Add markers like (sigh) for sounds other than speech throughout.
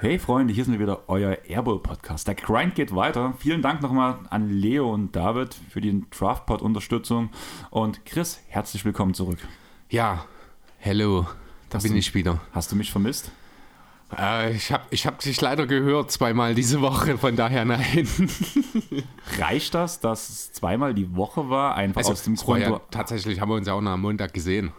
Hey Freunde, hier sind wir wieder, euer Airball Podcast. Der Grind geht weiter. Vielen Dank nochmal an Leo und David für die Draftpod-Unterstützung. Und Chris, herzlich willkommen zurück. Ja, hello, da Hast bin du- ich wieder. Hast du mich vermisst? Äh, ich habe ich hab dich leider gehört zweimal diese Woche, von daher nein. (laughs) Reicht das, dass es zweimal die Woche war? Einfach aus dem Also, es war Grund, ja, tatsächlich haben wir uns ja auch noch am Montag gesehen.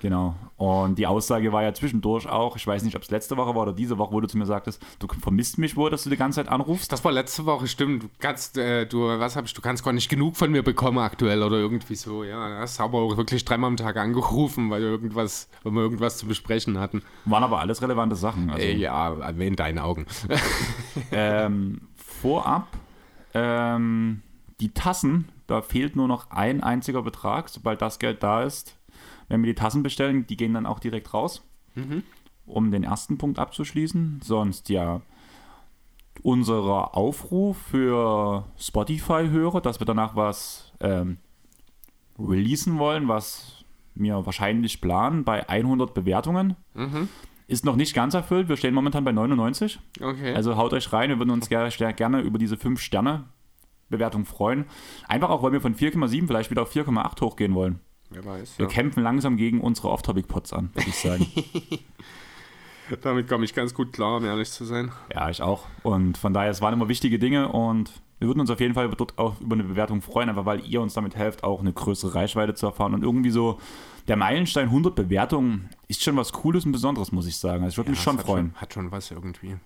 Genau. Und die Aussage war ja zwischendurch auch, ich weiß nicht, ob es letzte Woche war oder diese Woche, wo du zu mir sagtest, du vermisst mich wohl, dass du die ganze Zeit anrufst. Das war letzte Woche, stimmt. Du kannst, äh, du, was hab ich, du kannst gar nicht genug von mir bekommen aktuell oder irgendwie so. Ja, hast aber auch wirklich dreimal am Tag angerufen, weil, wir irgendwas, weil wir irgendwas zu besprechen hatten. Waren aber alles relevante Sachen. Also, Äh, ja, in deinen Augen. (laughs) ähm, vorab, ähm, die Tassen, da fehlt nur noch ein einziger Betrag. Sobald das Geld da ist, wenn wir die Tassen bestellen, die gehen dann auch direkt raus, um den ersten Punkt abzuschließen. Sonst ja unser Aufruf für Spotify-Hörer, dass wir danach was ähm, releasen wollen, was wir wahrscheinlich planen bei 100 Bewertungen. Ist noch nicht ganz erfüllt. Wir stehen momentan bei 99. Okay. Also haut euch rein, wir würden uns ger ger- gerne über diese 5 Sterne Bewertung freuen. Einfach auch, weil wir von 4,7 vielleicht wieder auf 4,8 hochgehen wollen. Wer weiß. Wir Ja. kämpfen langsam gegen unsere Off-Topic-Pots an, würde ich sagen. (laughs) Damit komme ich ganz gut klar, um ehrlich zu sein. ja, ich auch. Und von daher, es waren immer wichtige Dinge und wir würden uns auf jeden Fall dort auch über eine Bewertung freuen, einfach weil ihr uns damit helft, auch eine größere Reichweite zu erfahren. Und irgendwie so, der Meilenstein 100 Bewertungen ist schon was Cooles und Besonderes, muss ich sagen. Also ich würde mich Ja, schon es hat freuen. Schon, hat schon was irgendwie.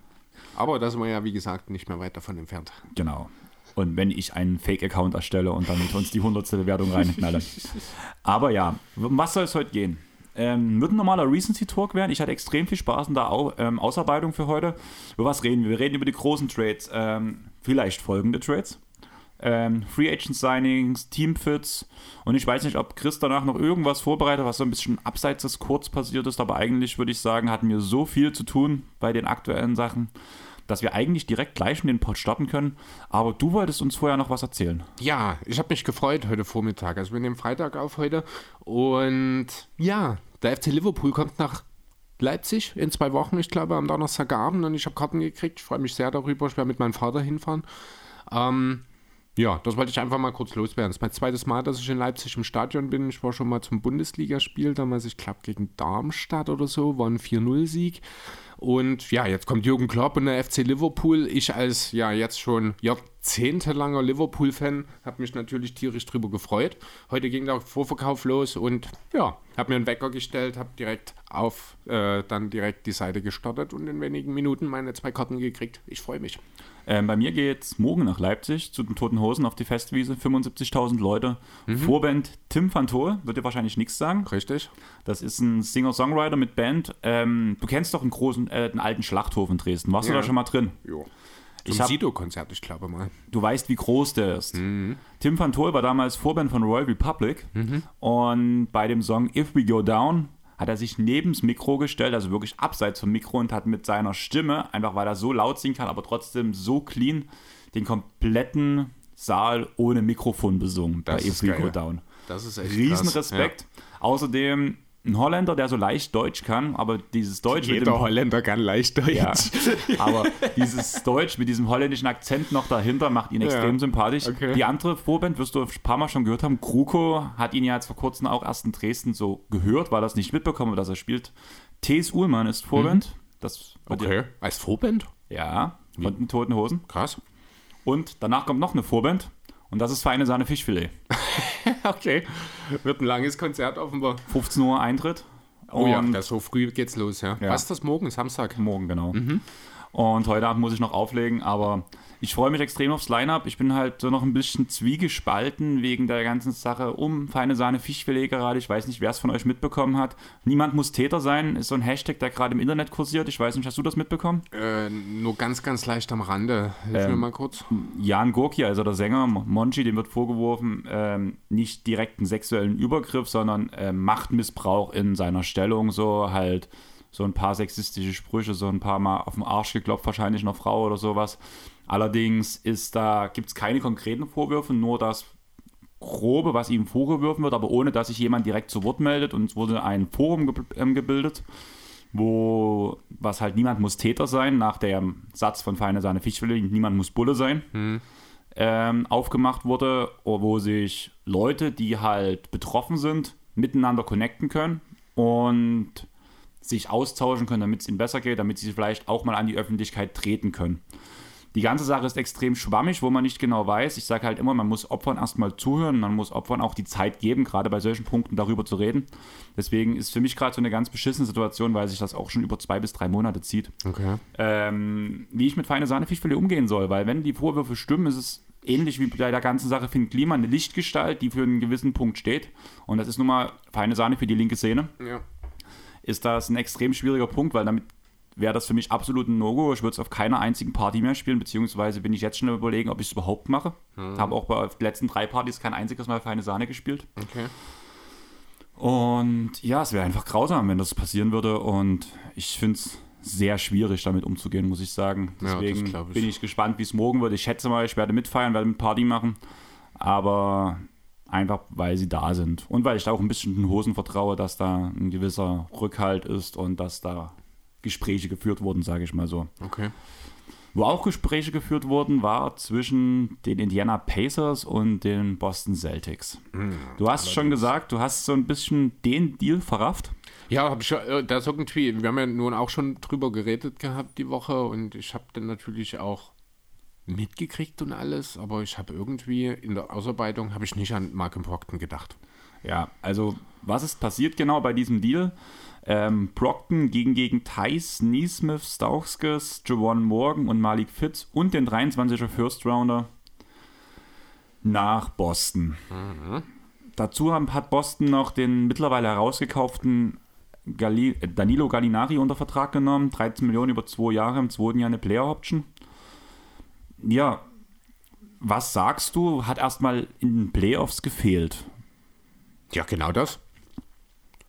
Aber da sind wir ja, wie gesagt, nicht mehr weit davon entfernt. Genau. Und wenn ich einen Fake-Account erstelle und dann uns die hundertste Bewertung reinknalle. Aber ja, was soll es heute gehen? Ähm, wird ein normaler Recency-Talk werden. Ich hatte extrem viel Spaß in der Au ähm, Ausarbeitung für heute. Über was reden wir? Wir reden über die großen Trades. Ähm, vielleicht folgende Trades. Ähm, Free Agent Signings, Teamfits. Und ich weiß nicht, ob Chris danach noch irgendwas vorbereitet, was so ein bisschen abseits des Kurz passiert ist. Aber eigentlich würde ich sagen, hatten wir so viel zu tun bei den aktuellen Sachen, dass wir eigentlich direkt gleich in den Pod starten können. Aber du wolltest uns vorher noch was erzählen. Ja, ich habe mich gefreut heute Vormittag. Also wir nehmen Freitag auf heute. Und ja, der FC Liverpool kommt nach Leipzig in zwei Wochen, ich glaube, am Donnerstagabend. Und ich habe Karten gekriegt. Ich freue mich sehr darüber. Ich werde mit meinem Vater hinfahren. Ähm, ja, das wollte ich einfach mal kurz loswerden. Das ist mein zweites Mal, dass ich in Leipzig im Stadion bin. Ich war schon mal zum Bundesligaspiel, damals, ich glaube, gegen Darmstadt oder so, war ein 4-0-Sieg. Und ja, jetzt kommt Jürgen Klopp und der FC Liverpool. Ich als ja jetzt schon jahrzehntelanger Liverpool-Fan habe mich natürlich tierisch drüber gefreut. Heute ging der Vorverkauf los und ja, habe mir einen Wecker gestellt, habe direkt auf, äh, dann direkt die Seite gestartet und in wenigen Minuten meine zwei Karten gekriegt. Ich freue mich. Ähm, bei mir geht's morgen nach Leipzig zu den Toten Hosen auf die Festwiese. 75.000 Leute. Vorband Tim van Tol, wird dir wahrscheinlich nichts sagen. Richtig? Das ist ein Singer-Songwriter mit Band. Ähm, du kennst doch einen großen, äh, einen alten Schlachthof in Dresden. Warst du Ja. da schon mal drin? Jo. Ich Zum hab- Sido-Konzert, ich glaube mal. Du weißt, wie groß der ist. Tim van Tol war damals Vorband von Royal Republic. Und bei dem Song If We Go Down hat er sich neben das Mikro gestellt, also wirklich abseits vom Mikro und hat mit seiner Stimme, einfach weil er so laut singen kann, aber trotzdem so clean, den kompletten Saal ohne Mikrofon besungen Das bei. Go Down. Das ist echt Riesenrespekt. Außerdem ein Holländer, der so leicht Deutsch kann, aber dieses Deutsch mit dem Jeder Holländer kann leicht Deutsch. ja, (laughs) aber dieses Deutsch mit diesem holländischen Akzent noch dahinter macht ihn extrem sympathisch. okay. Die andere Vorband, wirst du ein paar Mal schon gehört haben, Kruko hat ihn ja jetzt vor kurzem auch erst in Dresden so gehört, weil er es nicht mitbekommen hat, dass er spielt. T.S. Uhlmann ist Vorband. Das wird Okay. Als Vorband? Ja, von den Toten Hosen. Krass. Und danach kommt noch eine Vorband und das ist Feine Sahne Fischfilet. (laughs) (laughs) Okay. Wird ein langes Konzert offenbar. 15 Uhr Eintritt. Oh ja, Und das so früh geht's los, ja. Ja. Was ist das morgen? Samstag. Morgen, genau. Und heute Abend muss ich noch auflegen, aber ich freue mich extrem aufs Line-Up. Ich bin halt so noch ein bisschen zwiegespalten wegen der ganzen Sache um feine Sahne Fischfilet gerade. Ich weiß nicht, wer es von euch mitbekommen hat. Niemand muss Täter sein, ist so ein Hashtag, der gerade im Internet kursiert. Ich weiß nicht, hast du das mitbekommen? Äh, nur ganz, ganz leicht am Rande. Hilf mir Ähm, mal kurz. Jan Gorki, also der Sänger, Monchi, dem wird vorgeworfen, ähm, nicht direkt einen sexuellen Übergriff, sondern ähm, Machtmissbrauch in seiner Stellung, so halt so ein paar sexistische Sprüche, so ein paar Mal auf den Arsch geklopft, wahrscheinlich einer Frau oder sowas. Allerdings ist da, gibt es keine konkreten Vorwürfe, nur das Grobe, was ihm vorgeworfen wird, aber ohne dass sich jemand direkt zu Wort meldet. Und es wurde ein Forum ge ähm, gebildet, wo, was halt niemand muss Täter sein, nach dem Satz von Feine Sahne Fischfilet, niemand muss Bulle sein, hm. aufgemacht wurde, wo sich Leute, die halt betroffen sind, miteinander connecten können und sich austauschen können, damit es ihnen besser geht, damit sie vielleicht auch mal an die Öffentlichkeit treten können. Die ganze Sache ist extrem schwammig, wo man nicht genau weiß. Ich sage halt immer, man muss Opfern erstmal zuhören, man muss Opfern auch die Zeit geben, gerade bei solchen Punkten darüber zu reden. Deswegen ist für mich gerade so eine ganz beschissene Situation, weil sich das auch schon über zwei bis drei Monate zieht. Okay. Ähm, wie ich mit feine Sahne Fischfilet umgehen soll, weil wenn die Vorwürfe stimmen, ist es ähnlich wie bei der ganzen Sache Finn Klima eine Lichtgestalt, die für einen gewissen Punkt steht. Und das ist nun mal feine Sahne für die linke Szene. Ja. Ist das ein extrem schwieriger Punkt, weil damit wäre das für mich absolut ein No-Go. Ich würde es auf keiner einzigen Party mehr spielen, beziehungsweise bin ich jetzt schon überlegen, ob ich es überhaupt mache. Hm. Habe auch bei den letzten drei Partys kein einziges Mal feine Sahne gespielt. Okay. Und ja, es wäre einfach grausam, wenn das passieren würde. Und ich finde es sehr schwierig, damit umzugehen, muss ich sagen. Deswegen ja, ich. bin ich gespannt, wie es morgen wird. Ich schätze mal, ich werde mitfeiern, werde mit Party machen. Aber einfach, weil sie da sind. Und weil ich da auch ein bisschen den Hosen vertraue, dass da ein gewisser Rückhalt ist und dass da Gespräche geführt wurden, sage ich mal so. Okay. Wo auch Gespräche geführt wurden, war zwischen den Indiana Pacers und den Boston Celtics. Mhm, du hast allerdings. schon gesagt, du hast so ein bisschen den Deal verrafft. Ja, habe ich äh, das irgendwie, wir haben ja nun auch schon drüber geredet gehabt die Woche und ich habe dann natürlich auch mitgekriegt und alles, aber ich habe irgendwie in der Ausarbeitung habe ich nicht an Mark Brockton gedacht. Ja, also was ist passiert genau bei diesem Deal? Ähm, Brockton ging gegen Thais, Neesmith, Stauskas, Javon Morgan und Malik Fitz und den 23er First Rounder nach Boston. Mhm. Dazu hat Boston noch den mittlerweile herausgekauften Gali Danilo Gallinari unter Vertrag genommen. 13 Millionen über zwei Jahre, im zweiten Jahr eine Player-Option. Ja, was sagst du? Hat erstmal in den Playoffs gefehlt. Ja, genau das.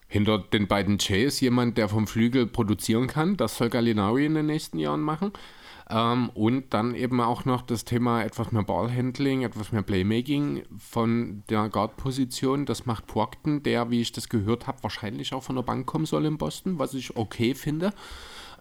Hinter den beiden Jays jemand, der vom Flügel produzieren kann. Das soll Gallinari in den nächsten Jahren machen. Ähm, und dann eben auch noch das Thema etwas mehr Ballhandling, etwas mehr Playmaking von der Guard-Position. Das macht Brockton, der, wie ich das gehört habe, wahrscheinlich auch von der Bank kommen soll in Boston, was ich okay finde.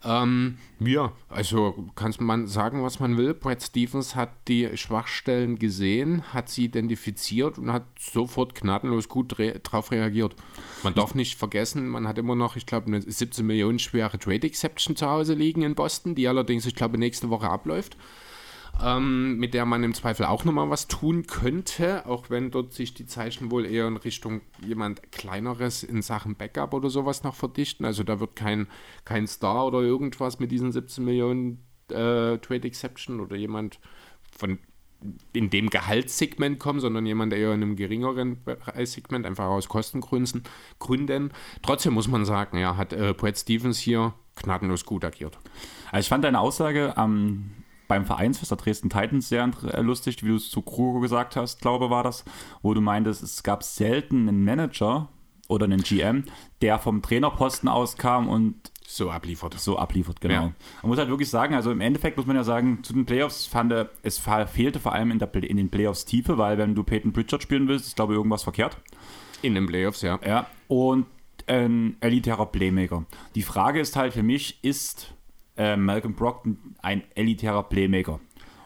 Ähm, ja, also kann man sagen, was man will. Brad Stevens hat die Schwachstellen gesehen, hat sie identifiziert und hat sofort gnadenlos gut re drauf reagiert. Man darf nicht vergessen, man hat immer noch, ich glaube, eine 17 Millionen schwere Trade Exception zu Hause liegen in Boston, die allerdings, ich glaube, nächste Woche abläuft ähm, mit der man im Zweifel auch nochmal was tun könnte, auch wenn dort sich die Zeichen wohl eher in Richtung jemand Kleineres in Sachen Backup oder sowas noch verdichten. Also da wird kein, kein Star oder irgendwas mit diesen 17 Millionen äh, Trade Exception oder jemand von in dem Gehaltssegment kommen, sondern jemand eher in einem geringeren Preissegment, einfach aus Kostengründen. Gründen. Trotzdem muss man sagen, ja, hat äh, Brad Stevens hier gnadenlos gut agiert. Also ich fand deine Aussage am beim Vereinsfest der Dresden Titans sehr äh, lustig, wie du es zu Kruger gesagt hast, glaube war das, wo du meintest, es gab selten einen Manager oder einen GM, der vom Trainerposten aus kam und so abliefert. So abliefert, genau. Ja. Man muss halt wirklich sagen, also im Endeffekt muss man ja sagen, zu den Playoffs fand er, es fehlte vor allem in, der, in den Playoffs Tiefe, weil wenn du Peyton Pritchard spielen willst, ist glaube ich irgendwas verkehrt. In den Playoffs, ja. Ja, und ein elitärer Playmaker. Die Frage ist halt für mich, ist äh, Malcolm Brockton ein elitärer Playmaker.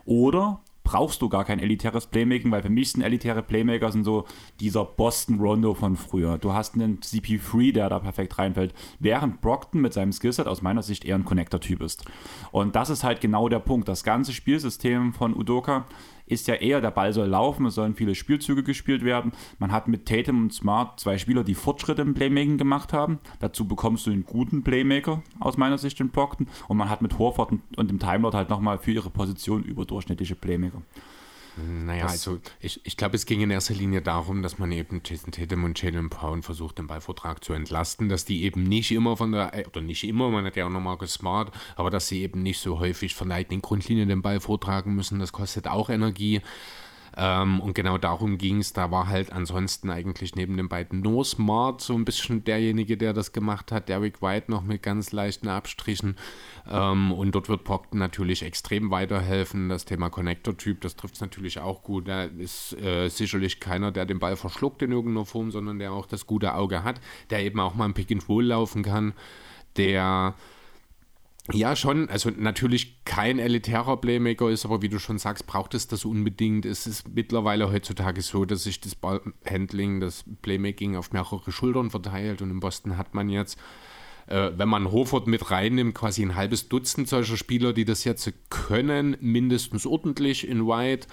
Oder brauchst du gar kein elitäres Playmaking, weil für mich sind elitäre Playmaker sind so dieser Boston Rondo von früher. Du hast einen CP3, der da perfekt reinfällt, während Brockton mit seinem Skillset aus meiner Sicht eher ein Connector-Typ ist. Und das ist halt genau der Punkt. Das ganze Spielsystem von Udoka ist ja eher, der Ball soll laufen, es sollen viele Spielzüge gespielt werden. Man hat mit Tatum und Smart zwei Spieler, die Fortschritte im Playmaking gemacht haben. Dazu bekommst du einen guten Playmaker aus meiner Sicht in Brockton. Und man hat mit Horford und dem Timelot halt nochmal für ihre Position überdurchschnittliche Playmaker. Naja, das also ich, ich glaube, es ging in erster Linie darum, dass man eben Jason Tatum und Jalen Brown versucht, den Ballvortrag zu entlasten, dass die eben nicht immer von der, äh, oder nicht immer, man hat ja auch noch Marcus Smart, aber dass sie eben nicht so häufig von der eigenen Grundlinie den Ball vortragen müssen, das kostet auch Energie. Ähm, und genau darum ging es. Da war halt ansonsten eigentlich neben den beiden nur Smart so ein bisschen derjenige, der das gemacht hat. Derek White noch mit ganz leichten Abstrichen. Ähm, und dort wird Brockton natürlich extrem weiterhelfen. Das Thema Connector-Typ, das trifft es natürlich auch gut. Da ist äh, sicherlich keiner, der den Ball verschluckt in irgendeiner Form, sondern der auch das gute Auge hat, der eben auch mal ein Pick and Roll laufen kann, der ja, schon. Also natürlich kein elitärer Playmaker ist, aber wie du schon sagst, braucht es das unbedingt. Es ist mittlerweile heutzutage so, dass sich das Ballhandling, das Playmaking auf mehrere Schultern verteilt. Und in Boston hat man jetzt, äh, wenn man Hofert mit reinnimmt, quasi ein halbes Dutzend solcher Spieler, die das jetzt können, mindestens ordentlich in White.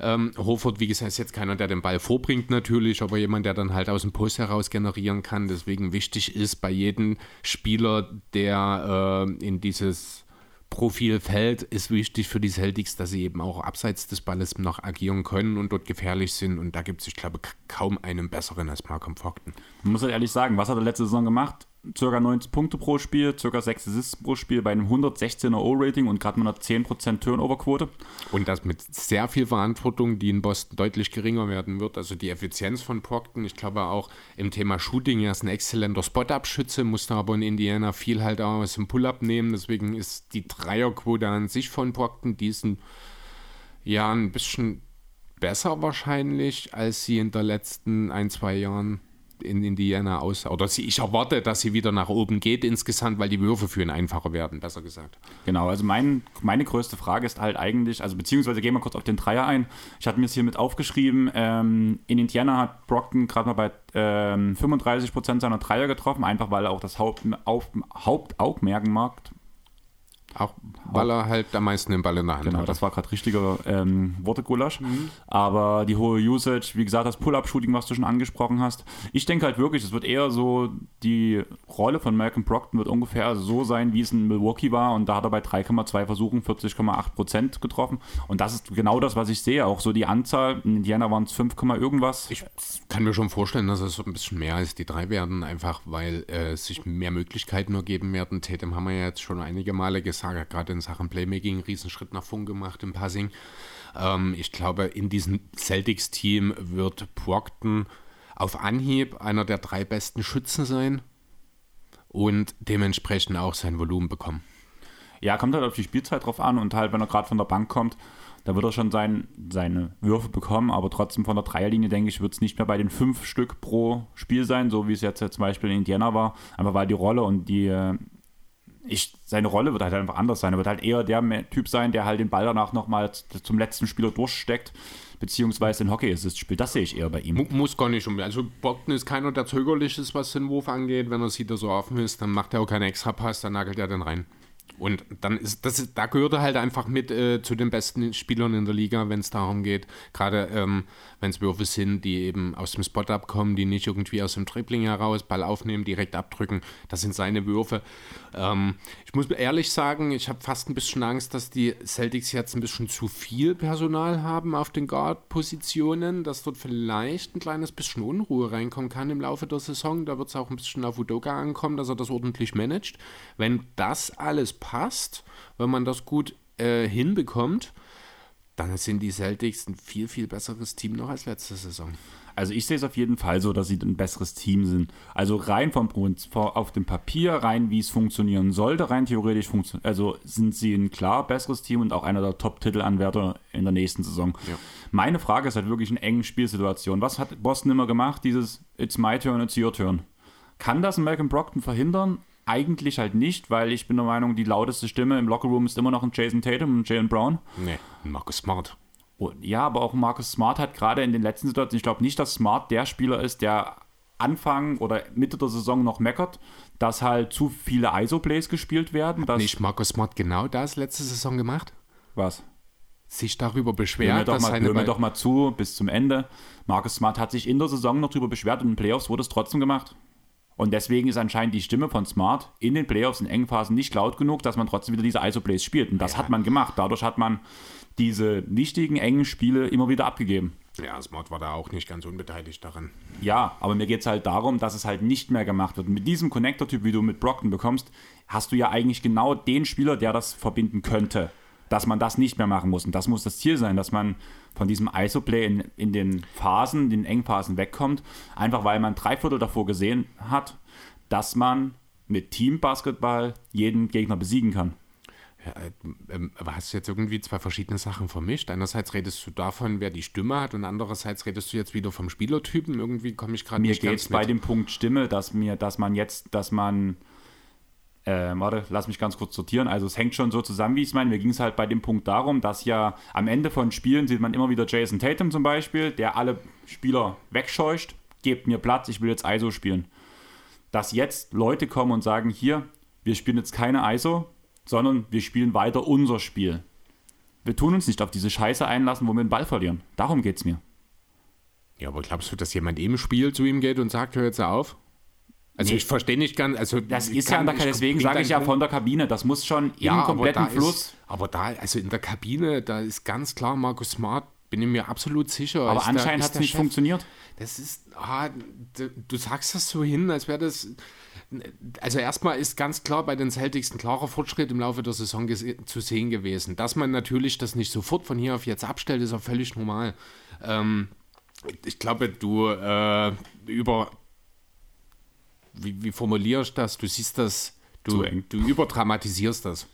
Ähm, Hofert, wie gesagt, ist jetzt keiner, der den Ball vorbringt natürlich, aber jemand, der dann halt aus dem Post heraus generieren kann. Deswegen wichtig ist bei jedem Spieler, der äh, in dieses Profil fällt, ist wichtig für die Celtics, dass sie eben auch abseits des Balles noch agieren können und dort gefährlich sind. Und da gibt es, ich glaube, kaum einen besseren als Malcolm Fogden. Man muss halt ehrlich sagen, was hat er letzte Saison gemacht? Circa 90 Punkte pro Spiel, circa 6 Assists pro Spiel bei einem 116er O-Rating und gerade mit einer 10% Turnover-Quote. Und das mit sehr viel Verantwortung, die in Boston deutlich geringer werden wird. Also die Effizienz von Procton, ich glaube auch im Thema Shooting, er ist ein exzellenter Spot-Up-Schütze, musste aber in Indiana viel halt auch aus dem Pull-Up nehmen. Deswegen ist die Dreierquote an sich von Procton diesen ja ein bisschen besser wahrscheinlich, als sie in den letzten ein, zwei Jahren in Indiana aus. Oder sie, ich erwarte, dass sie wieder nach oben geht insgesamt, weil die Würfe für ihn einfacher werden, besser gesagt. Genau, also mein, meine größte Frage ist halt eigentlich, also beziehungsweise gehen wir kurz auf den Dreier ein. Ich hatte mir es hier mit aufgeschrieben, ähm, in Indiana hat Brockton gerade mal bei ähm, 35% seiner Dreier getroffen, einfach weil er auch das Haupt, auf, Hauptaugenmerk auch weil er halt am meisten den Ball in der Hand genau, hat. das war gerade richtiger ähm, Wortegulasch. Mhm. Aber die hohe Usage, wie gesagt, das Pull-Up-Shooting, was du schon angesprochen hast. Ich denke halt wirklich, es wird eher so, die Rolle von Malcolm Brockton wird ungefähr so sein, wie es in Milwaukee war. Und da hat er bei 3,2 Versuchen 40,8 Prozent getroffen. Und das ist genau das, was ich sehe. Auch so die Anzahl, in Indiana waren es 5, irgendwas. Ich kann mir schon vorstellen, dass es so ein bisschen mehr als die drei werden, einfach weil äh, sich mehr Möglichkeiten ergeben werden. Tatum haben wir ja jetzt schon einige Male gesagt Saga gerade in Sachen Playmaking einen Riesenschritt nach vorn gemacht im Passing. Ähm, ich glaube, in diesem Celtics-Team wird Brockton auf Anhieb einer der drei besten Schützen sein und dementsprechend auch sein Volumen bekommen. Ja, kommt halt auf die Spielzeit drauf an und halt, wenn er gerade von der Bank kommt, da wird er schon sein, seine Würfe bekommen, aber trotzdem von der Dreierlinie, denke ich, wird es nicht mehr bei den fünf Stück pro Spiel sein, so wie es jetzt zum Beispiel in Indiana war, einfach weil die Rolle und die äh, ich, seine Rolle wird halt einfach anders sein. Er wird halt eher der Typ sein, der halt den Ball danach nochmal zum letzten Spieler durchsteckt, beziehungsweise den Hockey-Assist spielt. Das sehe ich eher bei ihm. Muss gar nicht um. Also Brockton ist keiner, der zögerlich ist, was den Wurf angeht. Wenn er sieht, dass er offen ist, dann macht er auch keinen Extra-Pass, dann nagelt er den rein. Und dann ist das da gehört er halt einfach mit äh, zu den besten Spielern in der Liga, wenn es darum geht, gerade ähm, wenn es Würfe sind, die eben aus dem Spot abkommen, die nicht irgendwie aus dem Dribbling heraus Ball aufnehmen, direkt abdrücken. Das sind seine Würfe. Ähm, ich muss ehrlich sagen, ich habe fast ein bisschen Angst, dass die Celtics jetzt ein bisschen zu viel Personal haben auf den Guard-Positionen, dass dort vielleicht ein kleines bisschen Unruhe reinkommen kann im Laufe der Saison. Da wird es auch ein bisschen auf Udoka ankommen, dass er das ordentlich managt. Wenn das alles passt, wenn man das gut äh, hinbekommt, dann sind die Celtics ein viel, viel besseres Team noch als letzte Saison. Also ich sehe es auf jeden Fall so, dass sie ein besseres Team sind. Also rein vom auf dem Papier, rein wie es funktionieren sollte, rein theoretisch also sind sie ein klar besseres Team und auch einer der Top-Titelanwärter in der nächsten Saison. Ja. Meine Frage ist halt wirklich eine enge Spielsituation. Was hat Boston immer gemacht? Dieses It's my turn, it's your turn. Kann das Malcolm Brockton verhindern? Eigentlich halt nicht, weil ich bin der Meinung, die lauteste Stimme im Lockerroom ist immer noch ein Jason Tatum und Jalen Brown. Nee, Marcus Smart. Und ja, aber auch Marcus Smart hat gerade in den letzten Situationen, ich glaube nicht, dass Smart der Spieler ist, der Anfang oder Mitte der Saison noch meckert, dass halt zu viele ISO-Plays gespielt werden. Hat nicht Marcus Smart genau das letzte Saison gemacht? Was? Sich darüber beschwert, hör mir doch, mal, hör mir doch mal zu bis zum Ende. Marcus Smart hat sich in der Saison noch darüber beschwert und in den Playoffs wurde es trotzdem gemacht. Und deswegen ist anscheinend die Stimme von Smart in den Playoffs in engen Phasen nicht laut genug, dass man trotzdem wieder diese ISO-Plays spielt. Und das ja. hat man gemacht. Dadurch hat man diese wichtigen, engen Spiele immer wieder abgegeben. Ja, Smart war da auch nicht ganz unbeteiligt daran. Ja, aber mir geht es halt darum, dass es halt nicht mehr gemacht wird. Und mit diesem Connector-Typ, wie du mit Brockton bekommst, hast du ja eigentlich genau den Spieler, der das verbinden könnte. dass man das nicht mehr machen muss. Und das muss das Ziel sein, dass man von diesem ISO-Play in, in den Phasen, den Engphasen wegkommt, einfach weil man drei Viertel davor gesehen hat, dass man mit Team-Basketball jeden Gegner besiegen kann. Ja, ähm, aber hast du jetzt irgendwie zwei verschiedene Sachen vermischt? Einerseits redest du davon, wer die Stimme hat, und andererseits redest du jetzt wieder vom Spielertypen. Irgendwie komme ich gerade nicht Mir geht es bei dem Punkt Stimme, dass mir, dass man jetzt, dass man äh, warte, lass mich ganz kurz sortieren. Also es hängt schon so zusammen, wie ich es meine. Mir ging es halt bei dem Punkt darum, dass ja am Ende von Spielen sieht man immer wieder Jason Tatum zum Beispiel, der alle Spieler wegscheucht, gebt mir Platz, ich will jetzt ISO spielen. Dass jetzt Leute kommen und sagen, hier, wir spielen jetzt keine ISO, sondern wir spielen weiter unser Spiel. Wir tun uns nicht auf diese Scheiße einlassen, wo wir den Ball verlieren. Darum geht es mir. Ja, aber glaubst du, dass jemand im Spiel zu ihm geht und sagt, hör jetzt auf? Also nee. ich verstehe nicht ganz. Also das ist ja in der deswegen sage ich ja von der Kabine, das muss schon ja, im kompletten aber Fluss. Ist, aber da, also in der Kabine, da ist ganz klar Markus Smart, bin ich mir absolut sicher. Aber anscheinend hat es nicht Chef. funktioniert. Das ist, ah, du, du sagst das so hin, als wäre das also erstmal ist ganz klar bei den Celtics ein klarer Fortschritt im Laufe der Saison zu sehen gewesen. Dass man natürlich das nicht sofort von hier auf jetzt abstellt, ist auch völlig normal. Ähm, ich glaube, du äh, über wie, wie formulierst du das? Du siehst das, du, du überdramatisierst das.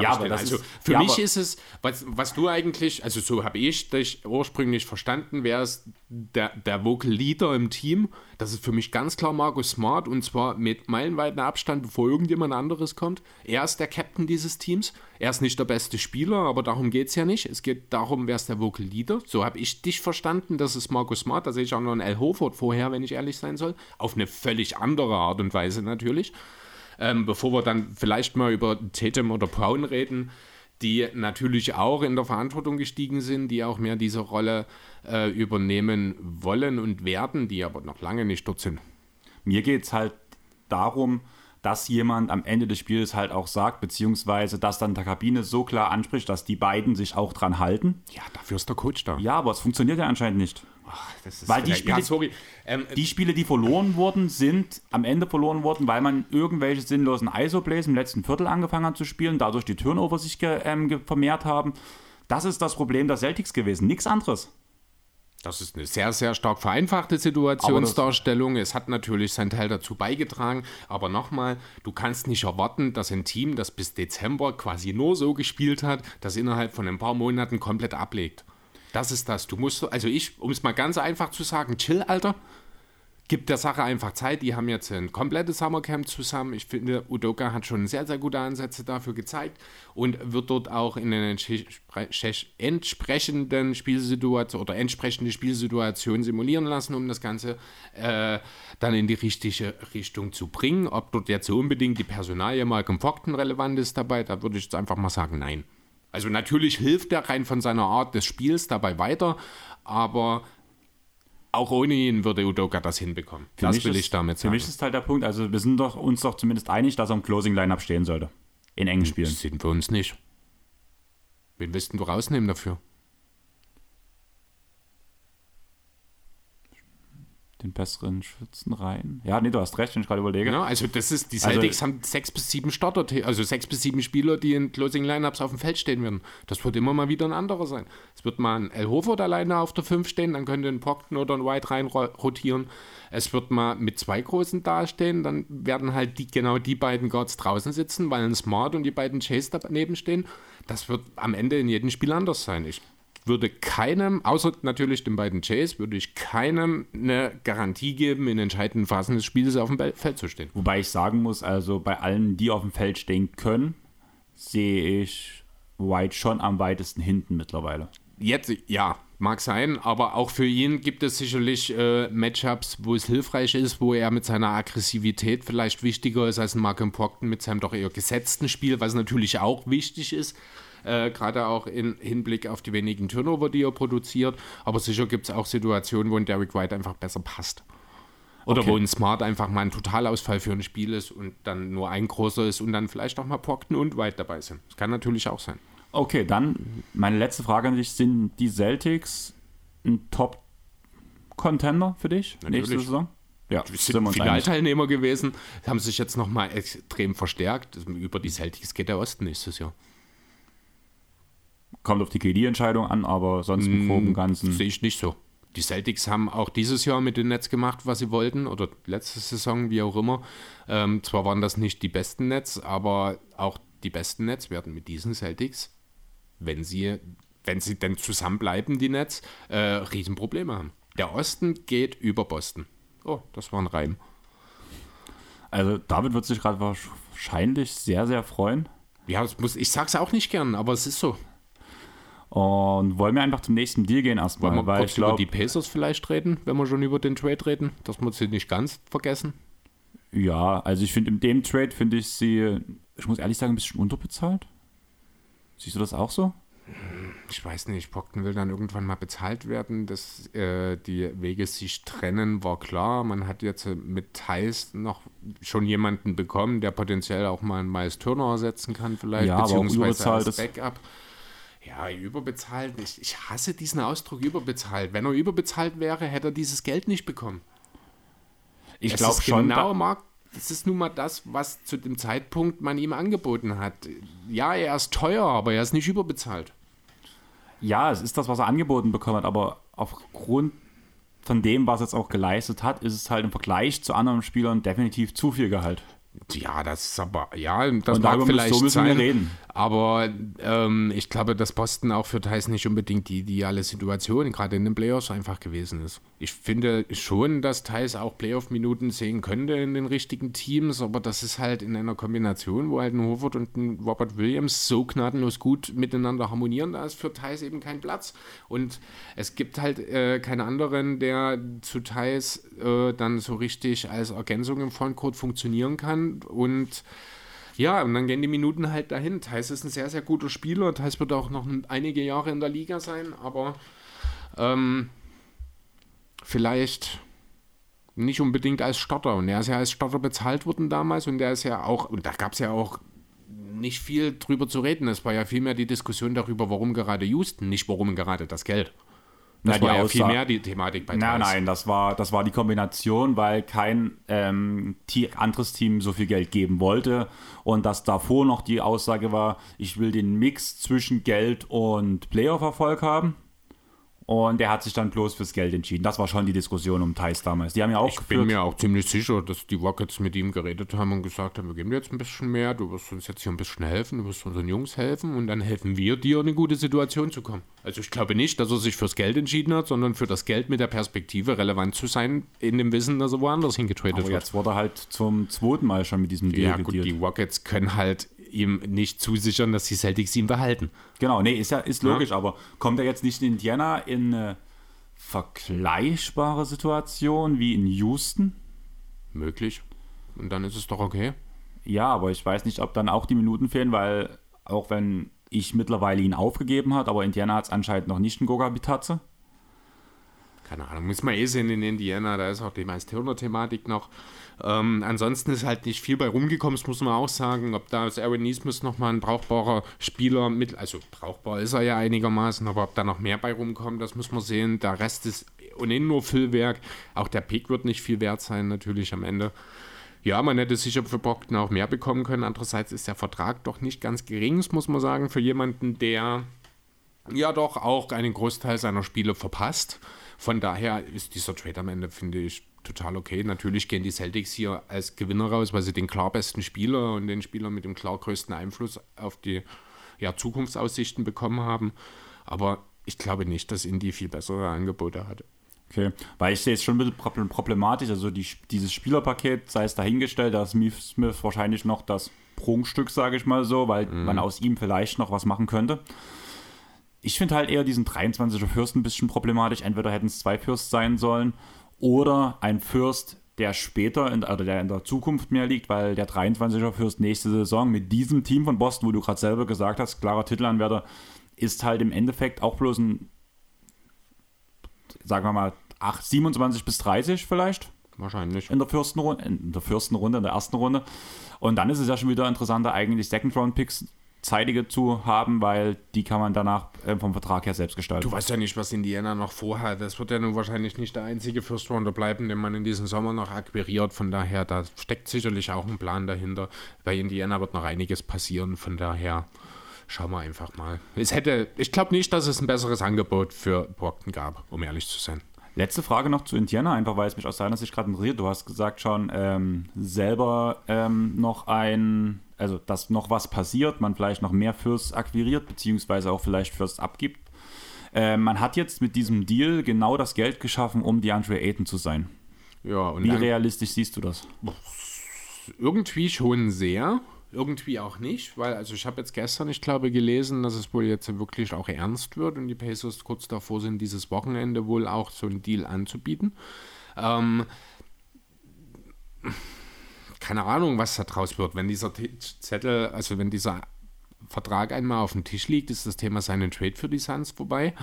Ja, aber das also ist, für ja, mich ist es, was, was du eigentlich, also so habe ich dich ursprünglich verstanden, wäre es der, der Vocal Leader im Team. Das ist für mich ganz klar Markus Smart und zwar mit meilenweiten Abstand, bevor irgendjemand anderes kommt. Er ist der Captain dieses Teams. Er ist nicht der beste Spieler, aber darum geht es ja nicht. Es geht darum, wer ist der Vocal Leader. So habe ich dich verstanden. Das ist Markus Smart. Da sehe ich auch noch einen L. Hofort vorher, wenn ich ehrlich sein soll. Auf eine völlig andere Art und Weise natürlich ähm, bevor wir dann vielleicht mal über Tatum oder Brown reden, die natürlich auch in der Verantwortung gestiegen sind, die auch mehr diese Rolle äh, übernehmen wollen und werden, die aber noch lange nicht dort sind. Mir geht es halt darum, dass jemand am Ende des Spiels halt auch sagt, beziehungsweise dass dann der Kabine so klar anspricht, dass die beiden sich auch dran halten. Ja, dafür ist der Coach da. Ja, aber es funktioniert ja anscheinend nicht. Ach, weil die Spiele, ja, ähm, die Spiele, die verloren wurden, sind am Ende verloren worden, weil man irgendwelche sinnlosen ISO-Plays im letzten Viertel angefangen hat zu spielen, dadurch die Turnover sich ähm, vermehrt haben. Das ist das Problem der Celtics gewesen, nichts anderes. Das ist eine sehr, sehr stark vereinfachte Situationsdarstellung. Es hat natürlich seinen Teil dazu beigetragen. Aber nochmal, du kannst nicht erwarten, dass ein Team, das bis Dezember quasi nur so gespielt hat, das innerhalb von ein paar Monaten komplett ablegt. Das ist das. Du musst, also ich, um es mal ganz einfach zu sagen, chill, Alter. Gib der Sache einfach Zeit. Die haben jetzt ein komplettes Summercamp zusammen. Ich finde, Udoka hat schon sehr, sehr gute Ansätze dafür gezeigt und wird dort auch in den entsprechenden Spielsituation oder entsprechende Spielsituation simulieren lassen, um das Ganze äh, dann in die richtige Richtung zu bringen. Ob dort jetzt so unbedingt die Personalie Malcolm Fogden relevant ist dabei, da würde ich jetzt einfach mal sagen, nein. Also natürlich hilft er rein von seiner Art des Spiels dabei weiter, aber auch ohne ihn würde Udoka das hinbekommen. Für das will ist, ich damit sagen. Für mich ist halt der Punkt, also wir sind doch, uns doch zumindest einig, dass er im Closing Lineup stehen sollte. In engen Spielen. Sind wir uns nicht. Wen willst du rausnehmen dafür? Den besseren Schützen rein. Ja, nee, du hast recht, wenn ich gerade überlege. Ja, also das ist, die also Celtics also, haben sechs bis sieben Starter, also sechs bis sieben Spieler, die in Closing Lineups auf dem Feld stehen werden. Das wird immer mal wieder ein anderer sein. Es wird mal ein El Hofert alleine auf der 5 stehen, dann könnte ein Procton oder ein White rein rotieren. Es wird mal mit zwei Großen dastehen, dann werden halt die, genau die beiden Guards draußen sitzen, weil ein Smart und die beiden Chase daneben stehen. Das wird am Ende in jedem Spiel anders sein. Ich würde keinem, außer natürlich den beiden Jays, würde ich keinem eine Garantie geben, in entscheidenden Phasen des Spiels auf dem Feld zu stehen. Wobei ich sagen muss, also bei allen, die auf dem Feld stehen können, sehe ich White schon am weitesten hinten mittlerweile. Jetzt, ja, mag sein, aber auch für ihn gibt es sicherlich äh, Matchups, wo es hilfreich ist, wo er mit seiner Aggressivität vielleicht wichtiger ist als ein Mark Procton mit seinem doch eher gesetzten Spiel, was natürlich auch wichtig ist äh, gerade auch im Hinblick auf die wenigen Turnover, die er produziert. Aber sicher gibt es auch Situationen, wo ein Derek White einfach besser passt. Oder okay. wo ein Smart einfach mal ein Totalausfall für ein Spiel ist und dann nur ein großer ist und dann vielleicht auch mal Procton und White dabei sind. Das kann natürlich auch sein. Okay, dann meine letzte Frage an dich: Sind die Celtics ein Top-Contender für dich natürlich. nächste Saison? Ja, sind, sind Finalteilnehmer gewesen, haben sich jetzt nochmal extrem verstärkt. Über die Celtics geht der Osten nächstes Jahr. Kommt auf die KD-Entscheidung an, aber sonst im Groben und Ganzen. Sehe ich nicht so. Die Celtics haben auch dieses Jahr mit dem Netz gemacht, was sie wollten, oder letzte Saison, wie auch immer. Ähm, zwar waren das nicht die besten Nets, aber auch die besten Nets werden mit diesen Celtics, wenn sie, wenn sie denn zusammenbleiben, die Nets, äh, Riesenprobleme haben. Der Osten geht über Boston. Oh, das war ein Reim. Also David wird sich gerade wahrscheinlich sehr, sehr freuen. Ja, muss, ich sag's auch nicht gern, aber es ist so. Und wollen wir einfach zum nächsten Deal gehen erstmal. Wollen wir weil kurz glaub, über die Pacers vielleicht reden, wenn wir schon über den Trade reden, dass wir sie nicht ganz vergessen. Ja, also ich finde in dem Trade finde ich sie, ich muss ehrlich sagen, ein bisschen unterbezahlt. Siehst du das auch so? Ich weiß nicht, Brockton will dann irgendwann mal bezahlt werden, dass äh, die Wege sich trennen, war klar. Man hat jetzt mit Thais noch schon jemanden bekommen, der potenziell auch mal einen Miles Turner ersetzen kann, vielleicht, Ja, aber auch beziehungsweise als ist- Backup. Ja, überbezahlt. Ich, ich hasse diesen Ausdruck überbezahlt. Wenn er überbezahlt wäre, hätte er dieses Geld nicht bekommen. Ich glaube schon. Genau, Marc, das ist nun mal das, was zu dem Zeitpunkt man ihm angeboten hat. Ja, er ist teuer, aber er ist nicht überbezahlt. Ja, es ist das, was er angeboten bekommen hat, aber aufgrund von dem, was er jetzt auch geleistet hat, ist es halt im Vergleich zu anderen Spielern definitiv zu viel Gehalt. Ja, das ist aber, ja, das Und mag vielleicht so müssen wir sein. reden. Aber ähm, ich glaube, dass Boston auch für Thais nicht unbedingt die ideale Situation, gerade in den Playoffs, einfach gewesen ist. Ich finde schon, dass Thais auch Playoff-Minuten sehen könnte in den richtigen Teams, aber das ist halt in einer Kombination, wo halt ein Horford und ein Robert Williams so gnadenlos gut miteinander harmonieren, da ist für Thais eben kein Platz. Und es gibt halt äh, keinen anderen, der zu Thais äh, dann so richtig als Ergänzung im Frontcourt funktionieren kann. Und ja, und dann gehen die Minuten halt dahin. Thais ist ein sehr, sehr guter Spieler. Thais wird auch noch ein- einige Jahre in der Liga sein, aber ähm, vielleicht nicht unbedingt als Starter. Und er ist ja als Starter bezahlt worden damals und der ist ja auch, und da gab es ja auch nicht viel drüber zu reden. Es war ja vielmehr die Diskussion darüber, warum gerade Houston, nicht warum gerade das Geld. Das Na, war ja viel mehr die Thematik bei Nein, nein, das war, das war die Kombination, weil kein ähm, anderes Team so viel Geld geben wollte und dass davor noch die Aussage war, ich will den Mix zwischen Geld und Playoff-Erfolg haben. Und er hat sich dann bloß fürs Geld entschieden. Das war schon die Diskussion um Thais damals. Die haben ja auch Ich bin mir auch ziemlich sicher, dass die Rockets mit ihm geredet haben und gesagt haben, wir geben dir jetzt ein bisschen mehr, du wirst uns jetzt hier ein bisschen helfen, du wirst unseren Jungs helfen und dann helfen wir dir, in eine gute Situation zu kommen. Also ich glaube nicht, dass er sich fürs Geld entschieden hat, sondern für das Geld mit der Perspektive relevant zu sein, in dem Wissen, dass er woanders hingetradet aber wird. jetzt wurde er halt zum zweiten Mal schon mit diesem Deal Ja gut, gedealt. die Rockets können halt ihm nicht zusichern, dass die Celtics ihn behalten. Genau, nee, ist ja ist logisch, aber kommt er jetzt nicht in Indiana in eine vergleichbare Situation wie in Houston? Möglich. Und dann ist es doch okay. Ja, aber ich weiß nicht, ob dann auch die Minuten fehlen, weil auch wenn ich mittlerweile ihn aufgegeben hat, aber Indiana hat es anscheinend noch nicht in Goga Bitadze. keine Ahnung, muss man eh sehen in Indiana, da ist auch die meist Turner-Thematik noch. Ähm, ansonsten ist halt nicht viel bei rumgekommen, das muss man auch sagen. Ob da ist Aaron Neesmith nochmal ein brauchbarer Spieler mit, also brauchbar ist er ja einigermaßen, aber ob da noch mehr bei rumkommt, das muss man sehen. Der Rest ist ohnehin nur Füllwerk. Auch der Pick wird nicht viel wert sein, natürlich am Ende. Ja, man hätte sicher für Brockton auch mehr bekommen können. Andererseits ist der Vertrag doch nicht ganz gering, muss man sagen, für jemanden, der ja doch auch einen Großteil seiner Spiele verpasst. Von daher ist dieser Trade am Ende, finde ich, total okay. Natürlich gehen die Celtics hier als Gewinner raus, weil sie den klar besten Spieler und den Spieler mit dem klar größten Einfluss auf die ja, Zukunftsaussichten bekommen haben. Aber ich glaube nicht, dass Indy viel bessere Angebote hatte. Okay, weil ich sehe es schon ein bisschen prob- problematisch. Also die, dieses Spielerpaket, sei es dahingestellt, da ist Smith, wahrscheinlich noch das Prunkstück, sage ich mal so, weil man aus ihm vielleicht noch was machen könnte. Ich finde halt eher diesen 23er Fürst ein bisschen problematisch. Entweder hätten es zwei Fürst sein sollen oder ein Fürst, der später in, oder der in der Zukunft mehr liegt, weil der 23er Fürst nächste Saison mit diesem Team von Boston, wo du gerade selber gesagt hast, klarer Titelanwärter, ist halt im Endeffekt auch bloß ein, sagen wir mal, 8, 27 bis 30 vielleicht Wahrscheinlich. in der Fürstenrunde, in der Fürstenrunde, in der ersten Runde. Und dann ist es ja schon wieder interessanter, eigentlich Second-Round-Picks zeitige zu haben, weil die kann man danach äh, vom Vertrag her selbst gestalten. Du weißt ja nicht, was Indiana noch vorhat. Das wird ja nun wahrscheinlich nicht der einzige First Rounder bleiben, den man in diesem Sommer noch akquiriert. Von daher, da steckt sicherlich auch ein Plan dahinter. Bei Indiana wird noch einiges passieren. Von daher schauen wir einfach mal. Es hätte, ich glaube nicht, dass es ein besseres Angebot für Brockton gab, um ehrlich zu sein. Letzte Frage noch zu Indiana, einfach weil es mich aus seiner Sicht gerade interessiert. Du hast gesagt schon ähm, selber ähm, noch ein, also dass noch was passiert, man vielleicht noch mehr Fürst akquiriert, beziehungsweise auch vielleicht Fürst abgibt. Äh, man hat jetzt mit diesem Deal genau das Geld geschaffen, um DeAndre Ayton zu sein. Ja, Wie realistisch siehst du das? irgendwie schon sehr, irgendwie auch nicht, weil also ich habe jetzt gestern, ich glaube, gelesen, dass es wohl jetzt wirklich auch ernst wird und die Pacers kurz davor sind, dieses Wochenende wohl auch so einen Deal anzubieten. Ähm, keine Ahnung, was da draus wird. Wenn dieser Zettel, also wenn dieser Vertrag einmal auf dem Tisch liegt, ist das Thema seinen Trade für die Suns vorbei.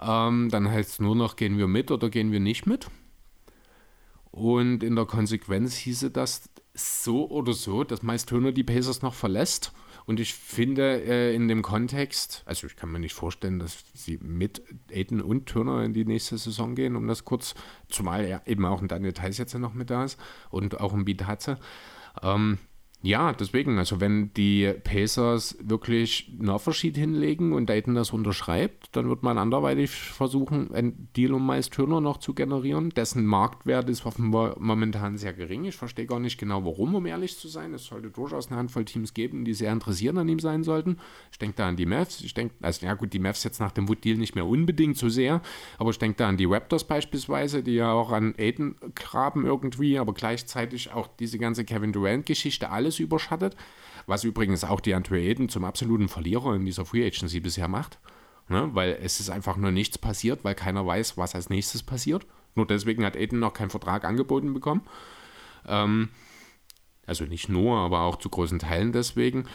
Ähm, dann heißt es nur noch, gehen wir mit oder gehen wir nicht mit. Und in der Konsequenz hieße das so oder so, dass Miles Turner die Pacers noch verlässt. Und ich finde äh, in dem Kontext, also ich kann mir nicht vorstellen, dass sie mit Aiden und Turner in die nächste Saison gehen, um das kurz, zumal ja eben auch ein Daniel Theiss jetzt noch mit da ist und auch ein Beat Hatze. Ähm, ja, deswegen, also wenn die Pacers wirklich einen Offersheet hinlegen und Dayton das unterschreibt, dann wird man anderweitig versuchen, ein Deal um Miles Turner noch zu generieren. Dessen Marktwert ist offenbar momentan sehr gering. Ich verstehe gar nicht genau, warum, um ehrlich zu sein. Es sollte durchaus eine Handvoll Teams geben, die sehr interessiert an ihm sein sollten. Ich denke da an die Mavs. Ich denke, also ja gut, die Mavs jetzt nach dem Wood-Deal nicht mehr unbedingt so sehr, aber ich denke da an die Raptors beispielsweise, die ja auch an Aiden graben irgendwie, aber gleichzeitig auch diese ganze Kevin Durant-Geschichte alles überschattet. Was übrigens auch die Andre Aiden zum absoluten Verlierer in dieser Free Agency bisher macht. Ne? Weil es ist einfach nur nichts passiert, weil keiner weiß, was als nächstes passiert. Nur deswegen hat Aiden noch keinen Vertrag angeboten bekommen. Ähm, also nicht nur, aber auch zu großen Teilen deswegen.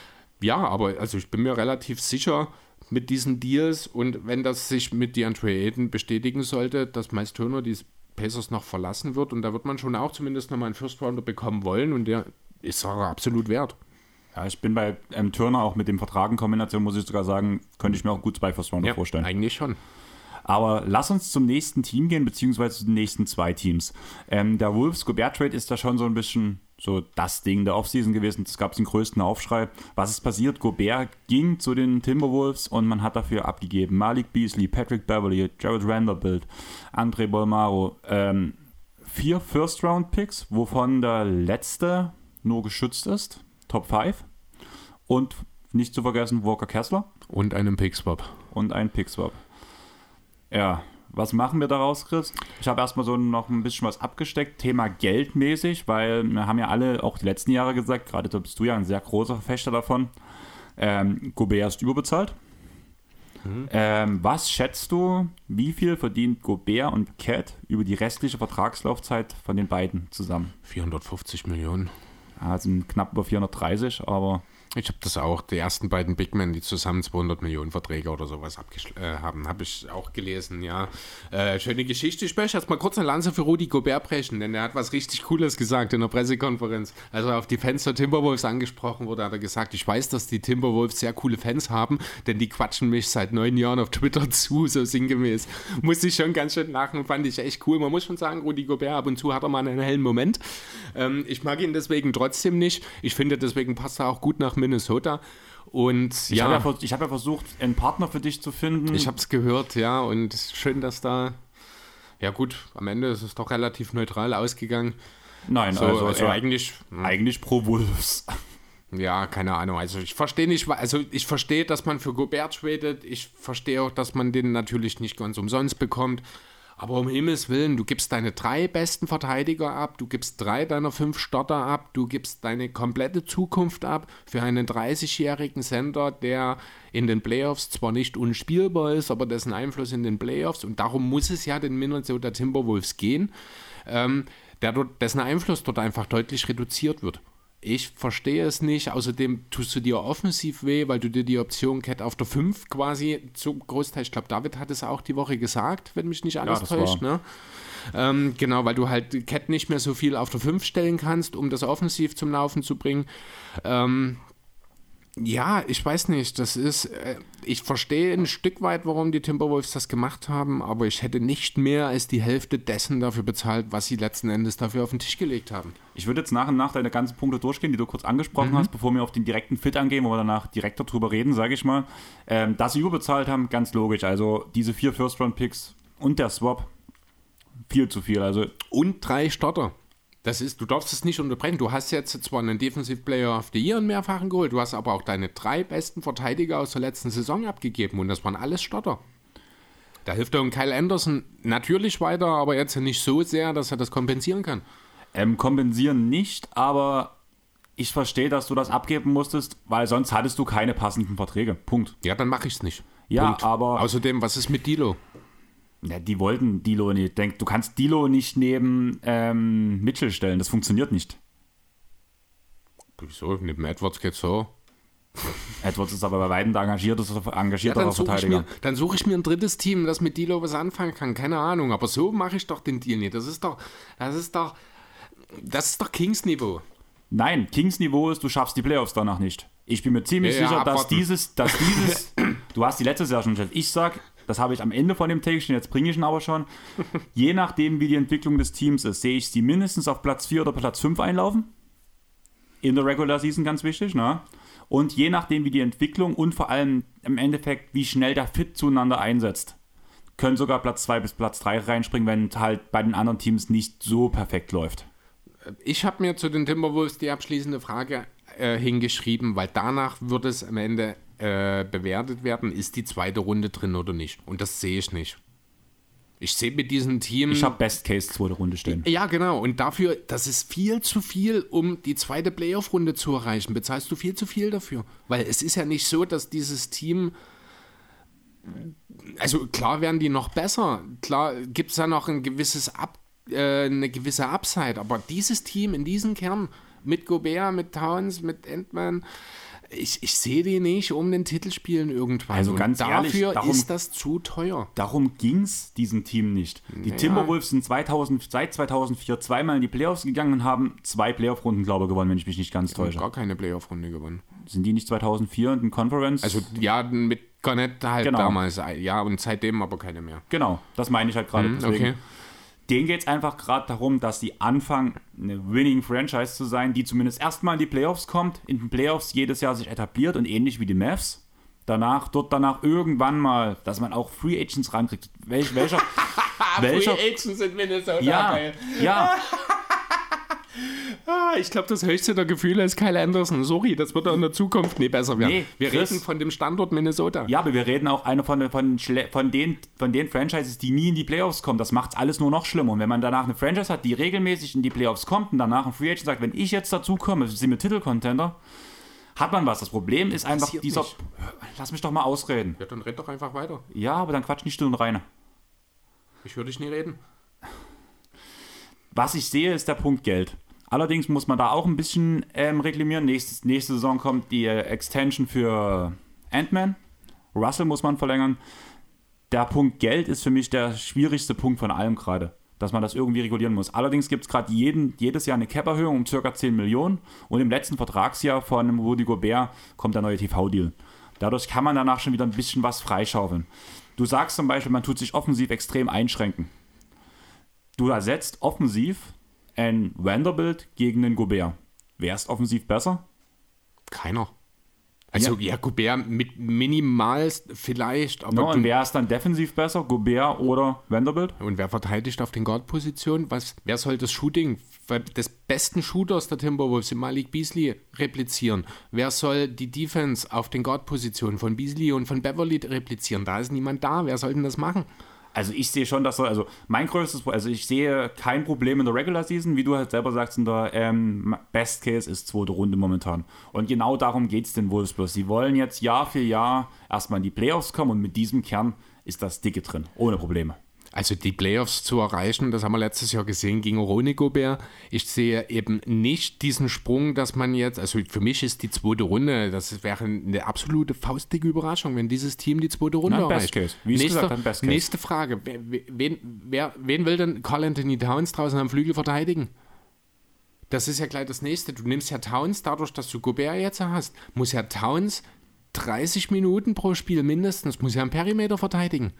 Ja, aber also ich bin mir relativ sicher mit diesen Deals und wenn das sich mit DeAndre Ayton bestätigen sollte, dass Miles Turner die Pacers noch verlassen wird und da wird man schon auch zumindest nochmal einen First Rounder bekommen wollen und der ist auch absolut wert. Ja, ich bin bei ähm, Turner auch mit dem Vertrag in Kombination, muss ich sogar sagen, könnte ich mir auch gut zwei First Rounder vorstellen. eigentlich schon. Aber lass uns zum nächsten Team gehen, beziehungsweise zu den nächsten zwei Teams. Ähm, der Wolves-Gobert-Trade ist da schon so ein bisschen so das Ding der Offseason gewesen. Es gab den größten Aufschrei. Was ist passiert? Gobert ging zu den Timberwolves und man hat dafür abgegeben Malik Beasley, Patrick Beverly, Jared Vanderbilt, Andre Bolmaro. Ähm, vier First-Round-Picks, wovon der letzte nur geschützt ist. Top 5. Und nicht zu vergessen Walker Kessler Und einen Pickswap. und ein Pickswap. Ja, was machen wir daraus, Chris? Ich habe erstmal so noch ein bisschen was abgesteckt, Thema geldmäßig, weil wir haben ja alle auch die letzten Jahre gesagt, gerade da bist du ja ein sehr großer Verfechter davon, ähm, Gobert ist überbezahlt. Ähm, was schätzt du, wie viel verdient Gobert und Cat über die restliche Vertragslaufzeit von den beiden zusammen? 450 Millionen. Ja, sind knapp über 430, aber Ich habe das auch, die ersten beiden Big Men, die zusammen 200 Millionen Verträge oder sowas äh, haben, habe ich auch gelesen, ja. Äh, schöne Geschichte. Ich möchte jetzt mal kurz eine Lanze für Rudi Gobert brechen, denn er hat was richtig Cooles gesagt in der Pressekonferenz. Als er auf die Fans der Timberwolves angesprochen wurde, hat er gesagt, ich weiß, dass die Timberwolves sehr coole Fans haben, denn die quatschen mich seit neun Jahren auf Twitter (laughs) zu, so sinngemäß. Musste ich schon ganz schön lachen, fand ich echt cool. Man muss schon sagen, Rudi Gobert ab und zu hat er mal einen hellen Moment. Ähm, ich mag ihn deswegen trotzdem nicht. Ich finde, deswegen passt er auch gut nach Minnesota. Und ich habe ja, ja, vers- ich hab ja versucht, einen Partner für dich zu finden. ich habe es gehört, ja, und schön, dass da. Ja, gut, am Ende ist es doch relativ neutral ausgegangen. Nein, So, also, also eigentlich, eigentlich pro Wolves. ja, keine Ahnung. Also ich verstehe nicht, also ich verstehe, dass man für Gobert tradet. Ich verstehe auch, dass man den natürlich nicht ganz umsonst bekommt. Aber um Himmels Willen, du gibst deine drei besten Verteidiger ab, du gibst drei deiner fünf Starter ab, du gibst deine komplette Zukunft ab für einen 30-jährigen Center, der in den Playoffs zwar nicht unspielbar ist, aber dessen Einfluss in den Playoffs, und darum muss es ja den Minnesota Timberwolves gehen, ähm, der dort, dessen Einfluss dort einfach deutlich reduziert wird. Ich verstehe es nicht. Außerdem tust du dir offensiv weh, weil du dir die Option Cat auf der 5 quasi zum Großteil, ich glaube, David hat es auch die Woche gesagt, wenn mich nicht alles das täuscht. Ne? Ähm, genau, weil du halt Cat nicht mehr so viel auf der 5 stellen kannst, um das offensiv zum Laufen zu bringen. Ähm, Ja, ich weiß nicht. Das ist, äh, ich verstehe ein Stück weit, warum die Timberwolves das gemacht haben, aber ich hätte nicht mehr als die Hälfte dessen dafür bezahlt, was sie letzten Endes dafür auf den Tisch gelegt haben. Ich würde jetzt nach und nach deine ganzen Punkte durchgehen, die du kurz angesprochen hast, bevor wir auf den direkten Fit angehen, wo wir danach direkt darüber reden, sage ich mal. Ähm, dass sie überbezahlt haben, ganz logisch. Also diese vier First-Round-Picks und der Swap, viel zu viel. Also Und drei Starter. Das ist, du darfst es nicht unterbrechen. Du hast jetzt zwar einen Defensive Player of the Year einen mehrfachen geholt, du hast aber auch deine drei besten Verteidiger aus der letzten Saison abgegeben und das waren alles Starter. Da hilft ein Kyle Anderson natürlich weiter, aber jetzt nicht so sehr, dass er das kompensieren kann. ähm, kompensieren nicht, aber ich verstehe, dass du das abgeben musstest, weil sonst hattest du keine passenden Verträge. Punkt. Ja, dann mache ich es nicht. Ja, Punkt. aber- Außerdem, was ist mit Dilo? Ja, die wollten Dilo nicht. Denk, du kannst Dilo nicht neben ähm, Mitchell stellen. Das funktioniert nicht. Wieso? Neben Edwards geht's so. Edwards ist aber bei weitem der Ja, dann suche ich, Verteidiger. mir, dann such ich mir ein drittes Team, das mit Dilo was anfangen kann. Keine Ahnung. Aber so mache ich doch den Deal nicht. Das ist doch, das ist doch, das ist doch Kings-Niveau. Nein, Kings Niveau ist, du schaffst die Playoffs danach nicht. Ich bin mir ziemlich Ja, ja, sicher, dass abwarten. dieses, dass dieses, (coughs) du hast die letzte Saison schon gestellt. Ich sag, das habe ich am Ende von dem Take stehen, jetzt bringe ich ihn aber schon. (laughs) Je nachdem, wie die Entwicklung des Teams ist, sehe ich sie mindestens auf Platz 4 oder Platz 5 einlaufen. In der Regular Season ganz wichtig, ne? Und je nachdem, wie die Entwicklung und vor allem im Endeffekt, wie schnell der Fit zueinander einsetzt, können sogar Platz 2 bis Platz 3 reinspringen, wenn halt bei den anderen Teams nicht so perfekt läuft. Ich habe mir zu den Timberwolves die abschließende Frage äh, hingeschrieben, weil danach wird es am Ende äh, bewertet werden, ist die zweite Runde drin oder nicht. Und das sehe ich nicht. Ich sehe mit diesem Team. Ich habe Best Case zweite Runde stehen. ja, genau. Und dafür, das ist viel zu viel, um die zweite Playoff-Runde zu erreichen. Bezahlst du viel zu viel dafür? Weil es ist ja nicht so, dass dieses Team. Also klar werden die noch besser. Klar gibt es da noch ein gewisses Ab, äh, eine gewisse Upside. Aber dieses Team in diesem Kern mit Gobert, mit Towns, mit Endman, ich, ich sehe die nicht um den Titel spielen irgendwann. Also Und ganz ehrlich, dafür darum- ist das zu teuer. Darum ging es diesem Team nicht. Die Timberwolves sind 2000, seit 2004 zweimal in die Playoffs gegangen und haben zwei Playoff-Runden, glaube ich, gewonnen, wenn ich mich nicht ganz täusche. Gar keine Playoff-Runde gewonnen. Sind die nicht 2004 in den Conference? Also ja, mit Garnett halt Genau. damals. Ja, und seitdem aber keine mehr. genau, das meine ich halt gerade. Deswegen, okay. Denen geht es einfach gerade darum, dass sie anfangen, eine winning Franchise zu sein, die zumindest erstmal in die Playoffs kommt, in den Playoffs jedes Jahr sich etabliert und ähnlich wie die Mavs. Danach, dort danach irgendwann mal, dass man auch Free Agents rankriegt. Welch, welcher, (laughs) welcher, Agents in Minnesota. ja, ja, (laughs) Ah, ich glaube, das höchste der Gefühle ist Kyle Anderson. Sorry, das wird auch in der Zukunft nie besser werden. Nee, Wir Chris. reden von dem Standort Minnesota. Ja, aber wir reden auch eine von, den- von, von, den, von den Franchises, die nie in die Playoffs kommen. Das macht alles nur noch schlimmer. Und wenn man danach eine Franchise hat, die regelmäßig in die Playoffs kommt und danach ein Free Agent sagt, wenn ich jetzt dazu komme, sind wir Titelcontender, hat man was. Das Problem ist einfach passiert dieser. nicht. Lass mich doch mal ausreden. Ja, dann red doch einfach weiter. Ja, aber dann quatsch nicht still und reine. Ich würde dich nie reden. Was ich sehe, ist der Punkt Geld. Allerdings muss man da auch ein bisschen ähm, reklamieren. Nächstes, nächste Saison kommt die äh, Extension für Ant-Man. Russell muss man verlängern. Der Punkt Geld ist für mich der schwierigste Punkt von allem gerade, dass man das irgendwie regulieren muss. Allerdings gibt es gerade jedes Jahr eine Cap-Erhöhung um ca. 10 Millionen und im letzten Vertragsjahr von Rudy Gobert kommt der neue TV-Deal. Dadurch kann man danach schon wieder ein bisschen was freischaufeln. Du sagst zum Beispiel, man tut sich offensiv extrem einschränken. Du ersetzt offensiv ein Vanderbilt gegen den Gobert. Wer ist offensiv besser? Keiner. Also, ja, Gobert mit minimal vielleicht, aber. No, und wer ist dann defensiv besser? Gobert oder Vanderbilt? und wer verteidigt auf den Guard-Positionen? Was, wer soll das Shooting des besten Shooters der Timberwolves, im Malik Beasley, replizieren? Wer soll die Defense auf den Guard-Positionen von Beasley und von Beverly replizieren? Da ist niemand da. Wer soll denn das machen? Also ich sehe schon, dass er, also mein größtes, also ich sehe kein Problem in der Regular Season, wie du halt selber sagst, in der ähm, Best Case ist zweite Runde momentan. Und genau darum geht es den Wolves bloß. Sie wollen jetzt Jahr für Jahr erstmal in die Playoffs kommen und mit diesem Kern ist das Dicke drin, ohne Probleme. Also die Playoffs zu erreichen, das haben wir letztes Jahr gesehen, ging ohne Gobert. Ich sehe eben nicht diesen Sprung, dass man jetzt, also für mich ist die zweite Runde, das wäre eine absolute faustdicke Überraschung, wenn dieses Team die zweite Runde Best erreicht. Case. Wie nächste, gesagt Best Case. nächste Frage, wer, wen, wer, wen will denn Carl Anthony Towns draußen am Flügel verteidigen? das ist ja gleich das nächste. Du nimmst ja Towns, dadurch, dass du Gobert jetzt hast, muss ja Towns 30 Minuten pro Spiel mindestens, muss ja einen Perimeter verteidigen.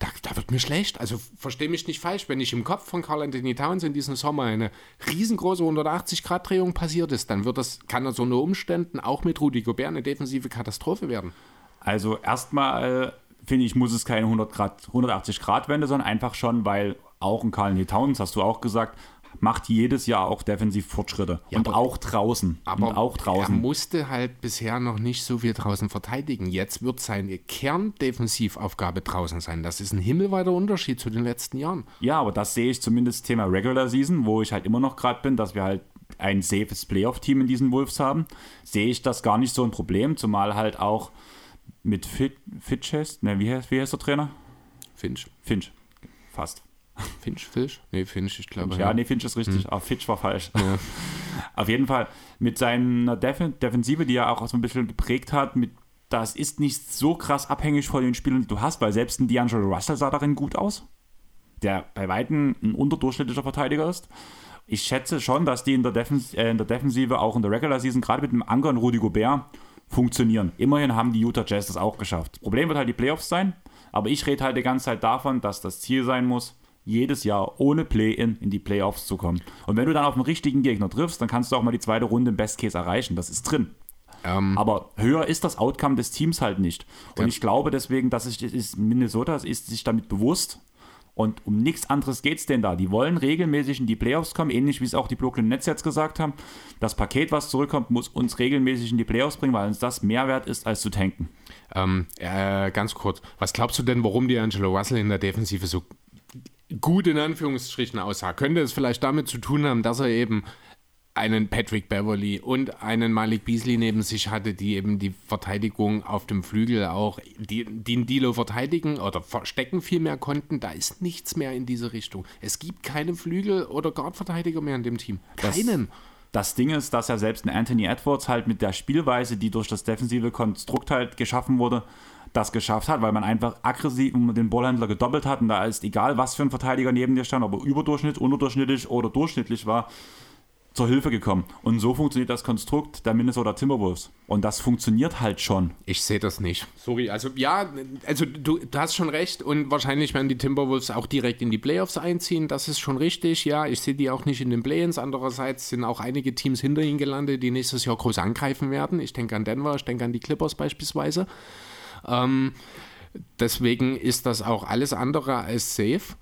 Da, da wird mir schlecht. Also verstehe mich nicht falsch, wenn ich im Kopf von Carl Anthony Towns in diesem Sommer eine riesengroße 180-Grad-Drehung passiert ist, dann wird das, kann das unter Umständen auch mit Rudi Gobert eine defensive Katastrophe werden. Also erstmal finde ich, muss es keine 100 Grad, 180 Grad Wende, sondern einfach schon, weil auch ein Carl Anthony Towns, hast du auch gesagt, macht jedes Jahr auch defensiv Fortschritte. Ja, und aber, auch draußen. Aber und auch draußen. er musste halt bisher noch nicht so viel draußen verteidigen. Jetzt wird seine Kerndefensivaufgabe draußen sein. Das ist ein himmelweiter Unterschied zu den letzten Jahren. Ja, aber das sehe ich zumindest Thema Regular Season, wo ich halt immer noch gerade bin, dass wir halt ein safes Playoff-Team in diesen Wolves haben, sehe ich das gar nicht so ein Problem, zumal halt auch mit Fit, Fitchest, ne, wie heißt, wie heißt der Trainer? Finch. Finch, fast. (laughs) Finch, Fisch? Nee, Finch, ich glaube. Ja, ja, nee, Finch ist richtig, hm. aber Fitch war falsch. Ja. (laughs) Auf jeden Fall, mit seiner Def Defensive, die er auch so ein bisschen geprägt hat, mit, das ist nicht so krass abhängig von den Spielern, die du hast, weil selbst ein D'Angelo Russell sah darin gut aus, der bei Weitem ein unterdurchschnittlicher Verteidiger ist. Ich schätze schon, dass die in der, Defens äh, in der Defensive, auch in der Regular Season, gerade mit dem Anker und Rudy Gobert, funktionieren. Immerhin haben die Utah Jazz das auch geschafft. Das Problem wird halt die Playoffs sein, aber ich rede halt die ganze Zeit davon, dass das Ziel sein muss, jedes Jahr ohne Play-In in die Playoffs zu kommen. Und wenn du dann auf den richtigen Gegner triffst, dann kannst du auch mal die zweite Runde im Best Case erreichen. Das ist drin. Ähm, Aber höher ist das Outcome des Teams halt nicht. Und ja. ich glaube deswegen, dass es ist, Minnesota ist sich damit bewusst. Und um nichts anderes geht es denn da. Die wollen regelmäßig in die Playoffs kommen, ähnlich wie es auch die Brooklyn Nets jetzt gesagt haben. Das Paket, was zurückkommt, muss uns regelmäßig in die Playoffs bringen, weil uns das mehr wert ist, als zu tanken. Ähm, äh, ganz kurz, was glaubst du denn, warum die Angelo Russell in der Defensive so gut in Anführungsstrichen aussah. Könnte es vielleicht damit zu tun haben, dass er eben einen Patrick Beverly und einen Malik Beasley neben sich hatte, die eben die Verteidigung auf dem Flügel auch, den Dilo verteidigen oder verstecken viel mehr konnten. Da ist nichts mehr in diese Richtung. Es gibt keine Flügel- oder Guard-Verteidiger mehr in dem Team. Keinen. Das, das Ding ist, dass ja selbst ein Anthony Edwards halt mit der Spielweise, die durch das defensive Konstrukt halt geschaffen wurde, das geschafft hat, weil man einfach aggressiv den Ballhändler gedoppelt hat und da ist egal, was für ein Verteidiger neben dir stand, ob er überdurchschnittlich, unterdurchschnittlich oder durchschnittlich war, zur Hilfe gekommen. Und so funktioniert das Konstrukt der Minnesota Timberwolves. Und das funktioniert halt schon. Ich sehe das nicht. Sorry, also ja, also du, du, hast schon recht und wahrscheinlich werden die Timberwolves auch direkt in die Playoffs einziehen. Das ist schon richtig. Ja, ich sehe die auch nicht in den Play-ins. Andererseits sind auch einige Teams hinter ihnen gelandet, die nächstes Jahr groß angreifen werden. Ich denke an Denver, ich denke an die Clippers beispielsweise. Ähm, deswegen ist das auch alles andere als safe.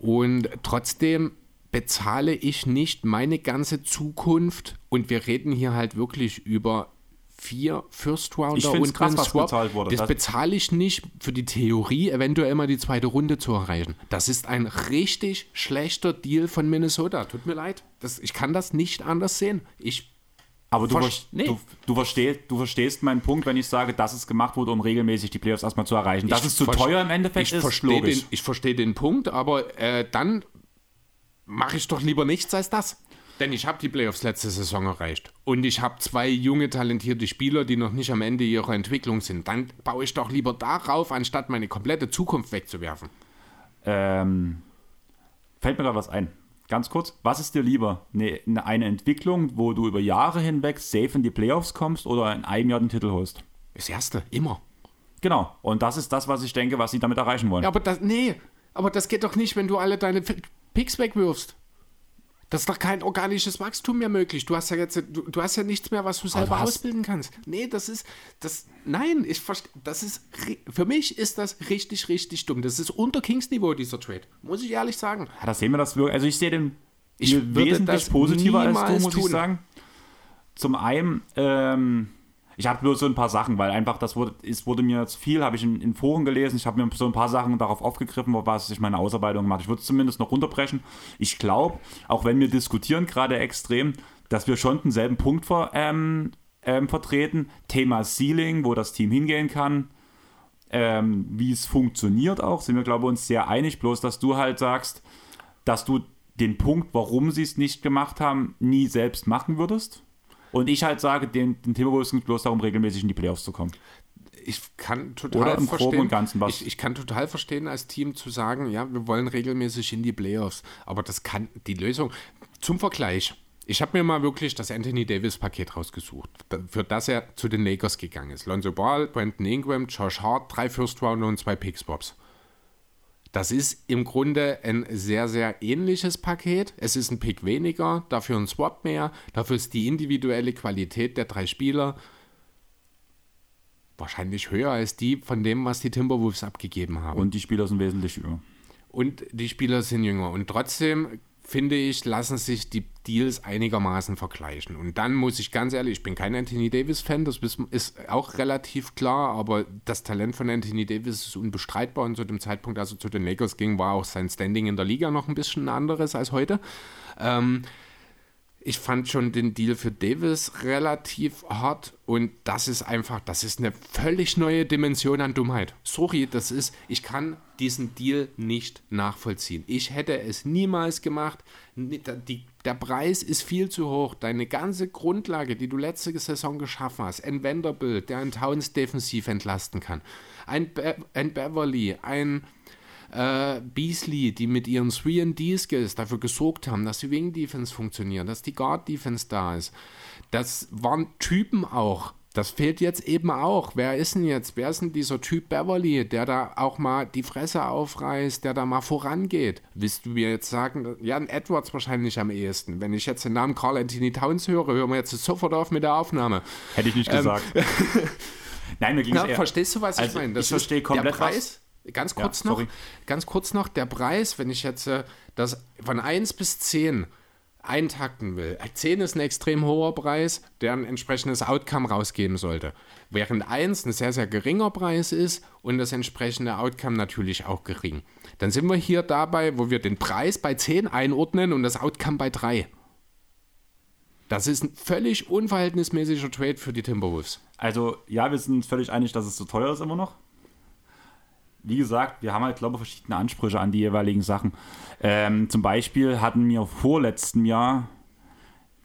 Und trotzdem bezahle ich nicht meine ganze Zukunft und wir reden hier halt wirklich über vier First Rounder und krass, was Swap. Bezahlt wurde. Das, bezahle ich nicht für die Theorie, eventuell mal die zweite Runde zu erreichen. Das ist ein richtig schlechter Deal von Minnesota. Tut mir leid. Das, ich kann das nicht anders sehen. Ich aber du, Ver nee. du, du, verstehst, du verstehst meinen Punkt, wenn ich sage, dass es gemacht wurde, um regelmäßig die Playoffs erstmal zu erreichen. Dass ich es zu teuer im Endeffekt ich ist, logisch. Den, ich verstehe den Punkt, aber äh, dann mache ich doch lieber nichts als das. Denn ich habe die Playoffs letzte Saison erreicht. Und ich habe zwei junge, talentierte Spieler, die noch nicht am Ende ihrer Entwicklung sind. Dann baue ich doch lieber darauf, anstatt meine komplette Zukunft wegzuwerfen. Ähm, fällt mir da was ein. Ganz kurz, was ist dir lieber? Eine, eine Entwicklung, wo du über Jahre hinweg safe in die Playoffs kommst oder in einem Jahr den Titel holst? Das erste, immer. Genau, und das ist das, was ich denke, was sie damit erreichen wollen. Ja, aber das, nee, aber das geht doch nicht, wenn du alle deine Picks wegwirfst. Das ist doch kein organisches Wachstum mehr möglich. Du hast ja jetzt, du, du hast ja nichts mehr, was du selber du ausbilden kannst. Nee, das ist, das, nein, ich verstehe, das ist, für mich ist das richtig, richtig dumm. Das ist unter Kings-Niveau, dieser Trade. Muss ich ehrlich sagen. Ja, da sehen wir das wirklich, also ich sehe den ich wesentlich positiver als du, muss tun. ich sagen. Zum einen, ähm, ich habe bloß so ein paar Sachen, weil einfach das wurde, es wurde mir zu viel, habe ich in, in, Foren gelesen. Ich habe mir so ein paar Sachen darauf aufgegriffen, was ich meine Ausarbeitung gemacht. Ich würde es zumindest noch runterbrechen. Ich glaube, auch wenn wir diskutieren gerade extrem, dass wir schon denselben Punkt ver, ähm, ähm, vertreten. Thema Ceiling, wo das Team hingehen kann. Ähm, wie es funktioniert auch, sind wir, glaube ich, uns sehr einig. Bloß, dass du halt sagst, dass du den Punkt, warum sie es nicht gemacht haben, nie selbst machen würdest. Und ich halt sage, den, den Timberwolves geht bloß darum, regelmäßig in die Playoffs zu kommen. Ich kann total Oder im verstehen, und Ganzen was. Ich, ich, kann total verstehen, als Team zu sagen, ja, wir wollen regelmäßig in die Playoffs. Aber das kann die Lösung. Zum Vergleich, Ich habe mir mal wirklich das Anthony Davis-Paket rausgesucht, für das er zu den Lakers gegangen ist. Lonzo Ball, Brandon Ingram, Josh Hart, drei First Rounder und zwei Pick-Swaps. Das ist im Grunde ein sehr, sehr ähnliches Paket. Es ist ein Pick weniger, dafür ein Swap mehr, dafür ist die individuelle Qualität der drei Spieler wahrscheinlich höher als die von dem, was die Timberwolves abgegeben haben. Und die Spieler sind wesentlich jünger. Und die Spieler sind jünger. Und trotzdem finde ich, lassen sich die Deals einigermaßen vergleichen. Und dann muss ich ganz ehrlich, ich bin kein Anthony Davis-Fan, das ist auch relativ klar, aber das Talent von Anthony Davis ist unbestreitbar und zu dem Zeitpunkt, als er zu den Lakers ging, war auch sein Standing in der Liga noch ein bisschen anderes als heute. Ähm, ich fand schon den Deal für Davis relativ hart und das ist einfach, das ist eine völlig neue Dimension an Dummheit. Sorry, das ist, ich kann diesen Deal nicht nachvollziehen. Ich hätte es niemals gemacht. Die, der Preis ist viel zu hoch. Deine ganze Grundlage, die du letzte Saison geschaffen hast, ein Vanderbilt, der einen Towns defensiv entlasten kann, ein, Be ein Beverly, ein äh, Beasley, die mit ihren 3D-Skills dafür gesorgt haben, dass die Wing Defense funktioniert, dass die Guard Defense da ist. Das waren Typen auch. Das fehlt jetzt eben auch. Wer ist denn jetzt? Wer ist denn dieser Typ Beverly, der da auch mal die Fresse aufreißt, der da mal vorangeht? Willst du mir jetzt sagen, Jan Edwards wahrscheinlich am ehesten. Wenn ich jetzt den Namen Carl Anthony Towns höre, hören wir jetzt sofort auf mit der Aufnahme. Hätte ich nicht ähm, gesagt. (laughs) Nein, mir ging es Verstehst du, was also ich meine? ich verstehe komplett der Preis, was Ganz kurz ja, noch, ganz kurz noch, der Preis, wenn ich jetzt äh, das von 1 bis 10 eintakten will. 10 ist ein extrem hoher Preis, der ein entsprechendes Outcome rausgeben sollte. Während 1 ein sehr, sehr geringer Preis ist und das entsprechende Outcome natürlich auch gering. Dann sind wir hier dabei, wo wir den Preis bei 10 einordnen und das Outcome bei 3. Das ist ein völlig unverhältnismäßiger Trade für die Timberwolves. Also, ja, wir sind völlig einig, dass es zu teuer ist immer noch wie gesagt, wir haben halt, glaube ich, verschiedene Ansprüche an die jeweiligen Sachen. Ähm, zum Beispiel hatten wir vorletzten Jahr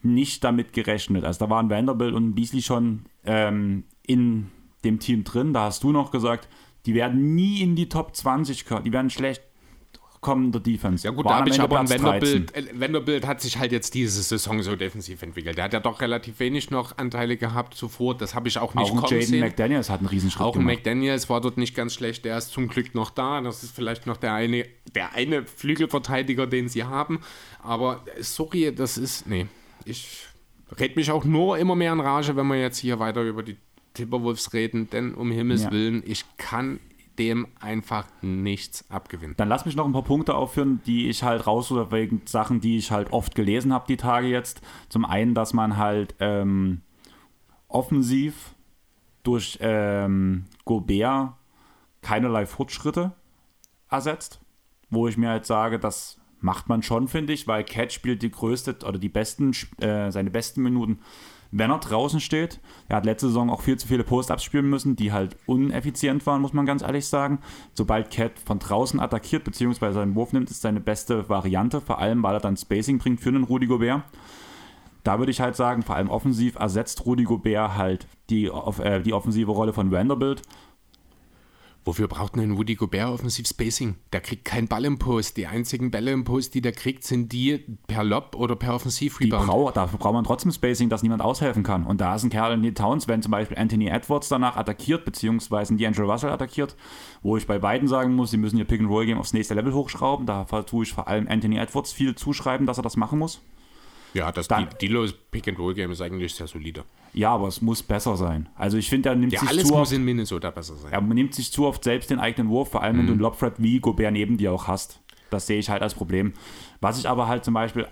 nicht damit gerechnet. Also da waren Vanderbilt und Beasley schon ähm, in dem Team drin. Da hast du noch gesagt, die werden nie in die Top 20 kommen. Die werden schlecht kommender Defense. Ja gut, da habe ich aber ein Vanderbilt, äh, Vanderbilt hat sich halt jetzt diese Saison so defensiv entwickelt. Der hat ja doch relativ wenig noch Anteile gehabt zuvor. Das habe ich auch nicht auch kommen Jaden sehen. McDaniels hat einen Riesenschritt Auch gemacht. McDaniels war dort nicht ganz schlecht. Der ist zum Glück noch da. Das ist vielleicht noch der eine, der eine Flügelverteidiger, den sie haben. Aber sorry, das ist, nee, ich rede mich auch nur immer mehr in Rage, wenn wir jetzt hier weiter über die Timberwolves reden, denn um Himmels ja. Willen, ich kann dem einfach nichts abgewinnen. Dann lass mich noch ein paar Punkte aufführen, die ich halt raussuche, wegen Sachen, die ich halt oft gelesen habe die Tage jetzt. Zum einen, dass man halt ähm, offensiv durch ähm, Gobert keinerlei Fortschritte ersetzt, wo ich mir halt sage, das macht man schon, finde ich, weil Cat spielt die größte oder die besten, äh, seine besten Minuten wenn er draußen steht. Er hat letzte Saison auch viel zu viele Post-Ups spielen müssen, die halt uneffizient waren, muss man ganz ehrlich sagen. Sobald Cat von draußen attackiert bzw. seinen Wurf nimmt, ist seine beste Variante, vor allem weil er dann Spacing bringt für einen Rudy Gobert. Da würde ich halt sagen, vor allem offensiv ersetzt Rudy Gobert halt die, äh, die offensive Rolle von Vanderbilt Wofür braucht denn ein Woody Gobert offensiv Spacing? Der kriegt keinen Ball im Post. Die einzigen Bälle im Post, die der kriegt, sind die per Lob oder per Offensiv-Rebound. Brau dafür braucht man trotzdem Spacing, dass niemand aushelfen kann. Und da ist ein Kerl in die Towns, wenn zum Beispiel Anthony Edwards danach attackiert, beziehungsweise D'Angelo Russell attackiert, wo ich bei beiden sagen muss, sie müssen ihr Pick-and-Roll-Game aufs nächste Level hochschrauben. Da tue ich vor allem Anthony Edwards viel zuschreiben, dass er das machen muss. Ja, das Dann, Dilos Pick-and-Roll-Game ist eigentlich sehr solide. Ja, aber es muss besser sein. Also ich finde, er nimmt ja, sich alles zu muss oft, in Minnesota besser sein. Er nimmt sich zu oft selbst den eigenen Wurf, vor allem mhm. wenn du einen Lobthread wie Gobert neben dir auch hast. Das sehe ich halt als Problem. Was ich aber halt zum Beispiel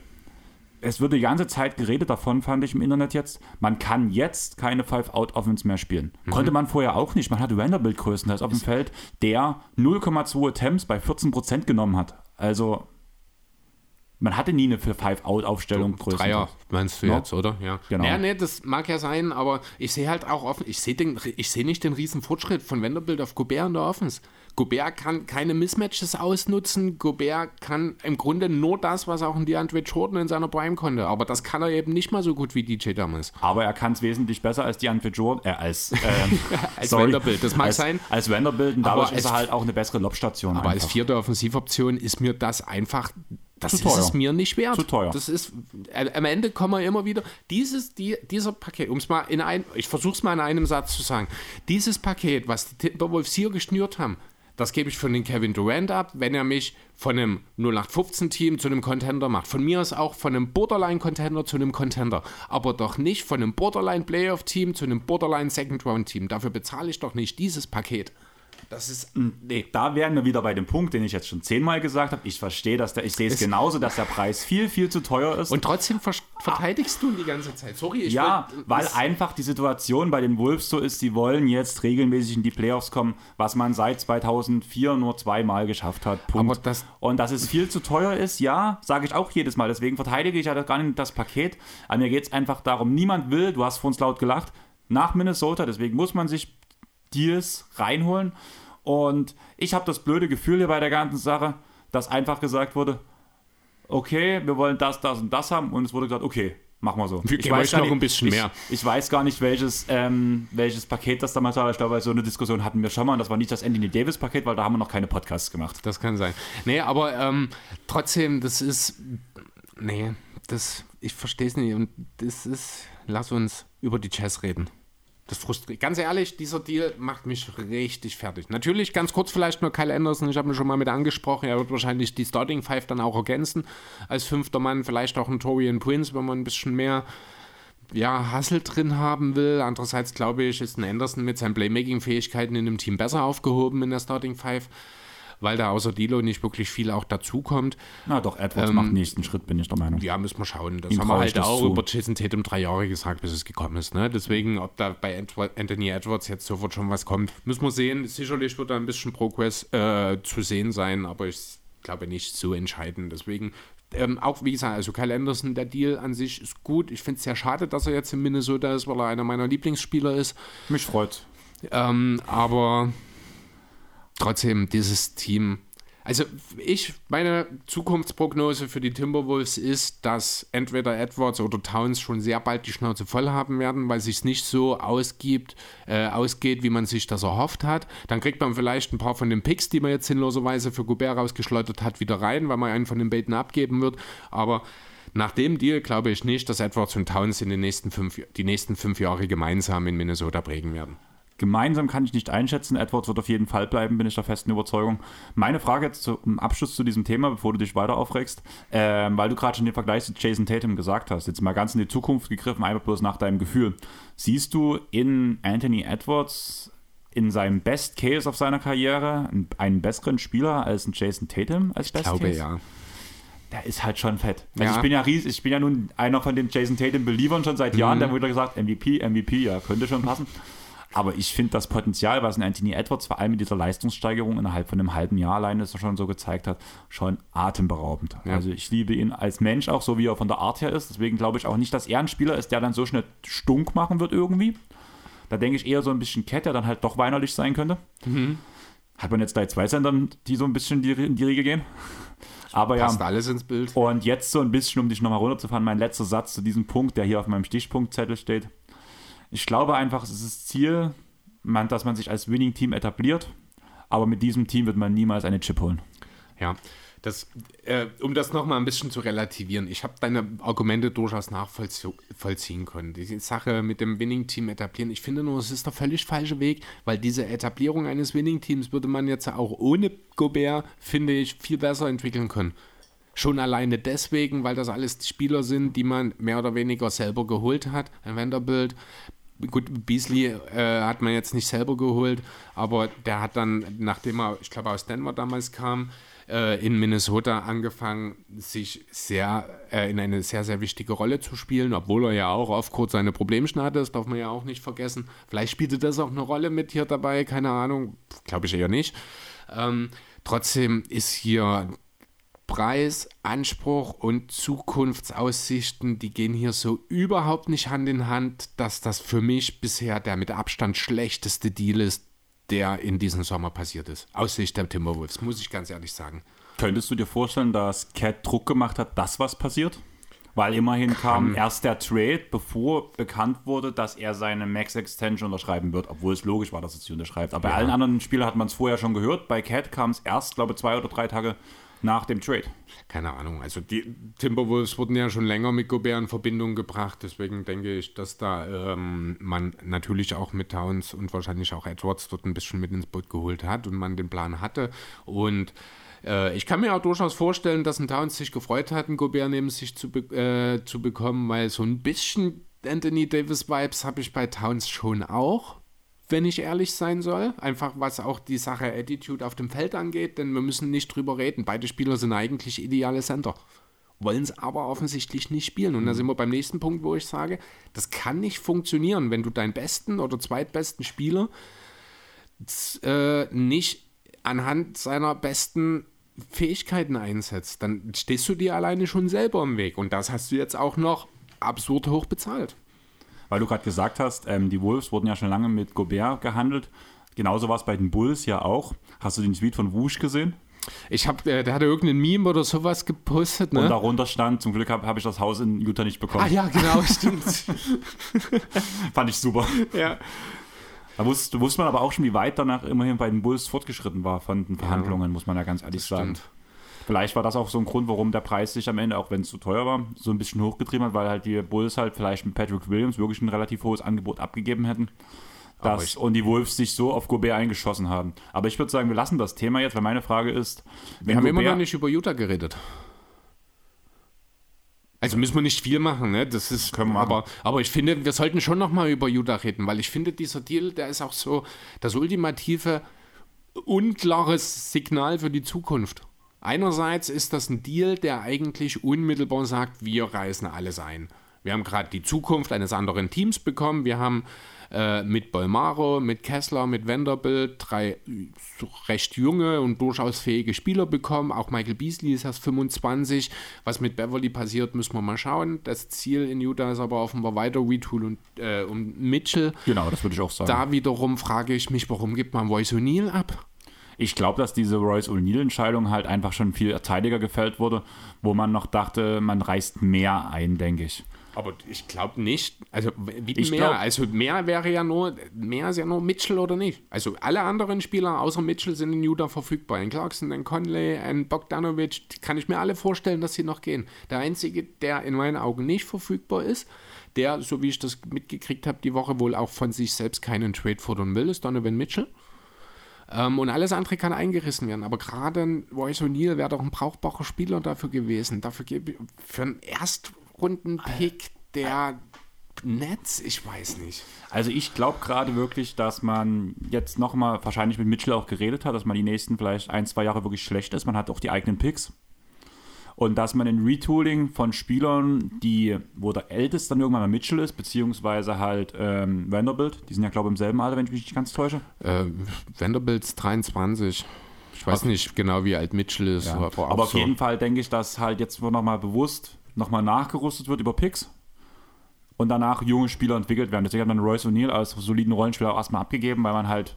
es wird die ganze Zeit geredet davon, fand ich im Internet jetzt. Man kann jetzt keine Five-Out-Offense mehr spielen. Mhm. Konnte man vorher auch nicht. Man hatte Vanderbilt größtenteils auf dem Feld, der 0,2 Attempts bei 14% genommen hat. Also man hatte nie eine für Five-Out-Aufstellung größer. Dreier meinst du no? jetzt, oder? Ja. Genau. Ja, nee, das mag ja sein, aber ich sehe halt auch offen, ich sehe seh nicht den riesen Fortschritt von Vanderbilt auf Gobert in der Offense. Gobert kann keine Mismatches ausnutzen. Gobert kann im Grunde nur das, was auch ein DeAndre Jordan in seiner Prime konnte. Aber das kann er eben nicht mal so gut wie DJ damals. Aber er kann es wesentlich besser als DeAndre Jordan, äh, als, (laughs) ähm, als sorry, Vanderbilt. Das mag als, sein. Als Vanderbilt und dadurch ist er halt auch eine bessere Lobstation. Aber einfach. als vierte Offensivoption ist mir das einfach das ist es mir nicht wert. Zu teuer. Das ist, äh, am Ende kommen wir immer wieder, dieses, die, dieser Paket, um es mal in ein, ich versuche es mal in einem Satz zu sagen, dieses Paket, was die Timberwolves hier geschnürt haben, das gebe ich von den Kevin Durant ab, wenn er mich von einem 0815-Team zu einem Contender macht. Von mir aus auch von einem Borderline-Contender zu einem Contender. Aber doch nicht von einem Borderline-Playoff-Team zu einem Borderline-Second-Round-Team. Dafür bezahle ich doch nicht dieses Paket. Das ist. Nee. Da wären wir wieder bei dem Punkt, den ich jetzt schon zehnmal gesagt habe. Ich verstehe, dass der, ich sehe es genauso, dass der Preis viel, viel zu teuer ist. Und trotzdem ver verteidigst du ihn die ganze Zeit. Sorry, ich ja, wollt- weil einfach die Situation bei den Wolves so ist, sie wollen jetzt regelmäßig in die Playoffs kommen, was man seit 2004 nur zweimal geschafft hat. Punkt. Das- Und dass es viel zu teuer ist, ja, sage ich auch jedes Mal. Deswegen verteidige ich ja gar nicht das Paket. Aber mir geht es einfach darum, niemand will, du hast vor uns laut gelacht, nach Minnesota. Deswegen muss man sich Deals reinholen. Und ich habe das blöde Gefühl hier bei der ganzen Sache, dass einfach gesagt wurde, okay, wir wollen das, das und das haben. Und es wurde gesagt, okay, machen wir so. Wir ich gar noch nicht- ein bisschen ich, mehr. Ich weiß gar nicht, welches, ähm, welches Paket das damals war. Ich glaube, so eine Diskussion hatten wir schon mal. Und das war nicht das Anthony Davis-Paket, weil da haben wir noch keine Podcasts gemacht. Das kann sein. Nee, aber ähm, trotzdem, das ist. Nee, das. Ich verstehe es nicht. Und das ist. Lass uns über die Jazz reden. Das frustriert. Ganz ehrlich, dieser Deal macht mich richtig fertig. Natürlich, ganz kurz vielleicht nur Kyle Anderson. Ich habe ihn schon mal mit angesprochen. Er wird wahrscheinlich die Starting Five dann auch ergänzen. Als fünfter Mann. Vielleicht auch ein Torian Prince, wenn man ein bisschen mehr ja, Hustle drin haben will. Andererseits glaube ich, ist ein Anderson mit seinen Playmaking-Fähigkeiten in dem Team besser aufgehoben in der Starting Five, weil da außer Dilo nicht wirklich viel auch dazukommt. Na doch, Edwards macht den nächsten Schritt, bin ich der Meinung. Ja, müssen wir schauen. Das Ihm haben wir halt auch zu. über Jason Tatum drei Jahre gesagt, bis es gekommen ist. Ne? Deswegen, ob da bei Anthony Edwards jetzt sofort schon was kommt, müssen wir sehen. Sicherlich wird da ein bisschen Progress äh, zu sehen sein, aber ich glaube nicht so entscheidend. Deswegen, ähm, auch wie gesagt, also Kyle Anderson, der Deal an sich ist gut. Ich finde es sehr schade, dass er jetzt in Minnesota ist, weil er einer meiner Lieblingsspieler ist. Mich freut. Ähm, aber trotzdem, dieses Team. Also ich, meine Zukunftsprognose für die Timberwolves ist, dass entweder Edwards oder Towns schon sehr bald die Schnauze voll haben werden, weil sich nicht so ausgibt, äh, ausgeht, wie man sich das erhofft hat. Dann kriegt man vielleicht ein paar von den Picks, die man jetzt sinnloserweise für Gobert rausgeschleudert hat, wieder rein, weil man einen von den Baiten abgeben wird. Aber nach dem Deal glaube ich nicht, dass Edwards und Towns in den nächsten fünf, die nächsten fünf Jahre gemeinsam in Minnesota prägen werden. Gemeinsam kann ich nicht einschätzen. Edwards wird auf jeden Fall bleiben, bin ich der festen Überzeugung. Meine Frage jetzt zum Abschluss zu diesem Thema, bevor du dich weiter aufregst, ähm, weil du gerade schon den Vergleich zu Jason Tatum gesagt hast, jetzt mal ganz in die Zukunft gegriffen, einfach bloß nach deinem Gefühl. Siehst du in Anthony Edwards in seinem Best Case auf seiner Karriere einen besseren Spieler als ein Jason Tatum als Best glaube Case? ja. Der ist halt schon fett. Also Ja. ich bin ja ries, ich bin ja nun einer von den Jason Tatum Believern schon seit Jahren, der wurde gesagt, MVP, MVP, ja, könnte schon passen. Aber ich finde das Potenzial, was ein Anthony Edwards vor allem mit dieser Leistungssteigerung innerhalb von einem halben Jahr alleine das er schon so gezeigt hat, schon atemberaubend. Ja. Also ich liebe ihn als Mensch auch, so wie er von der Art her ist. Deswegen glaube ich auch nicht, dass er ein Spieler ist, der dann so schnell stunk machen wird irgendwie. Da denke ich eher so ein bisschen Cat, der dann halt doch weinerlich sein könnte. Hat man jetzt gleich zwei Sendern, die so ein bisschen in die Riege gehen. Aber ja. Passt alles ins Bild. Und jetzt so ein bisschen, um dich nochmal runterzufahren, mein letzter Satz zu diesem Punkt, der hier auf meinem Stichpunktzettel steht. Ich glaube einfach, es ist das Ziel, man, dass man sich als Winning-Team etabliert, aber mit diesem Team wird man niemals eine Chip holen. Ja, das, äh, um das nochmal ein bisschen zu relativieren, ich habe deine Argumente durchaus nachvollziehen können. Die Sache mit dem Winning-Team etablieren, ich finde nur, es ist der völlig falsche Weg, weil diese Etablierung eines Winning-Teams würde man jetzt auch ohne Gobert, finde ich, viel besser entwickeln können. Schon alleine deswegen, weil das alles Spieler sind, die man mehr oder weniger selber geholt hat. Ein Vanderbilt, gut, Beasley äh, hat man jetzt nicht selber geholt, aber der hat dann, nachdem er, ich glaube, aus Denver damals kam, äh, in Minnesota angefangen, sich sehr äh, in eine sehr, sehr wichtige Rolle zu spielen, obwohl er ja auch auf kurz seine Problemchen hatte, das darf man ja auch nicht vergessen. Vielleicht spielte das auch eine Rolle mit hier dabei, keine Ahnung, glaube ich eher nicht. Ähm, trotzdem ist hier Preis, Anspruch und Zukunftsaussichten, die gehen hier so überhaupt nicht Hand in Hand, dass das für mich bisher der mit Abstand schlechteste Deal ist, der in diesem Sommer passiert ist. Aus Sicht der Timberwolves, muss ich ganz ehrlich sagen. Könntest du dir vorstellen, dass Cat Druck gemacht hat, dass was passiert? Weil immerhin kam erst der Trade, bevor bekannt wurde, dass er seine Max Extension unterschreiben wird, obwohl es logisch war, dass er sie unterschreibt. Aber bei allen anderen Spielern hat man es vorher schon gehört. Bei Cat kam es erst, glaube ich, zwei oder drei Tage nach dem Trade? Keine Ahnung. Also die Timberwolves wurden ja schon länger mit Gobert in Verbindung gebracht. Deswegen denke ich, dass da ähm, man natürlich auch mit Towns und wahrscheinlich auch Edwards dort ein bisschen mit ins Boot geholt hat und man den Plan hatte. Und äh, ich kann mir auch durchaus vorstellen, dass ein Towns sich gefreut hat, einen Gobert neben sich zu, be äh, zu bekommen, weil so ein bisschen Anthony Davis Vibes habe ich bei Towns schon auch wenn ich ehrlich sein soll. Einfach was auch die Sache Attitude auf dem Feld angeht, denn wir müssen nicht drüber reden. Beide Spieler sind eigentlich ideale Center. Wollen es aber offensichtlich nicht spielen. Und da sind wir beim nächsten Punkt, wo ich sage, das kann nicht funktionieren, wenn du deinen besten oder zweitbesten Spieler äh, nicht anhand seiner besten Fähigkeiten einsetzt. Dann stehst du dir alleine schon selber im Weg. Und das hast du jetzt auch noch absurd hoch bezahlt weil du gerade gesagt hast, ähm, die Wolves wurden ja schon lange mit Gobert gehandelt. Genauso war es bei den Bulls ja auch. Hast du den Tweet von Wusch gesehen? Ich habe, äh, der hatte irgendein Meme oder sowas gepostet, ne? Und darunter stand, zum Glück habe hab ich das Haus in Utah nicht bekommen. Ah ja, genau, (laughs) stimmt. (laughs) Fand ich super. Ja. Da wusste, wusste man aber auch schon, wie weit danach immerhin bei den Bulls fortgeschritten war von den Verhandlungen, ja, muss man ja ganz ehrlich sagen. Stimmt. Vielleicht war das auch so ein Grund, warum der Preis sich am Ende, auch wenn es zu teuer war, so ein bisschen hochgetrieben hat, weil halt die Bulls halt vielleicht mit Patrick Williams wirklich ein relativ hohes Angebot abgegeben hätten. Das, und die Wolves sich so auf Gobert eingeschossen haben. Aber ich würde sagen, wir lassen das Thema jetzt, weil meine Frage ist. Wir haben Gobert, immer noch nicht über Utah geredet. Also müssen wir nicht viel machen, ne? Das ist, Können wir aber, aber ich finde, wir sollten schon noch mal über Utah reden, weil ich finde, dieser Deal, der ist auch so das ultimative, unklares Signal für die Zukunft. Einerseits ist das ein Deal, der eigentlich unmittelbar sagt, wir reißen alles ein. Wir haben gerade die Zukunft eines anderen Teams bekommen. Wir haben äh, mit Bolmaro, mit Kessler, mit Vanderbilt drei recht junge und durchaus fähige Spieler bekommen. Auch Michael Beasley ist erst 25. Was mit Beverly passiert, müssen wir mal schauen. Das Ziel in Utah ist aber offenbar weiter Retool und, äh, und Mitchell. Genau, das würde ich auch sagen. Da wiederum frage ich mich, warum gibt man Royce O'Neill ab? Ich glaube, dass diese Royce O'Neill-Entscheidung halt einfach schon viel zeitiger gefällt wurde, wo man noch dachte, man reißt mehr ein, denke ich. Aber ich glaube nicht. Also wie ich mehr? Glaub, also mehr wäre ja nur, mehr ist ja nur Mitchell oder nicht. Also alle anderen Spieler außer Mitchell sind in Utah verfügbar. Ein Clarkson, ein Conley, ein Bogdanovic, kann ich mir alle vorstellen, dass sie noch gehen. Der einzige, der in meinen Augen nicht verfügbar ist, der, so wie ich das mitgekriegt habe, die Woche wohl auch von sich selbst keinen Trade fordern will, ist Donovan Mitchell. Ähm, und alles andere kann eingerissen werden. Aber gerade ein Royce O'Neill wäre doch ein brauchbarer Spieler dafür gewesen. Dafür für einen Erstrunden-Pick, der Netz, ich weiß nicht. Also ich glaube gerade wirklich, dass man jetzt nochmal wahrscheinlich mit Mitchell auch geredet hat, dass man die nächsten vielleicht ein, zwei Jahre wirklich schlecht ist. Man hat auch die eigenen Picks und dass man in Retooling von Spielern, die, wo der Älteste dann irgendwann mal Mitchell ist, beziehungsweise halt ähm, Vanderbilt, die sind ja glaube ich im selben Alter, wenn ich mich nicht ganz täusche. Äh, Vanderbilt ist 23. Ich weiß okay. nicht genau, wie alt Mitchell ist. Ja. Aber, aber auf so. jeden Fall denke ich, dass halt jetzt nochmal bewusst nochmal nachgerüstet wird über Picks und danach junge Spieler entwickelt werden. Deswegen hat man Royce O'Neill als soliden Rollenspieler auch erstmal abgegeben, weil man halt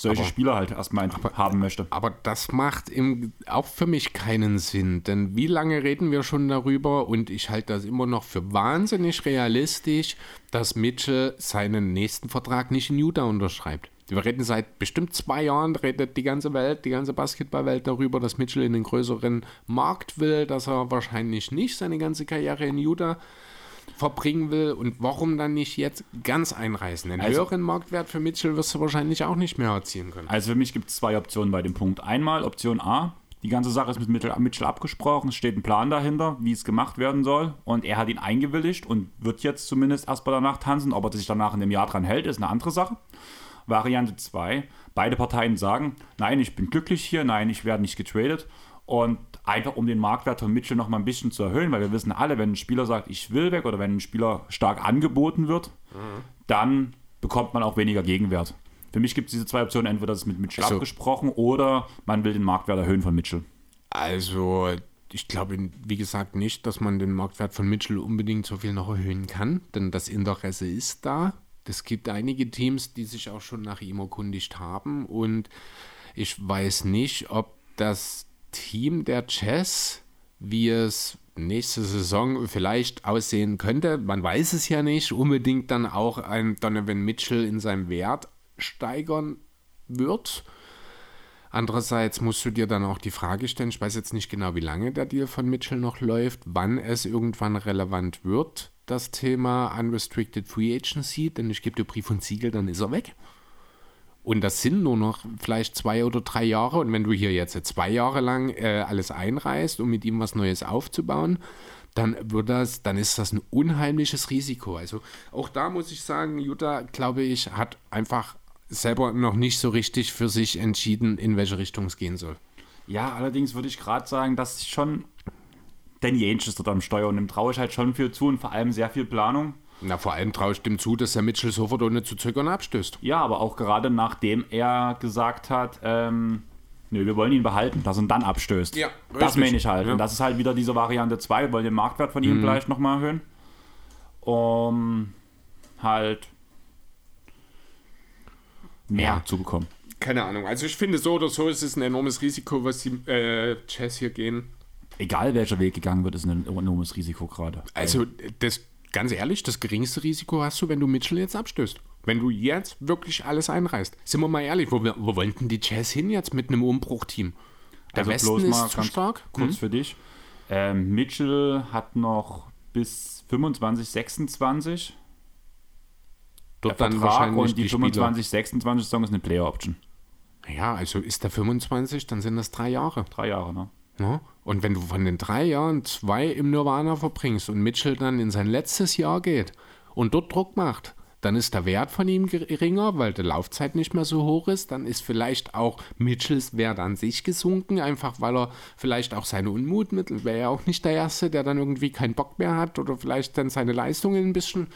solche aber, Spieler halt erstmal aber, haben möchte. Aber das macht im, auch für mich keinen Sinn, denn wie lange reden wir schon darüber und ich halte das immer noch für wahnsinnig realistisch, dass Mitchell seinen nächsten Vertrag nicht in Utah unterschreibt. Wir reden seit bestimmt zwei Jahren, redet die ganze Welt, die ganze Basketballwelt darüber, dass Mitchell in den größeren Markt will, dass er wahrscheinlich nicht seine ganze Karriere in Utah verbringen will und warum dann nicht jetzt ganz einreißen? Einen also, höheren Marktwert für Mitchell wirst du wahrscheinlich auch nicht mehr erzielen können. Also für mich gibt es zwei Optionen bei dem Punkt. Einmal Option A, die ganze Sache ist mit Mitchell abgesprochen, es steht ein Plan dahinter, wie es gemacht werden soll und er hat ihn eingewilligt und wird jetzt zumindest erstmal danach tanzen. Ob er sich danach in dem Jahr dran hält, ist eine andere Sache. Variante 2, beide Parteien sagen, nein, ich bin glücklich hier, nein, ich werde nicht getradet und einfach um den Marktwert von Mitchell noch mal ein bisschen zu erhöhen, weil wir wissen alle, wenn ein Spieler sagt, ich will weg oder wenn ein Spieler stark angeboten wird, mhm. dann bekommt man auch weniger Gegenwert. Für mich gibt es diese zwei Optionen, entweder das ist mit Mitchell also, abgesprochen oder man will den Marktwert erhöhen von Mitchell. Also ich glaube, wie gesagt, nicht, dass man den Marktwert von Mitchell unbedingt so viel noch erhöhen kann, denn das Interesse ist da. Es gibt einige Teams, die sich auch schon nach ihm erkundigt haben und ich weiß nicht, ob das Team der Chess, wie es nächste Saison vielleicht aussehen könnte. Man weiß es ja nicht. Unbedingt dann auch ein Donovan Mitchell in seinem Wert steigern wird. Andererseits musst du dir dann auch die Frage stellen, ich weiß jetzt nicht genau, wie lange der Deal von Mitchell noch läuft, wann es irgendwann relevant wird, das Thema Unrestricted Free Agency, denn ich gebe dir Brief und Siegel, dann ist er weg. Und das sind nur noch vielleicht zwei oder drei Jahre. Und wenn du hier jetzt zwei Jahre lang äh, alles einreißt, um mit ihm was Neues aufzubauen, dann wird das, dann ist das ein unheimliches Risiko. Also auch da muss ich sagen, Jutta, glaube ich, hat einfach selber noch nicht so richtig für sich entschieden, in welche Richtung es gehen soll. Ja, allerdings würde ich gerade sagen, dass schon Danny Ainge ist dort am Steuer und dem traue ich halt schon viel zu und vor allem sehr viel Planung. Na, vor allem traue ich dem zu, dass der Mitchell sofort ohne zu zögern abstößt. Ja, aber auch gerade nachdem er gesagt hat, ähm, nö, wir wollen ihn behalten, dass er dann abstößt. Ja, das richtig. meine ich halt. Ja. Und das ist halt wieder diese Variante 2, wir wollen den Marktwert von ihm Mhm. vielleicht nochmal erhöhen. Um halt mehr Ja. zu bekommen. Keine Ahnung. Also ich finde so oder so ist es ein enormes Risiko, was die äh, Jazz hier gehen. Egal welcher Weg gegangen wird, ist ein enormes Risiko gerade. Also das, ganz ehrlich, das geringste Risiko hast du, wenn du Mitchell jetzt abstößt. Wenn du jetzt wirklich alles einreißt. Sind wir mal ehrlich, wo, wo wollen denn die Jazz hin jetzt mit einem Umbruchteam? Der Also Westen bloß mal ist zu ganz stark. Kurz Hm? für dich. Ähm, Mitchell hat noch bis 25, 26 der Dort dann Vertrag wahrscheinlich und die, die Spieler. 25, 26 Saison ist eine Player-Option. Ja, also ist der 25, dann sind das drei Jahre. Drei Jahre, ne? Ja? Und wenn du von den drei Jahren zwei im Nirvana verbringst und Mitchell dann in sein letztes Jahr geht und dort Druck macht, dann ist der Wert von ihm geringer, weil die Laufzeit nicht mehr so hoch ist. Dann ist vielleicht auch Mitchells Wert an sich gesunken, einfach weil er vielleicht auch seine Unmutmittel, wäre ja auch nicht der Erste, der dann irgendwie keinen Bock mehr hat oder vielleicht dann seine Leistungen ein bisschen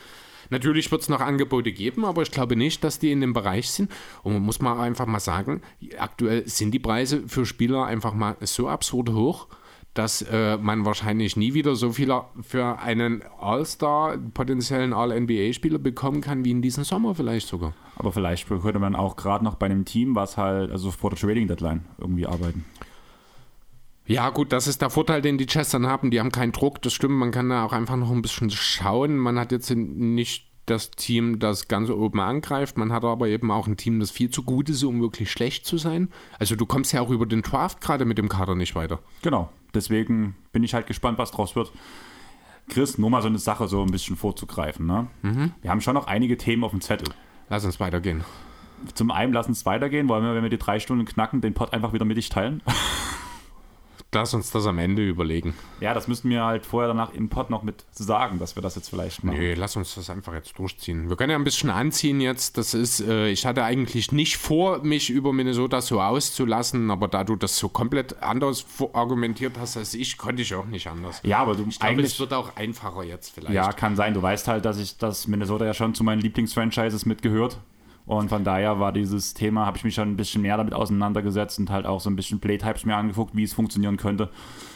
Natürlich wird es noch Angebote geben, aber ich glaube nicht, dass die in dem Bereich sind. Und man muss mal einfach mal sagen, aktuell sind die Preise für Spieler einfach mal so absurd hoch, dass äh, man wahrscheinlich nie wieder so viel für einen All-Star, potenziellen All-NBA-Spieler bekommen kann, wie in diesem Sommer vielleicht sogar. Aber vielleicht könnte man auch gerade noch bei einem Team, was halt, also vor der Trading Deadline irgendwie arbeiten. Ja, gut, das ist der Vorteil, den die Jazz dann haben. Die haben keinen Druck, das stimmt. Man kann da auch einfach noch ein bisschen schauen. Man hat jetzt nicht das Team, das ganz oben angreift. Man hat aber eben auch ein Team, das viel zu gut ist, um wirklich schlecht zu sein. Also du kommst ja auch über den Draft gerade mit dem Kader nicht weiter. Genau. Deswegen bin ich halt gespannt, was draus wird. Chris, nur mal so eine Sache so ein bisschen vorzugreifen. Ne? Wir haben schon noch einige Themen auf dem Zettel. Lass uns weitergehen. Zum einen lass uns weitergehen, wollen wir, wenn wir die drei Stunden knacken, den Pod einfach wieder mittig teilen. (laughs) Lass uns das am Ende überlegen. Ja, das müssten wir halt vorher danach im Pod noch mit sagen, dass wir das jetzt vielleicht machen. Nee, lass uns das einfach jetzt durchziehen. Wir können ja ein bisschen anziehen jetzt. Das ist, äh, ich hatte eigentlich nicht vor, mich über Minnesota so auszulassen, aber da du das so komplett anders argumentiert hast als ich, konnte ich auch nicht anders. Ja, aber du Ich glaube, eigentlich es wird auch einfacher jetzt vielleicht. Ja, kann sein. Du weißt halt, dass ich, dass Minnesota ja schon zu meinen Lieblingsfranchises mitgehört. Und von daher war dieses Thema, habe ich mich schon ein bisschen mehr damit auseinandergesetzt und halt auch so ein bisschen Playtypes mir angeguckt, wie es funktionieren könnte.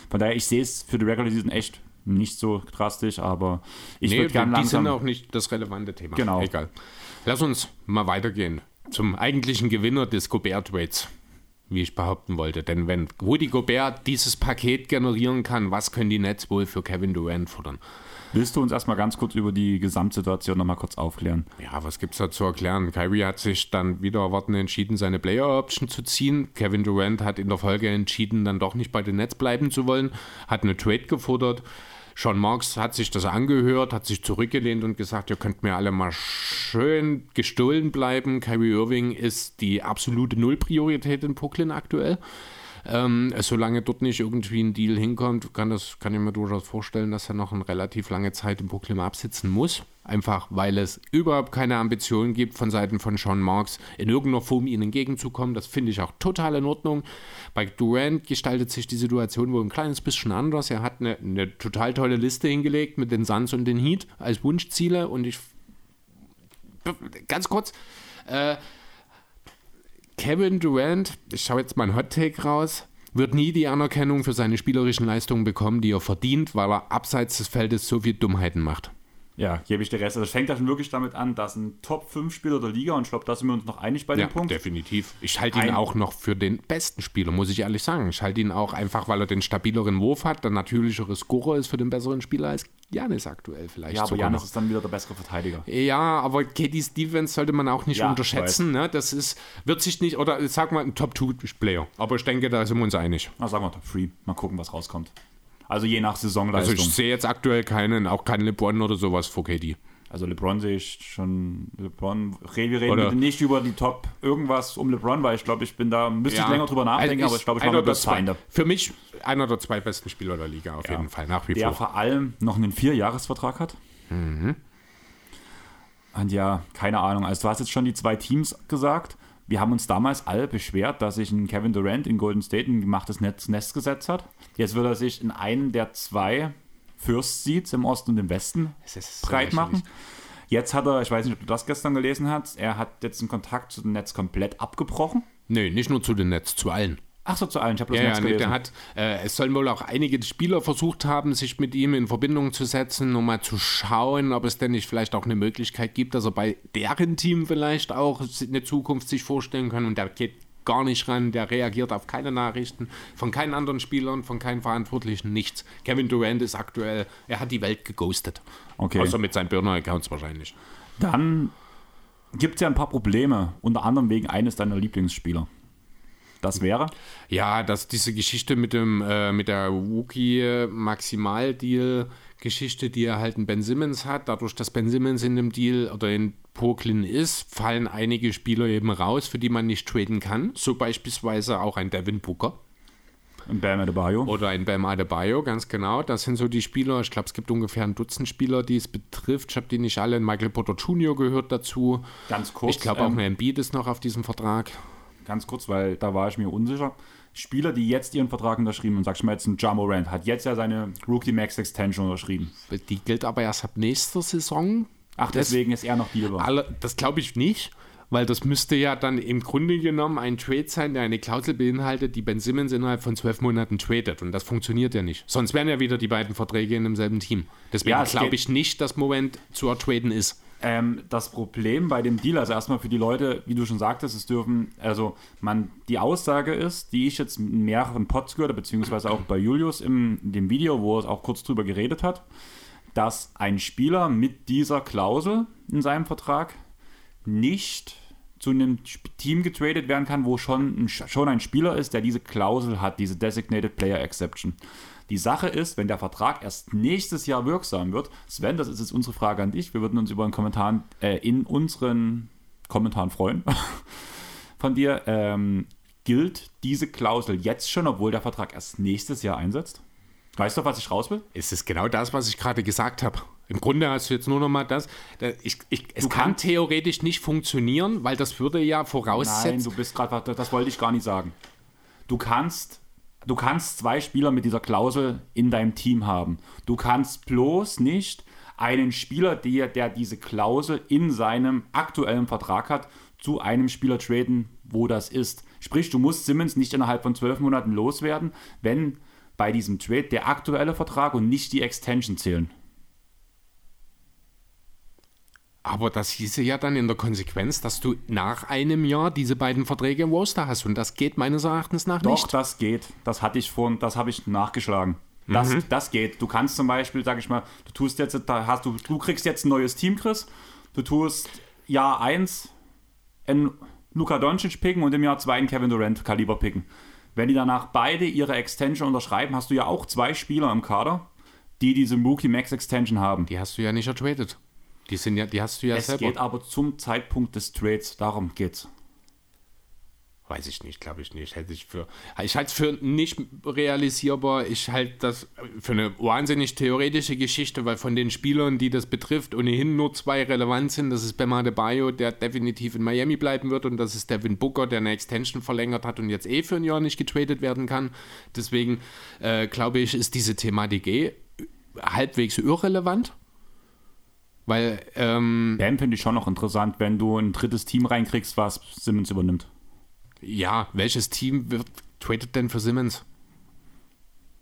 Von daher, ich sehe es für die Regular Season echt nicht so drastisch, aber ich nee, würde gerne die sind langsam... auch nicht das relevante Thema. Genau. Egal. Lass uns mal weitergehen zum eigentlichen Gewinner des Gobert-Trades, wie ich behaupten wollte. Denn wenn Rudy Gobert dieses Paket generieren kann, was können die Nets wohl für Kevin Durant fordern? Willst du uns erstmal ganz kurz über die Gesamtsituation nochmal kurz aufklären? Ja, was gibt's da zu erklären? Kyrie hat sich dann wieder erwarten entschieden, seine Player-Option zu ziehen. Kevin Durant hat in der Folge entschieden, dann doch nicht bei den Nets bleiben zu wollen, hat eine Trade gefordert. Sean Marks hat sich das angehört, hat sich zurückgelehnt und gesagt, ihr könnt mir alle mal schön gestohlen bleiben. Kyrie Irving ist die absolute Nullpriorität in Brooklyn aktuell. Ähm, solange dort nicht irgendwie ein Deal hinkommt, kann, das, kann ich mir durchaus vorstellen, dass er noch eine relativ lange Zeit in Brooklyn absitzen muss. Einfach weil es überhaupt keine Ambitionen gibt von Seiten von Sean Marks, in irgendeiner Form ihnen entgegenzukommen. Das finde ich auch total in Ordnung. Bei Durant gestaltet sich die Situation wohl ein kleines bisschen anders. Er hat eine, eine total tolle Liste hingelegt mit den Suns und den Heat als Wunschziele und ich ganz kurz, äh, Kevin Durant, ich schaue jetzt mal einen Hot Take raus, wird nie die Anerkennung für seine spielerischen Leistungen bekommen, die er verdient, weil er abseits des Feldes so viel Dummheiten macht. Ja, gebe ich dir Rest. Also es fängt ja schon wirklich damit an, dass ein Top-5-Spieler der Liga, und ich glaube, da sind wir uns noch einig bei Ja, dem Punkt. definitiv. Ich halte ihn auch noch für den besten Spieler, muss ich ehrlich sagen. Ich halte ihn auch einfach, weil er den stabileren Wurf hat, der natürlichere Scorer ist für den besseren Spieler als Janis aktuell vielleicht. Ja, aber Janis ist dann wieder der bessere Verteidiger. Ja, aber KD Stevens sollte man auch nicht Ja, unterschätzen. Ne? Das ist, wird sich nicht, oder sag mal, ein Top-2-Player. Aber ich denke, da sind wir uns einig. Na, sagen wir Top 3. Mal gucken, was rauskommt. Also je nach Saisonleistung. Also ich sehe jetzt aktuell keinen, auch keinen LeBron oder sowas vor KD. Also LeBron sehe ich schon. LeBron, wir reden bitte nicht über die Top irgendwas um LeBron, weil ich glaube, ich bin da, müsste ich länger drüber nachdenken, Also aber ich glaube, ich mache der das Feinde. Für mich einer der zwei besten Spieler der Liga, auf jeden Fall, nach wie Der vor. vor allem noch einen Vierjahresvertrag hat. Und ja, keine Ahnung. Also du hast jetzt schon die zwei Teams gesagt. Wir haben uns damals alle beschwert, dass sich ein Kevin Durant in Golden State ein gemachtes Netz, Nest gesetzt hat. Jetzt will er sich in einen der zwei First Seeds im Osten und im Westen breit machen. Jetzt hat er, ich weiß nicht, ob du das gestern gelesen hast, er hat jetzt den Kontakt zu dem Netz komplett abgebrochen. Nee, nicht nur zu den Netz, zu allen. Ach so, zu allen, ich habe bloß Ja, ja, nee, der hat, äh, es sollen wohl auch einige Spieler versucht haben, sich mit ihm in Verbindung zu setzen, um mal zu schauen, ob es denn nicht vielleicht auch eine Möglichkeit gibt, dass er bei deren Team vielleicht auch eine Zukunft sich vorstellen kann und der geht gar nicht ran, der reagiert auf keine Nachrichten von keinen anderen Spielern, von keinen Verantwortlichen, nichts. Kevin Durant ist aktuell, er hat die Welt geghostet. Okay. Außer mit seinen Burner-Accounts wahrscheinlich. Dann gibt es ja ein paar Probleme, unter anderem wegen eines deiner Lieblingsspieler. Das wäre? Ja, dass diese Geschichte mit dem äh, mit der Wookie Maximaldeal Geschichte, die er halt in Ben Simmons hat, dadurch, dass Ben Simmons in dem Deal oder in Brooklyn ist, fallen einige Spieler eben raus, für die man nicht traden kann. So beispielsweise auch ein Devin Booker Und Bam Adebayo. oder ein Bam Adebayo, ganz genau. Das sind so die Spieler, ich glaube, es gibt ungefähr ein Dutzend Spieler, die es betrifft. Ich habe die nicht alle. Ein Michael Porter Jr. gehört dazu. Ganz kurz. Ich glaube auch ähm, ein Embiid ist noch auf diesem Vertrag. Ganz kurz, weil da war ich mir unsicher. Spieler, die jetzt ihren Vertrag unterschrieben und sag ich mal jetzt ein Ja Morant, hat jetzt ja seine Rookie Max Extension unterschrieben. Die gilt aber erst ab nächster Saison. Ach, deswegen ist er noch dealbar. Alle, das glaube ich nicht, weil das müsste ja dann im Grunde genommen ein Trade sein, der eine Klausel beinhaltet, die Ben Simmons innerhalb von zwölf Monaten tradet. Und das funktioniert ja nicht. Sonst wären ja wieder die beiden Verträge in demselben Team. Deswegen Ja, glaube ich nicht, dass Moment zu ertraden ist. Ähm, das Problem bei dem Deal, also erstmal für die Leute, wie du schon sagtest, es dürfen, also man, die Aussage ist, die ich jetzt in mehreren Pods gehört, habe, beziehungsweise auch bei Julius im, in dem Video, wo er auch kurz drüber geredet hat, dass ein Spieler mit dieser Klausel in seinem Vertrag nicht zu einem Team getradet werden kann, wo schon ein, schon ein Spieler ist, der diese Klausel hat, diese Designated Player Exception. Die Sache ist, wenn der Vertrag erst nächstes Jahr wirksam wird, Sven, das ist jetzt unsere Frage an dich, wir würden uns über einen Kommentar äh, in unseren Kommentaren freuen (laughs) von dir. Ähm, gilt diese Klausel jetzt schon, obwohl der Vertrag erst nächstes Jahr einsetzt? Weißt du, was ich raus will? Es ist genau das, was ich gerade gesagt habe. Im Grunde hast du jetzt nur noch mal das. da- Ich, ich, es kann kannst- theoretisch nicht funktionieren, weil das würde ja Nein, voraussetzen. du bist gerade, das wollte ich gar nicht sagen. Du kannst, du kannst zwei Spieler mit dieser Klausel in deinem Team haben. Du kannst bloß nicht einen Spieler, der, der diese Klausel in seinem aktuellen Vertrag hat, zu einem Spieler traden, wo das ist. Sprich, du musst Simmons nicht innerhalb von zwölf Monaten loswerden, wenn bei diesem Trade der aktuelle Vertrag und nicht die Extension zählen. Aber das hieße ja dann in der Konsequenz, dass du nach einem Jahr diese beiden Verträge im Roster hast. Und das geht meines Erachtens nach Doch, nicht. das geht. Das hatte ich vorhin, das habe ich nachgeschlagen. Das, Mhm. das geht. Du kannst zum Beispiel, sag ich mal, du tust jetzt, da hast du, du kriegst jetzt ein neues Team, Chris. Du tust Jahr 1 einen Luka Doncic picken und im Jahr 2 einen Kevin Durant Kaliber picken. Wenn die danach beide ihre Extension unterschreiben, hast du ja auch zwei Spieler im Kader, die diese Rookie Max Extension haben. Die hast du ja nicht ertradet. Die sind ja, die hast du ja es selber. geht aber zum Zeitpunkt des Trades, darum geht's. Weiß ich nicht, glaube ich nicht. Hätte ich für. Ich halte es für nicht realisierbar. Ich halte das für eine wahnsinnig theoretische Geschichte, weil von den Spielern, die das betrifft, ohnehin nur zwei relevant sind. Das ist Bema de Bayo, der definitiv in Miami bleiben wird, und das ist Devin Booker, der eine Extension verlängert hat und jetzt eh für ein Jahr nicht getradet werden kann. Deswegen äh, glaube ich, ist diese Thematik eh halbwegs irrelevant. Weil ähm, Bam finde ich schon noch interessant, wenn du ein drittes Team reinkriegst, was Simmons übernimmt. Ja, welches Team wird tradet denn für Simmons?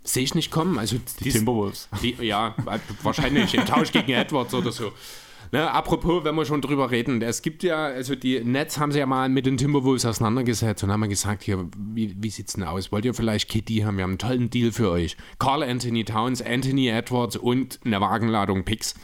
Sehe ich nicht kommen. Also Die dies- Timberwolves. die, ja, wahrscheinlich (laughs) im Tausch gegen Edwards oder so. Ne, apropos, wenn wir schon drüber reden, es gibt ja, also die Nets haben sich ja mal mit den Timberwolves auseinandergesetzt und haben mal gesagt, hier, wie, wie sieht's denn aus? Wollt ihr vielleicht KD haben? Wir haben einen tollen Deal für euch. Carl Anthony Towns, Anthony Edwards und eine Wagenladung Picks.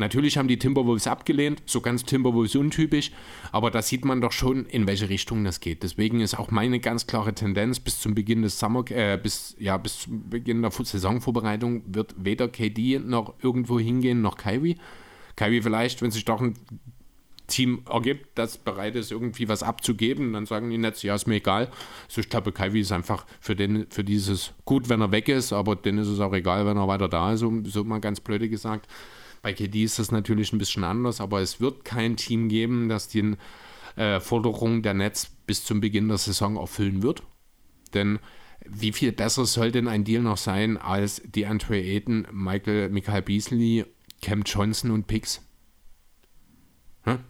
Natürlich haben die Timberwolves abgelehnt, so ganz Timberwolves untypisch, aber da sieht man doch schon, in welche Richtung das geht. Deswegen ist auch meine ganz klare Tendenz bis zum Beginn des Summer, äh, bis, ja, bis zum Beginn der Saisonvorbereitung wird weder KD noch irgendwo hingehen, noch Kyrie. Kyrie vielleicht, wenn sich doch ein Team ergibt, das bereit ist, irgendwie was abzugeben, dann sagen die Nets, ja, ist mir egal. So, ich glaube, Kyrie ist einfach für, den, für dieses gut, wenn er weg ist, aber denen ist es auch egal, wenn er weiter da ist, so, so mal ganz blöde gesagt. Bei KD ist das natürlich ein bisschen anders, aber es wird kein Team geben, das die äh, Forderungen der Nets bis zum Beginn der Saison erfüllen wird. Denn wie viel besser soll denn ein Deal noch sein als die Andre Ayton, Michael, Michael Beasley, Cam Johnson und Picks?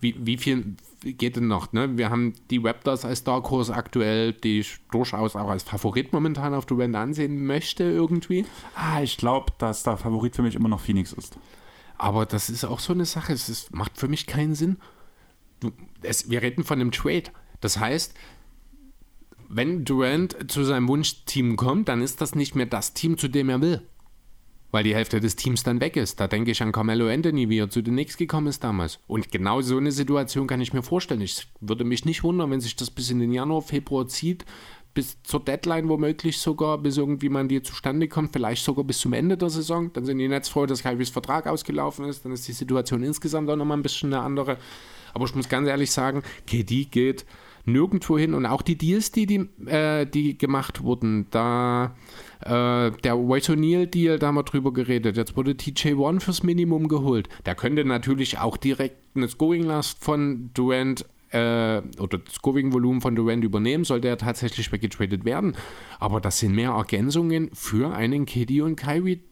Wie, wie viel geht denn noch? Ne? Wir haben die Raptors als Dark Horse aktuell, die ich durchaus auch als Favorit momentan auf Duende ansehen möchte irgendwie. Ah, ich glaube, dass der Favorit für mich immer noch Phoenix ist. Aber das ist auch so eine Sache, es ist, macht für mich keinen Sinn. Du, es, wir reden von einem Trade. Das heißt, wenn Durant zu seinem Wunschteam kommt, dann ist das nicht mehr das Team, zu dem er will. Weil die Hälfte des Teams dann weg ist. Da denke ich an Carmelo Anthony, wie er zu den Knicks gekommen ist damals. Und genau so eine Situation kann ich mir vorstellen. Ich würde mich nicht wundern, wenn sich das bis in den Januar, Februar zieht, bis zur Deadline womöglich sogar, bis irgendwie man die zustande kommt, vielleicht sogar bis zum Ende der Saison. Dann sind die Nets froh, dass Kyries Vertrag ausgelaufen ist. Dann ist die Situation insgesamt auch nochmal ein bisschen eine andere. Aber ich muss ganz ehrlich sagen, KD geht nirgendwo hin und auch die Deals, die, die, äh, die gemacht wurden, da äh, der Royce O'Neal Deal, da haben wir drüber geredet, jetzt wurde TJ1 fürs Minimum geholt. Der könnte natürlich auch direkt eine Scoring-Last von Durant äh, oder das Scoring-Volumen von Durant übernehmen, sollte er tatsächlich weggetradet werden. Aber das sind mehr Ergänzungen für einen KD und Kyrie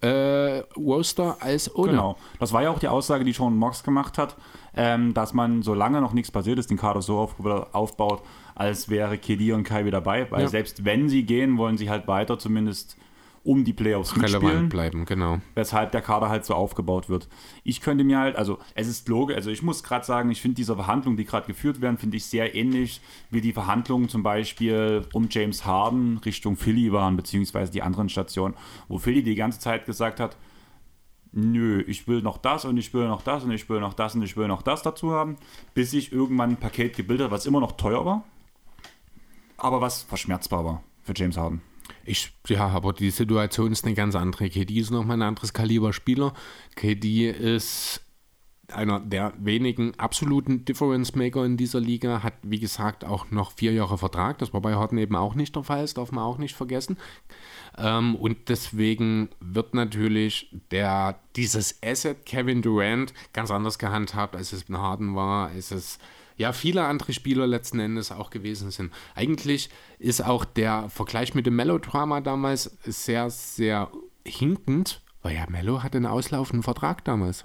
äh, Roster als ohne. Genau. Das war ja auch die Aussage, die Sean Mox gemacht hat, ähm, dass man, solange noch nichts passiert ist, den Kader so auf, aufbaut, als wäre KD und Kyrie dabei. Weil Ja. selbst wenn sie gehen, wollen sie halt weiter zumindest um die Playoffs relevant bleiben, genau. weshalb der Kader halt so aufgebaut wird. Ich könnte mir halt, also es ist logisch, also ich muss gerade sagen, ich finde diese Verhandlungen, die gerade geführt werden, finde ich sehr ähnlich wie die Verhandlungen zum Beispiel um James Harden Richtung Philly waren, beziehungsweise die anderen Stationen, wo Philly die ganze Zeit gesagt hat, nö, ich will noch das und ich will noch das und ich will noch das und ich will noch das dazu haben, bis sich irgendwann ein Paket gebildet hat, was immer noch teuer war, aber was verschmerzbar war für James Harden. Ich, ja, aber die Situation ist eine ganz andere. KD ist nochmal ein anderes Kaliber Spieler. KD ist einer der wenigen absoluten Difference Maker in dieser Liga, hat wie gesagt auch noch vier Jahre Vertrag. Das war bei Harden eben auch nicht der Fall, das darf man auch nicht vergessen. Ähm, und deswegen wird natürlich der, dieses Asset Kevin Durant ganz anders gehandhabt, als es in Harden war, als es ja viele andere Spieler letzten Endes auch gewesen sind. Eigentlich ist auch der Vergleich mit dem Melodrama damals sehr, sehr hinkend, weil ja Mello hatte einen auslaufenden Vertrag damals.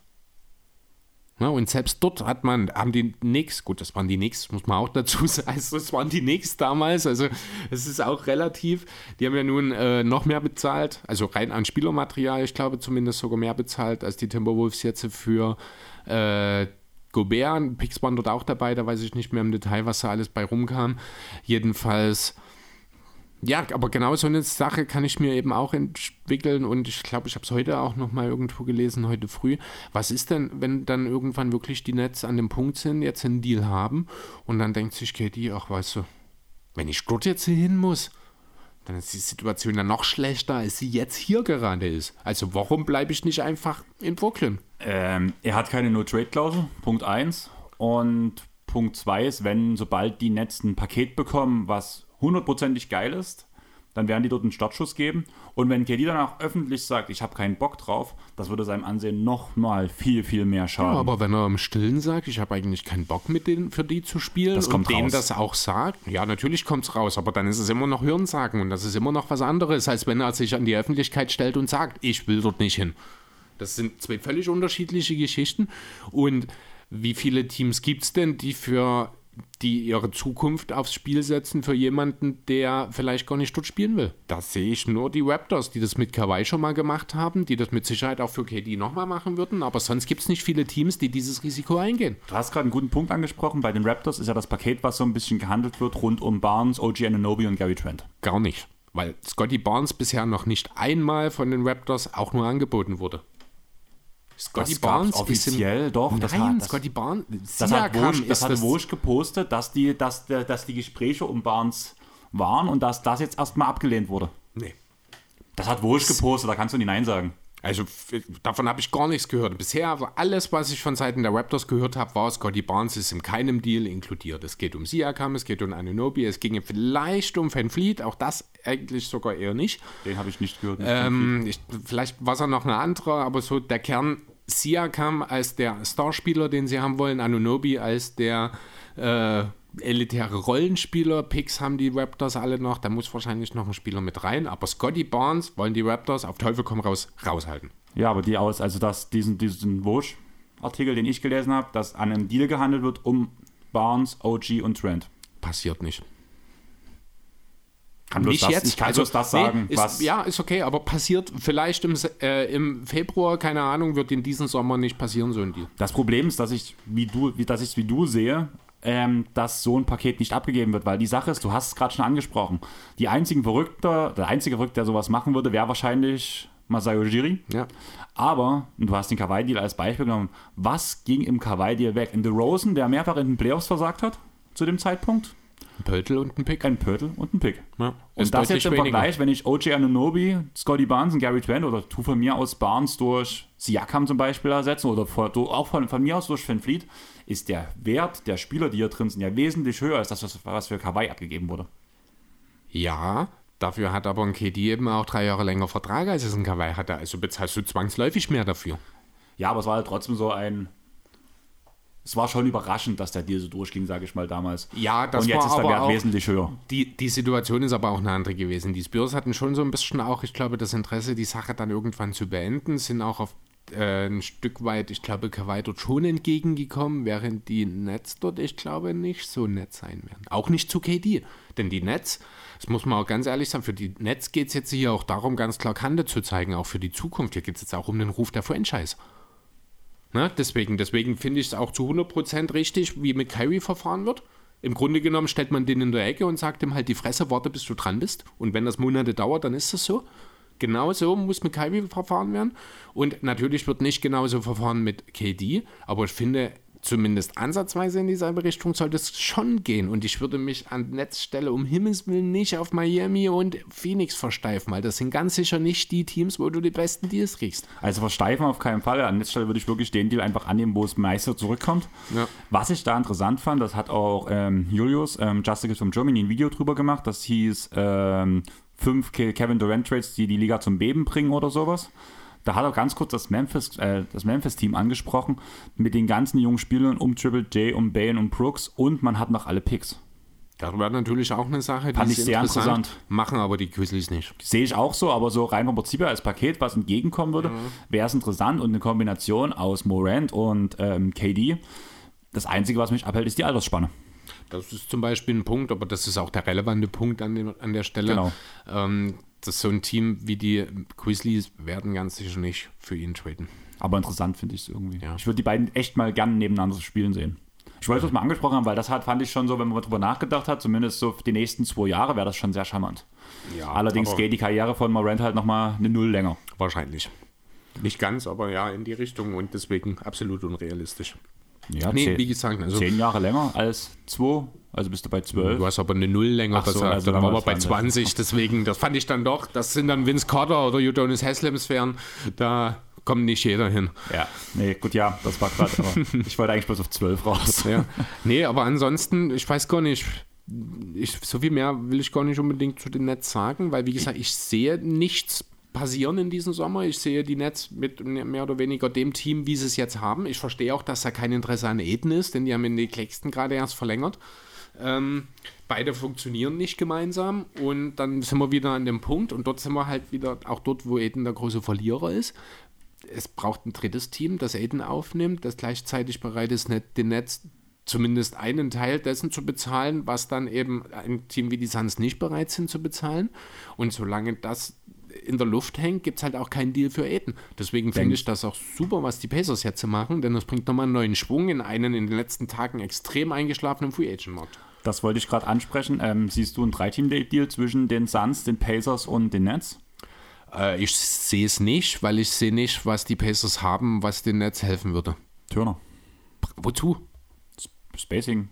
Ja, und selbst dort hat man, haben die Knicks, gut, das waren die Knicks, muss man auch dazu (laughs) sagen, also das waren die Knicks damals, also es ist auch relativ, die haben ja nun äh, noch mehr bezahlt, also rein an Spielermaterial, ich glaube zumindest sogar mehr bezahlt, als die Timberwolves jetzt für äh, Gobert, Picks waren dort auch dabei, da weiß ich nicht mehr im Detail, was da alles bei rumkam, jedenfalls... Ja, aber genau so eine Sache kann ich mir eben auch entwickeln und ich glaube, ich habe es heute auch noch mal irgendwo gelesen, heute früh. Was ist denn, wenn dann irgendwann wirklich die Nets an dem Punkt sind, jetzt einen Deal haben und dann denkt sich Katie, ach weißt du, wenn ich dort jetzt hin muss, dann ist die Situation dann noch schlechter, als sie jetzt hier gerade ist. Also warum bleibe ich nicht einfach in Brooklyn? Ähm, er hat keine No-Trade-Klausel, Punkt 1. Und Punkt 2 ist, wenn, sobald die Nets ein Paket bekommen, was hundertprozentig geil ist, dann werden die dort einen Startschuss geben. Und wenn KD danach öffentlich sagt, ich habe keinen Bock drauf, das würde seinem Ansehen nochmal viel, viel mehr Ja, schaden. aber wenn er im Stillen sagt, ich habe eigentlich keinen Bock mit denen für die zu spielen Das kommt und denen raus. das auch sagt, ja, natürlich kommt es raus, aber dann ist es immer noch Hörensagen und das ist immer noch was anderes, als wenn er sich an die Öffentlichkeit stellt und sagt, ich will dort nicht hin. Das sind zwei völlig unterschiedliche Geschichten und wie viele Teams gibt es denn, die für die ihre Zukunft aufs Spiel setzen für jemanden, der vielleicht gar nicht dort spielen will. Da sehe ich nur die Raptors, die das mit Kawhi schon mal gemacht haben, die das mit Sicherheit auch für KD nochmal machen würden, aber sonst gibt es nicht viele Teams, die dieses Risiko eingehen. Du hast gerade einen guten Punkt angesprochen. Bei den Raptors ist ja das Paket, was so ein bisschen gehandelt wird, rund um Barnes, OG Ananobi und Gary Trent. Gar nicht, weil Scotty Barnes bisher noch nicht einmal von den Raptors auch nur angeboten wurde. Scotty Barnes offiziell im, doch. Nein, das hat, das, Scotty Barnes. Das hat, Woj, das hat Woj gepostet, dass die, dass, dass die Gespräche um Barnes waren und dass das jetzt erstmal abgelehnt wurde. Nee. Das hat Woj gepostet, da kannst du nicht Nein sagen. Also davon habe ich gar nichts gehört. Bisher aber alles, was ich von Seiten der Raptors gehört habe, war, Scotty Barnes ist in keinem Deal inkludiert. Es geht um Siakam, es geht um Anunobi, es ging vielleicht um Van Fleet, auch das eigentlich sogar eher nicht. Den habe ich nicht gehört. Ähm, ich, vielleicht war es er noch eine andere, aber so der Kern Siakam als der Starspieler, den sie haben wollen, Anunobi als der äh, elitäre Rollenspieler. Picks haben die Raptors alle noch. Da muss wahrscheinlich noch ein Spieler mit rein. Aber Scotty Barnes wollen die Raptors auf Teufel komm raus raushalten. Ja, aber die aus, also dass diesen, diesen Woj-Artikel, den ich gelesen habe, dass an einem Deal gehandelt wird um Barnes, OG und Trent. Passiert nicht. Kann nicht das, jetzt. Ich kann also, das sagen. Nee, ist, ja, ist okay, aber passiert vielleicht im, äh, im Februar, keine Ahnung, wird in diesem Sommer nicht passieren, so ein Deal. Das Problem ist, dass ich, wie du, wie, dass ich wie du sehe, ähm, dass so ein Paket nicht abgegeben wird, weil die Sache ist, du hast es gerade schon angesprochen, die einzigen Verrückter, der einzige Verrückte, der sowas machen würde, wäre wahrscheinlich Masayo Ujiri. Ja. Aber, und du hast den Kawaii-Deal als Beispiel genommen, was ging im Kawaii-Deal weg? In The Rosen, der mehrfach in den Playoffs versagt hat, zu dem Zeitpunkt, ein Pötel und ein Pick. Ein Pötel und ein Pick. Ja, und das jetzt im weniger. Vergleich, wenn ich OJ Anunobi, Scotty Barnes und Gary Trent oder tu von mir aus Barnes durch Siakam zum Beispiel ersetzen oder auch von, von mir aus durch Van Fleet, ist der Wert der Spieler, die hier drin sind, ja wesentlich höher als das, was, für Kawhi abgegeben wurde. Ja, dafür hat aber ein KD eben auch drei Jahre länger Vertrag, als es ein Kawhi hatte. Also bezahlst du zwangsläufig mehr dafür. Ja, aber es war halt trotzdem so ein es war schon überraschend, dass der Deal so durchging, sage ich mal damals. Ja, das Und jetzt war ist der aber Wert auch, wesentlich höher. Die, die Situation ist aber auch eine andere gewesen. Die Spurs hatten schon so ein bisschen auch, ich glaube, das Interesse, die Sache dann irgendwann zu beenden, sind auch auf äh, ein Stück weit, ich glaube, Kawhi dort schon entgegengekommen, während die Nets dort, ich glaube, nicht so nett sein werden. Auch nicht zu KD. Denn die Nets, das muss man auch ganz ehrlich sagen, für die Nets geht es jetzt hier auch darum, ganz klar Kante zu zeigen, auch für die Zukunft. Hier geht es jetzt auch um den Ruf der Franchise. Ne? Deswegen, deswegen finde ich es auch zu 100% richtig, wie mit Kyrie verfahren wird. Im Grunde genommen stellt man den in der Ecke und sagt ihm halt die Fresse, warte, bis du dran bist. Und wenn das Monate dauert, dann ist das so. Genau so muss mit Kyrie verfahren werden. Und natürlich wird nicht genauso verfahren mit KD, aber ich finde, zumindest ansatzweise in dieselbe Richtung sollte es schon gehen. Und ich würde mich an Netzstelle um Himmels Willen nicht auf Miami und Phoenix versteifen, weil das sind ganz sicher nicht die Teams, wo du die besten Deals kriegst. Also versteifen auf keinen Fall. An Netzstelle würde ich wirklich den Deal einfach annehmen, wo es meiste zurückkommt. Ja. Was ich da interessant fand, das hat auch ähm, Julius, ähm, Justice from Germany, ein Video drüber gemacht. Das hieß ähm, fünf Kevin Durant Trades, die die Liga zum Beben bringen oder sowas. Da hat er ganz kurz das Memphis, äh, das Memphis-Team angesprochen mit den ganzen jungen Spielern um Triple J, um Bane und Brooks und man hat noch alle Picks. Das wäre natürlich auch eine Sache, die Fand ich sehr interessant. interessant. Machen aber die Grizzlies nicht. Sehe ich auch so, aber so rein vom Prinzip als Paket, was entgegenkommen würde, mhm. wäre es interessant und eine Kombination aus Morant und ähm, KD. Das Einzige, was mich abhält, ist die Altersspanne. Das ist zum Beispiel ein Punkt, aber das ist auch der relevante Punkt an, den, an der Stelle. Genau. Ähm, dass so ein Team wie die Grizzlies werden ganz sicher nicht für ihn traden. Aber interessant finde ich es irgendwie. Ja. Ich würde die beiden echt mal gerne nebeneinander spielen sehen. Ich wollte das mal angesprochen haben, weil das hat, fand ich schon so, wenn man darüber nachgedacht hat, zumindest so für die nächsten zwei Jahre wäre das schon sehr charmant. Ja, Allerdings geht die Karriere von Morant halt nochmal eine Null länger. Wahrscheinlich. Nicht ganz, aber ja, in die Richtung und deswegen absolut unrealistisch. Ja, nee, zehn, wie gesagt, also zehn Jahre länger als zwei also bist du bei 12. Du hast aber eine Null länger. Ach so, also dann waren wir bei 20. (laughs) Deswegen, das fand ich dann doch, das sind dann Vince Carter oder Udonis Haslem Sphären. Da kommt nicht jeder hin. Ja, nee, gut, ja, das war gerade, (laughs) ich wollte eigentlich bloß auf 12 raus. Ja. Nee, aber ansonsten, ich weiß gar nicht, ich, so viel mehr will ich gar nicht unbedingt zu den Nets sagen, weil wie gesagt, ich sehe nichts passieren in diesem Sommer. Ich sehe die Nets mit mehr oder weniger dem Team, wie sie es jetzt haben. Ich verstehe auch, dass da kein Interesse an Eden ist, denn die haben in die Claxton gerade erst verlängert. Ähm, beide funktionieren nicht gemeinsam und dann sind wir wieder an dem Punkt und dort sind wir halt wieder auch dort, wo Aiden der große Verlierer ist. Es braucht ein drittes Team, das Aiden aufnimmt, das gleichzeitig bereit ist, den Netz zumindest einen Teil dessen zu bezahlen, was dann eben ein Team wie die Suns nicht bereit sind zu bezahlen. Und solange das in der Luft hängt, gibt es halt auch keinen Deal für Aiden. Deswegen finde ich das auch super, was die Pacers jetzt machen, denn das bringt nochmal einen neuen Schwung in einen in den letzten Tagen extrem eingeschlafenen Free Agent Markt. Das wollte ich gerade ansprechen. Ähm, siehst du ein Dreiteam-Deal zwischen den Suns, den Pacers und den Nets? Äh, ich sehe es nicht, weil ich sehe nicht, was die Pacers haben, was den Nets helfen würde. Turner. Wozu? Spacing.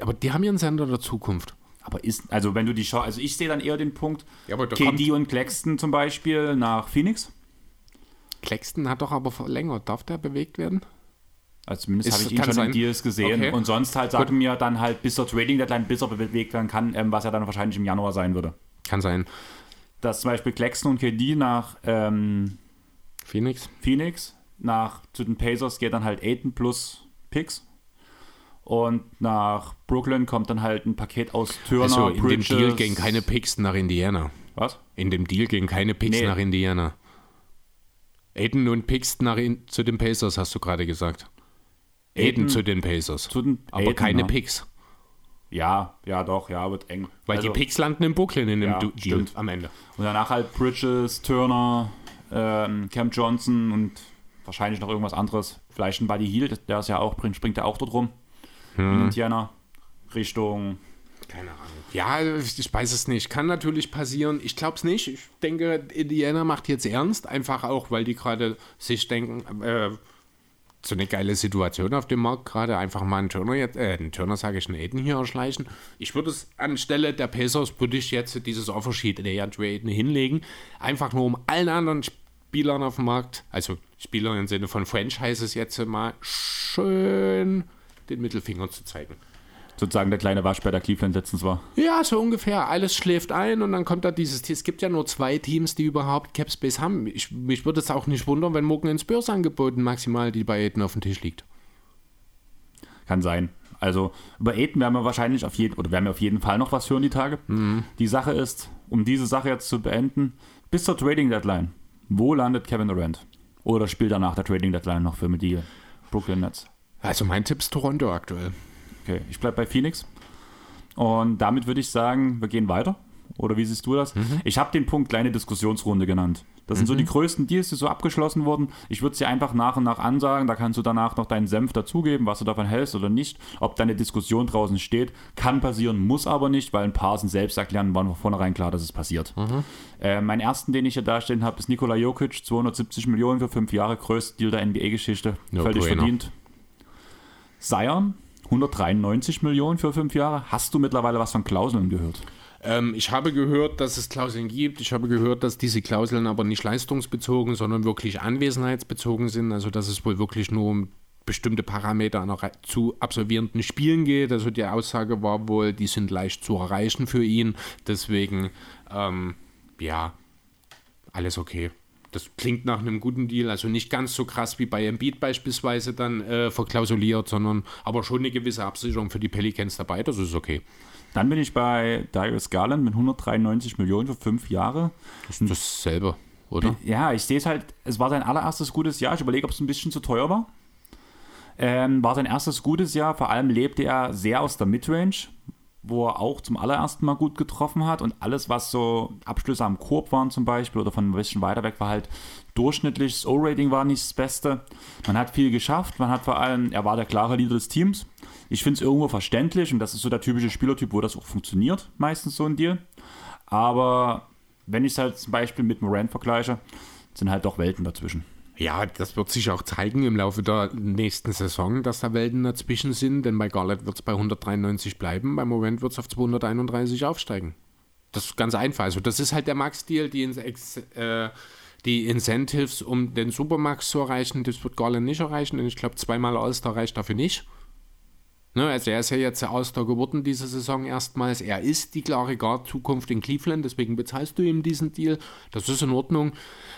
Aber die haben ihren Sender der Zukunft. Aber ist, also wenn du die Schau, also ich sehe dann eher den Punkt, Ja, KD und Claxton zum Beispiel nach Phoenix. Claxton hat doch aber verlängert. Darf der bewegt werden? Also zumindest habe ich ihn schon sein. in Deals gesehen. Okay. Und sonst halt sagen mir dann halt bis zur Trading Deadline, bis er bewegt werden kann, ähm, was er dann wahrscheinlich im Januar sein würde. Kann sein. Dass zum Beispiel Claxton und KD nach ähm, Phoenix? Phoenix, nach zu den Pacers geht dann halt Aiden plus Picks. Und nach Brooklyn kommt dann halt ein Paket aus Turner, Also in dem Bridges. Deal gehen keine Picks nach Indiana. Was? In dem Deal gehen keine Picks Nee. nach Indiana. Aiden und Picks nach in, zu den Pacers, hast du gerade gesagt. Aiden, Aiden zu den Pacers. zu den aber Aiden, keine ja. Picks. Ja, ja, doch, ja, wird eng. Weil Also- die Picks landen in Brooklyn in dem Ja, Deal stimmt. am Ende. Und danach halt Bridges, Turner, ähm, Cam Johnson und wahrscheinlich noch irgendwas anderes. Vielleicht ein Buddy Hield, der ist ja auch, springt ja auch dort rum. Hm. In Indiana. Richtung. Keine Ahnung. Ja, ich weiß es nicht. Kann natürlich passieren. Ich glaube es nicht. Ich denke, Indiana macht jetzt ernst. Einfach auch, weil die gerade sich denken, äh, so eine geile Situation auf dem Markt gerade. Einfach mal einen Turner jetzt, äh, einen Turner sage ich, einen Aiden hier erschleichen. Ich würde es anstelle der Pacers, würde ich jetzt dieses Offersheet in der Aiden hinlegen. Einfach nur um allen anderen Spielern auf dem Markt, also Spieler im Sinne von Franchises jetzt mal schön den Mittelfinger zu zeigen. Sozusagen der kleine Waschbär, der Cleveland letztens war. Ja, so ungefähr. Alles schläft ein und dann kommt da dieses. Es gibt ja nur zwei Teams, die überhaupt Capspace haben. Ich, mich würde es auch nicht wundern, wenn morgen ein Spurs angeboten maximal die bei Aiden auf dem Tisch liegt. Kann sein. Also über Aiden werden wir wahrscheinlich auf jeden oder werden wir auf jeden Fall noch was hören die Tage. Mhm. Die Sache ist, um diese Sache jetzt zu beenden, bis zur Trading Deadline, wo landet Kevin Durant? Oder spielt er nach der Trading Deadline noch für mit die Brooklyn Nets? Also mein Tipp ist Toronto aktuell. Okay, ich bleibe bei Phoenix. Und damit würde ich sagen, wir gehen weiter. Oder wie siehst du das? Ich habe den Punkt kleine Diskussionsrunde genannt. Das sind so die größten Deals, die so abgeschlossen wurden. Ich würde sie einfach nach und nach ansagen. Da kannst du danach noch deinen Senf dazugeben, was du davon hältst oder nicht. Ob deine Diskussion draußen steht, kann passieren, muss aber nicht, weil ein paar sind selbst erklären, waren von vornherein klar, dass es passiert. Äh, mein ersten, den ich hier darstellen habe, ist Nikola Jokic, 270 Millionen für fünf Jahre, größter Deal der NBA-Geschichte. No Völlig brainer. verdient. Zion, 193 Millionen für fünf Jahre. Hast du mittlerweile was von Klauseln gehört? Ähm, ich habe gehört, dass es Klauseln gibt. Ich habe gehört, dass diese Klauseln aber nicht leistungsbezogen, sondern wirklich anwesenheitsbezogen sind. Also dass es wohl wirklich nur um bestimmte Parameter an zu absolvierenden Spielen geht. Also die Aussage war wohl, die sind leicht zu erreichen für ihn. Deswegen, ähm, ja, alles okay. Das klingt nach einem guten Deal, also nicht ganz so krass wie bei Embiid beispielsweise dann äh, verklausuliert, sondern aber schon eine gewisse Absicherung für die Pelicans dabei, das ist okay. Dann bin ich bei Darius Garland mit 193 Millionen für fünf Jahre. Das ist dasselbe, oder? Ja, ich sehe es halt, es war sein allererstes gutes Jahr. Ich überlege, ob es ein bisschen zu teuer war. Ähm, war sein erstes gutes Jahr. Vor allem lebte er sehr aus der Midrange, wo er auch zum allerersten Mal gut getroffen hat. Und alles, was so Abschlüsse am Korb waren zum Beispiel oder von ein bisschen weiter weg, war halt durchschnittlich. Das O-Rating war nicht das Beste. Man hat viel geschafft. Man hat vor allem, er war der klare Leader des Teams. Ich finde es irgendwo verständlich und das ist so der typische Spielertyp, wo das auch funktioniert, meistens so ein Deal. Aber wenn ich es halt zum Beispiel mit Morant vergleiche, sind halt doch Welten dazwischen. Ja, das wird sich auch zeigen im Laufe der nächsten Saison, dass da Welten dazwischen sind, denn bei Garland wird es bei 193 bleiben, beim Moment wird es auf 231 aufsteigen. Das ist ganz einfach. Also das ist halt der Max-Deal, die, äh, die Incentives, um den Supermax zu erreichen, das wird Garland nicht erreichen, denn ich glaube, zweimal All-Star reicht dafür nicht. Ne, also er ist ja jetzt der All-Star geworden diese Saison erstmals. Er ist die klare Guard-Zukunft in Cleveland, deswegen bezahlst du ihm diesen Deal. Das ist in Ordnung.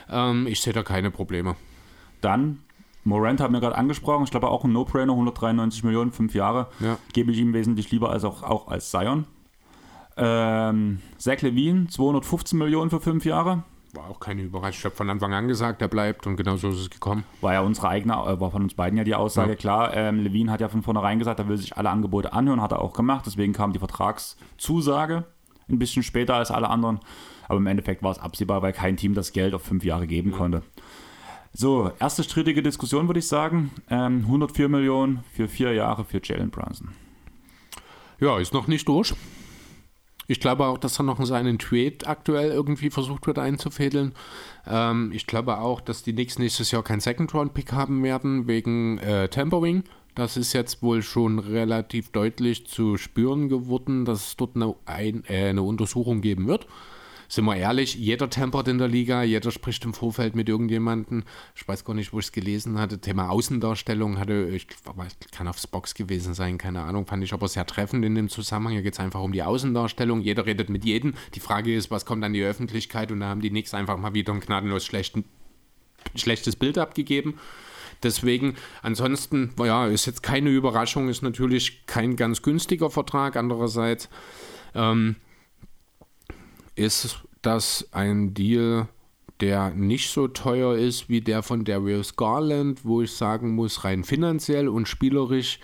Ähm, ich sehe da keine Probleme. Dann, Morant haben wir gerade angesprochen, ich glaube auch ein No-Brainer, 193 Millionen, fünf Jahre. Ja. Gebe ich ihm wesentlich lieber als auch, auch als Zion. Ähm, Zach Levine, 215 Millionen für fünf Jahre. war auch keine Überraschung. Ich habe von Anfang an gesagt, er bleibt und genau so ist es gekommen. War ja unsere eigene, äh, war von uns beiden ja die Aussage, ja. klar. Ähm, Levine hat ja von vornherein gesagt, er will sich alle Angebote anhören, hat er auch gemacht. Deswegen kam die Vertragszusage ein bisschen später als alle anderen. Aber im Endeffekt war es absehbar, weil kein Team das Geld auf fünf Jahre geben ja. konnte. So, erste strittige Diskussion würde ich sagen. Ähm, 104 Millionen für vier Jahre für Jalen Brunson. Ja, ist noch nicht durch. Ich glaube auch, dass er noch seinen Tweet aktuell irgendwie versucht wird einzufädeln. Ähm, ich glaube auch, dass die Knicks nächstes Jahr keinen Second-Round-Pick haben werden wegen äh, Tampering. Das ist jetzt wohl schon relativ deutlich zu spüren geworden, dass es dort eine, ein, äh, eine Untersuchung geben wird sind wir ehrlich, jeder tempert in der Liga, jeder spricht im Vorfeld mit irgendjemandem. Ich weiß gar nicht, wo ich es gelesen hatte. Thema Außendarstellung hatte, ich kann aufs Box gewesen sein, keine Ahnung, fand ich aber sehr treffend in dem Zusammenhang. Hier geht es einfach um die Außendarstellung. Jeder redet mit jedem. Die Frage ist, was kommt an die Öffentlichkeit? Und da haben die Knicks einfach mal wieder ein gnadenlos schlechten, schlechtes Bild abgegeben. Deswegen, ansonsten, ja, ist jetzt keine Überraschung, ist natürlich kein ganz günstiger Vertrag. Andererseits, ähm, ist das ein Deal, der nicht so teuer ist wie der von Darius Garland, wo ich sagen muss, rein finanziell und spielerisch,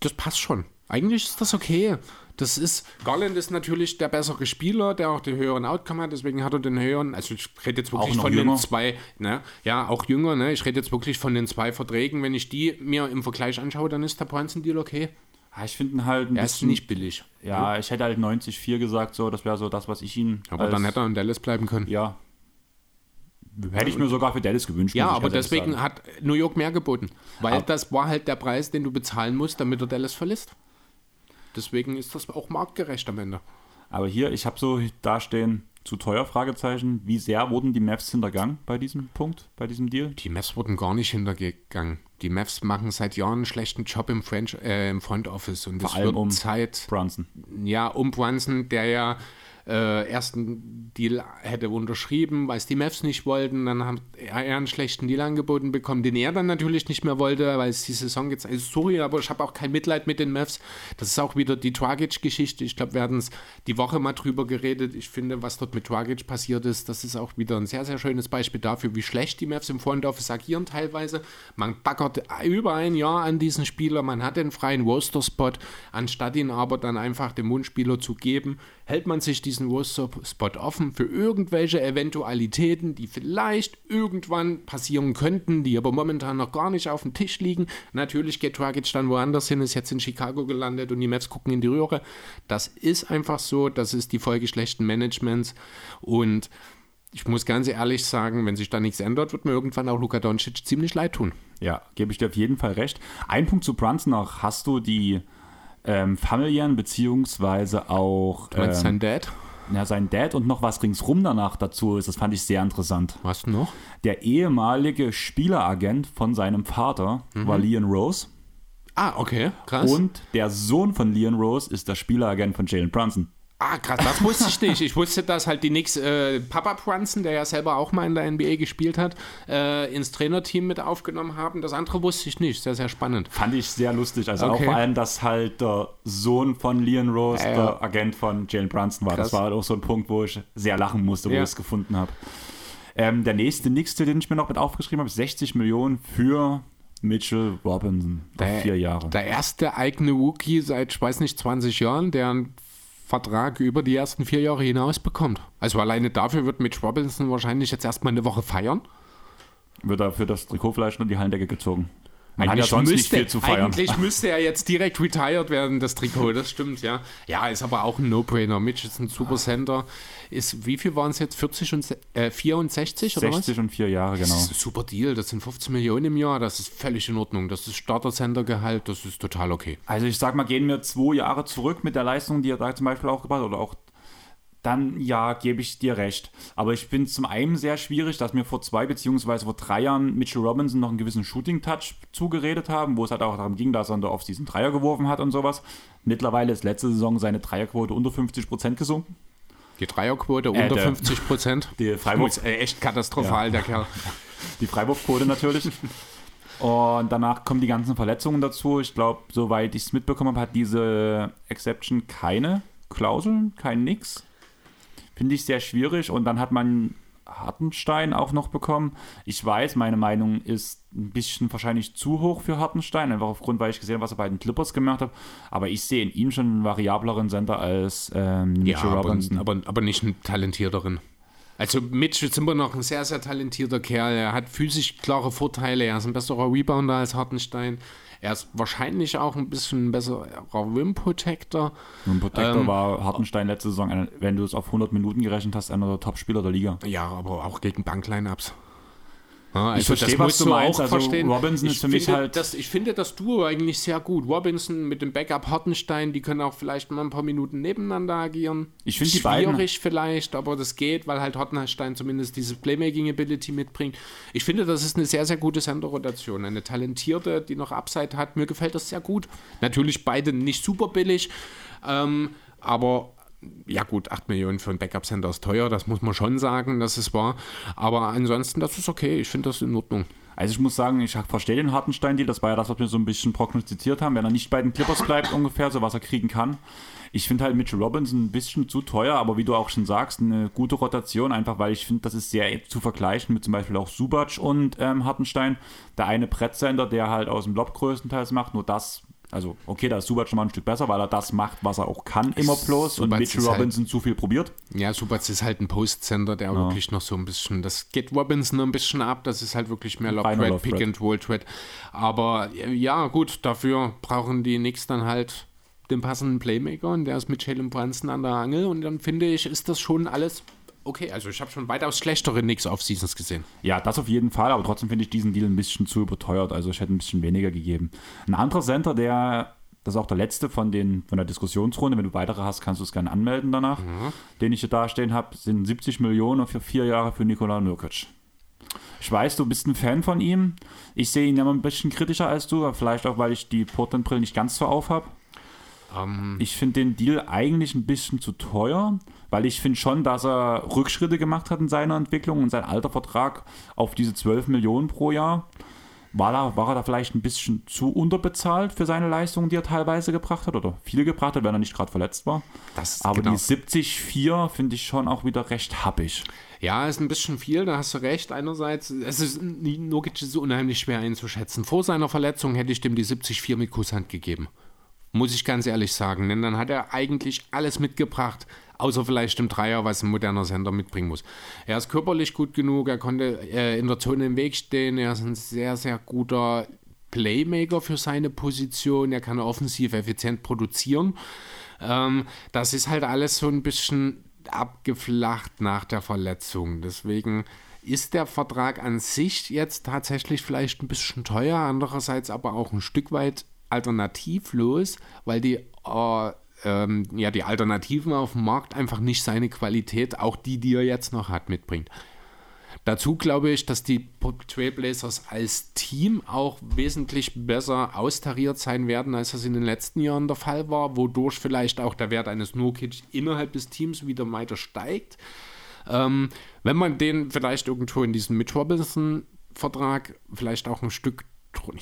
das passt schon. Eigentlich ist das okay. Das ist, Garland ist natürlich der bessere Spieler, der auch den höheren Outcome hat, deswegen hat er den höheren, also ich rede jetzt wirklich von jünger. den zwei, ne, ja, auch jünger, ne, ich rede jetzt wirklich von den zwei Verträgen, wenn ich die mir im Vergleich anschaue, dann ist der Brunson-Deal okay. Ja, ich finde ihn halt ein er bisschen, ist nicht billig. Ja, ich hätte halt 90,4 gesagt, so, das wäre so das, was ich ihn. Aber als, dann hätte er in Dallas bleiben können. Ja. Hätte ich mir sogar für Dallas gewünscht. Ja, aber deswegen sagen. hat New York mehr geboten. Weil aber das war halt der Preis, den du bezahlen musst, damit er Dallas verlässt. Deswegen ist das auch marktgerecht am Ende. Aber hier, ich habe so dastehen, zu teuer? Fragezeichen. Wie sehr wurden die Mavs hintergangen bei diesem Punkt, bei diesem Deal? Die Mavs wurden gar nicht hintergegangen. Die Mavs machen seit Jahren einen schlechten Job im, French, äh, im Front Office und Vor es wird um Zeit. Brunson. Ja, um Brunson, der ja äh, ersten Deal hätte unterschrieben, weil es die Mavs nicht wollten. Dann hat er einen schlechten Deal angeboten bekommen, den er dann natürlich nicht mehr wollte, weil es die Saison jetzt. Also sorry, aber ich habe auch kein Mitleid mit den Mavs. Das ist auch wieder die Dragic-Geschichte. Ich glaube, wir hatten es die Woche mal drüber geredet. Ich finde, was dort mit Dragic passiert ist, das ist auch wieder ein sehr, sehr schönes Beispiel dafür, wie schlecht die Mavs im Front Office agieren teilweise. Man backert über ein Jahr an diesen Spieler, man hat den freien Roster-Spot, anstatt ihn aber dann einfach dem Wunschspieler zu geben, hält man sich diesen Roster-Spot offen für irgendwelche Eventualitäten, die vielleicht irgendwann passieren könnten, die aber momentan noch gar nicht auf dem Tisch liegen. Natürlich geht Dragic dann woanders hin, ist jetzt in Chicago gelandet und die Mets gucken in die Röhre. Das ist einfach so, das ist die Folge schlechten Managements und ich muss ganz ehrlich sagen, wenn sich da nichts ändert, wird mir irgendwann auch Luka Doncic ziemlich leid tun. Ja, gebe ich dir auf jeden Fall recht. Ein Punkt zu Brunson noch. Hast du die ähm, familiären beziehungsweise auch. Du meinst ähm, sein Dad? Ja, sein Dad und noch was ringsrum danach dazu ist, das fand ich sehr interessant. Was noch? Der ehemalige Spieleragent von seinem Vater mhm. war Leon Rose. Ah, okay, krass. Und der Sohn von Leon Rose ist der Spieleragent von Jalen Brunson. Ah, krass, das wusste ich nicht. Ich wusste, dass halt die Knicks äh, Papa Brunson, der ja selber auch mal in der NBA gespielt hat, äh, ins Trainerteam mit aufgenommen haben. Das andere wusste ich nicht. Sehr, sehr spannend. Fand ich sehr lustig. Also okay. auch vor allem, dass halt der Sohn von Leon Rose äh, der Agent von Jalen Brunson war. Krass. Das war halt auch so ein Punkt, wo ich sehr lachen musste, wo ja. ich es gefunden habe. Ähm, der nächste Nixte, den ich mir noch mit aufgeschrieben habe, ist 60 Millionen für Mitchell Robinson. Der, vier Jahre. Der erste eigene Rookie seit, ich weiß nicht, 20 Jahren, der ein Vertrag über die ersten vier Jahre hinaus bekommt. Also alleine dafür wird Mitch Robinson wahrscheinlich jetzt erstmal eine Woche feiern. Wird er für das Trikot vielleicht nur die Hallendecke gezogen. Man eigentlich hat ja sonst müsste, nicht viel zu feiern. Eigentlich müsste er jetzt direkt retired werden, das Trikot, das stimmt, ja. Ja, ist aber auch ein No-Brainer. Mitch ist ein super Center. Ist, wie viel waren es jetzt? 40 und äh, 64 oder 60 was? und 4 Jahre, genau. Das ist ein super Deal. Das sind 15 Millionen im Jahr. Das ist völlig in Ordnung. Das ist Starter-Center-Gehalt. Das ist total okay. Also ich sag mal, gehen wir zwei Jahre zurück mit der Leistung, die er da zum Beispiel auch gebracht hat oder auch dann ja, gebe ich dir recht. Aber ich finde es zum einen sehr schwierig, dass mir vor zwei beziehungsweise vor drei Jahren Mitchell Robinson noch einen gewissen Shooting-Touch zugeredet haben, wo es halt auch darum ging, dass er in der Offseason Dreier geworfen hat und sowas. Mittlerweile ist letzte Saison seine Dreierquote unter 50% gesunken. Die Dreierquote äh, unter der, 50 Prozent. (laughs) Die Freiwurf äh, echt katastrophal, ja. der Kerl. (laughs) Die Freiwurfquote natürlich. Und danach kommen die ganzen Verletzungen dazu. Ich glaube, soweit ich es mitbekommen habe, hat diese Exception keine Klauseln, kein Nix. Finde ich sehr schwierig. Und dann hat man Hartenstein auch noch bekommen. Ich weiß, meine Meinung ist ein bisschen wahrscheinlich zu hoch für Hartenstein, einfach aufgrund, weil ich gesehen habe, was er bei den Clippers gemacht hat. Aber ich sehe in ihm schon einen variableren Center als ähm, Mitchell ja, Robinson. Aber, aber, aber nicht einen talentierteren. Also Mitch ist immer noch ein sehr, sehr talentierter Kerl. Er hat physisch klare Vorteile. Er ist ein besserer Rebounder als Hartenstein. Er ist wahrscheinlich auch ein bisschen besserer Rim Protector. Rim Protector ähm, war Hartenstein letzte Saison, wenn du es auf 100 Minuten gerechnet hast, einer der Top-Spieler der Liga. Ja, aber auch gegen Bankline-Ups. Also ich verstehe, was du meinst. Also verstehen. Robinson ist ich für mich finde, halt. Das, ich finde das Duo eigentlich sehr gut. Robinson mit dem Backup Hartenstein, die können auch vielleicht mal ein paar Minuten nebeneinander agieren. Ich finde die beiden. Schwierig vielleicht, aber das geht, weil halt Hartenstein zumindest diese Playmaking-Ability mitbringt. Ich finde, das ist eine sehr, sehr gute Center-Rotation. Eine talentierte, die noch Upside hat. Mir gefällt das sehr gut. Natürlich beide nicht super billig, ähm, aber ja gut, 8 Millionen für ein Backup-Center ist teuer, das muss man schon sagen, dass es war. Aber ansonsten, das ist okay, ich finde das in Ordnung. Also ich muss sagen, ich verstehe den Hartenstein-Deal, das war ja das, was wir so ein bisschen prognostiziert haben, wenn er nicht bei den Clippers bleibt ungefähr, so was er kriegen kann. Ich finde halt Mitchell Robinson ein bisschen zu teuer, aber wie du auch schon sagst, eine gute Rotation, einfach weil ich finde, das ist sehr zu vergleichen mit zum Beispiel auch Subac und ähm, Hartenstein. Der eine Brettsender, der halt aus dem Lob größtenteils macht, nur das also, okay, da ist Subac schon mal ein Stück besser, weil er das macht, was er auch kann, immer bloß. Und Mitchell Robinson halt, zu viel probiert. Ja, Subac ist halt ein Post-Center, der ja. wirklich noch so ein bisschen, das geht Robinson ein bisschen ab, das ist halt wirklich mehr Lob-Thread, Pick-and-Roll-Thread. Aber ja, gut, dafür brauchen die Knicks dann halt den passenden Playmaker und der ist mit Jalen Brunson an der Angel und dann finde ich, ist das schon alles okay. Also ich habe schon weitaus schlechtere Knicks auf Seasons gesehen. Ja, das auf jeden Fall, aber trotzdem finde ich diesen Deal ein bisschen zu überteuert. Also ich hätte ein bisschen weniger gegeben. Ein anderer Center, der das ist auch der letzte von, den, von der Diskussionsrunde. Wenn du weitere hast, kannst du es gerne anmelden danach. Mhm. Den ich hier da stehen habe, sind 70 Millionen für vier Jahre für Nikola Nurkic. Ich weiß, du bist ein Fan von ihm. Ich sehe ihn ja mal ein bisschen kritischer als du, vielleicht auch, weil ich die Portland-Brille nicht ganz so auf habe. Um. Ähm. Ich finde den Deal eigentlich ein bisschen zu teuer weil ich finde schon, dass er Rückschritte gemacht hat in seiner Entwicklung und sein alter Vertrag auf diese 12 Millionen pro Jahr. War, da, war er da vielleicht ein bisschen zu unterbezahlt für seine Leistungen, die er teilweise gebracht hat oder viel gebracht hat, wenn er nicht gerade verletzt war? Aber genau. die 70-4 finde ich schon auch wieder recht happig. Ja, ist ein bisschen viel, da hast du recht. Einerseits, es ist Nogic ist unheimlich schwer einzuschätzen. Vor seiner Verletzung hätte ich dem die 70-4 mit Kusshand gegeben. Muss ich ganz ehrlich sagen. Denn dann hat er eigentlich alles mitgebracht, außer vielleicht im Dreier, was ein moderner Sender mitbringen muss. Er ist körperlich gut genug, er konnte äh, in der Zone im Weg stehen, er ist ein sehr, sehr guter Playmaker für seine Position, er kann offensiv effizient produzieren. Ähm, das ist halt alles so ein bisschen abgeflacht nach der Verletzung. Deswegen ist der Vertrag an sich jetzt tatsächlich vielleicht ein bisschen teuer, andererseits aber auch ein Stück weit alternativlos, weil die äh, ähm, ja, die Alternativen auf dem Markt einfach nicht seine Qualität, auch die, die er jetzt noch hat, mitbringt. Dazu glaube ich, dass die Trailblazers als Team auch wesentlich besser austariert sein werden, als das in den letzten Jahren der Fall war, wodurch vielleicht auch der Wert eines Nurkic innerhalb des Teams wieder weiter steigt. Ähm, wenn man den vielleicht irgendwo in diesem Mitch Robinson-Vertrag vielleicht auch ein Stück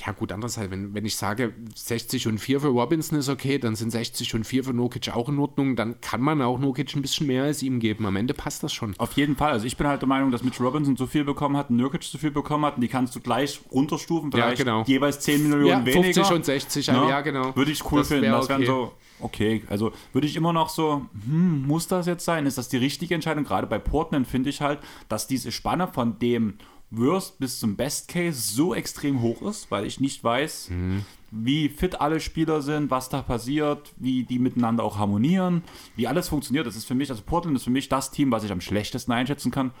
ja gut, andererseits, wenn, wenn ich sage 60 und 4 für Robinson ist okay, dann sind 60 und 4 für Nokic auch in Ordnung, dann kann man auch Nokic ein bisschen mehr als ihm geben. Am Ende passt das schon. Auf jeden Fall. Also ich bin halt der Meinung, dass Mitch Robinson zu viel bekommen hat, Nokic zu viel bekommen hat und die kannst du gleich runterstufen, vielleicht ja, genau. jeweils 10 Millionen ja, 50 weniger. 50 und 60, ja, ja genau. Würde ich cool das finden. Das wären so okay. Also würde ich immer noch so, hm, muss das jetzt sein? Ist das die richtige Entscheidung? Gerade bei Portland finde ich halt, dass diese Spanne von dem Worst bis zum Best Case so extrem hoch ist, weil ich nicht weiß, mhm. wie fit alle Spieler sind, was da passiert, wie die miteinander auch harmonieren, wie alles funktioniert. Das ist für mich, also Portland ist für mich das Team, was ich am schlechtesten einschätzen kann.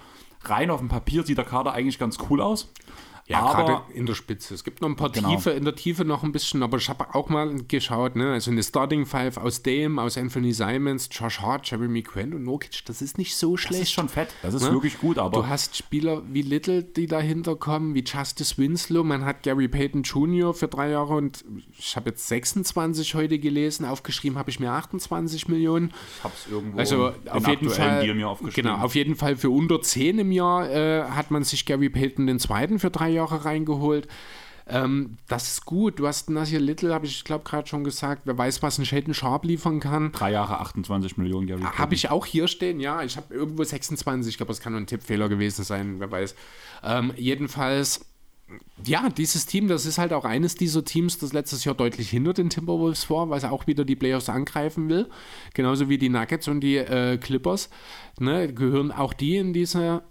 Rein auf dem Papier sieht der Kader eigentlich ganz cool aus. Ja, gerade in der Spitze. Es gibt noch ein paar genau. Tiefe, in der Tiefe noch ein bisschen, aber ich habe auch mal geschaut, ne? also eine Starting Five aus dem, aus Anthony Simons, Josh Hart, Jeremy Quinn und Nokic, das ist nicht so schlecht. Das ist schon fett, das ist ne? wirklich gut, aber... Du hast Spieler wie Little, die dahinter kommen, wie Justice Winslow, man hat Gary Payton Jr. für drei Jahre und ich habe jetzt 26 heute gelesen, aufgeschrieben habe ich mir 28 Millionen. Ich habe es irgendwo also auf jeden Fall, Genau, auf jeden Fall für unter 10 im Jahr äh, hat man sich Gary Payton den zweiten für drei Jahre reingeholt. Ähm, das ist gut. Du hast Nasir Little, habe ich glaube gerade schon gesagt. Wer weiß, was ein Shaden Sharp liefern kann. Drei Jahre 28 Millionen, Gary. Habe ich auch hier stehen, ja. Ich habe irgendwo 26. Ich glaube, das kann nur ein Tippfehler gewesen sein. Wer weiß. Ähm, jedenfalls ja, dieses Team, das ist halt auch eines dieser Teams, das letztes Jahr deutlich hinter den Timberwolves war, weil es auch wieder die Playoffs angreifen will. Genauso wie die Nuggets und die äh, Clippers. Ne, gehören auch die in diese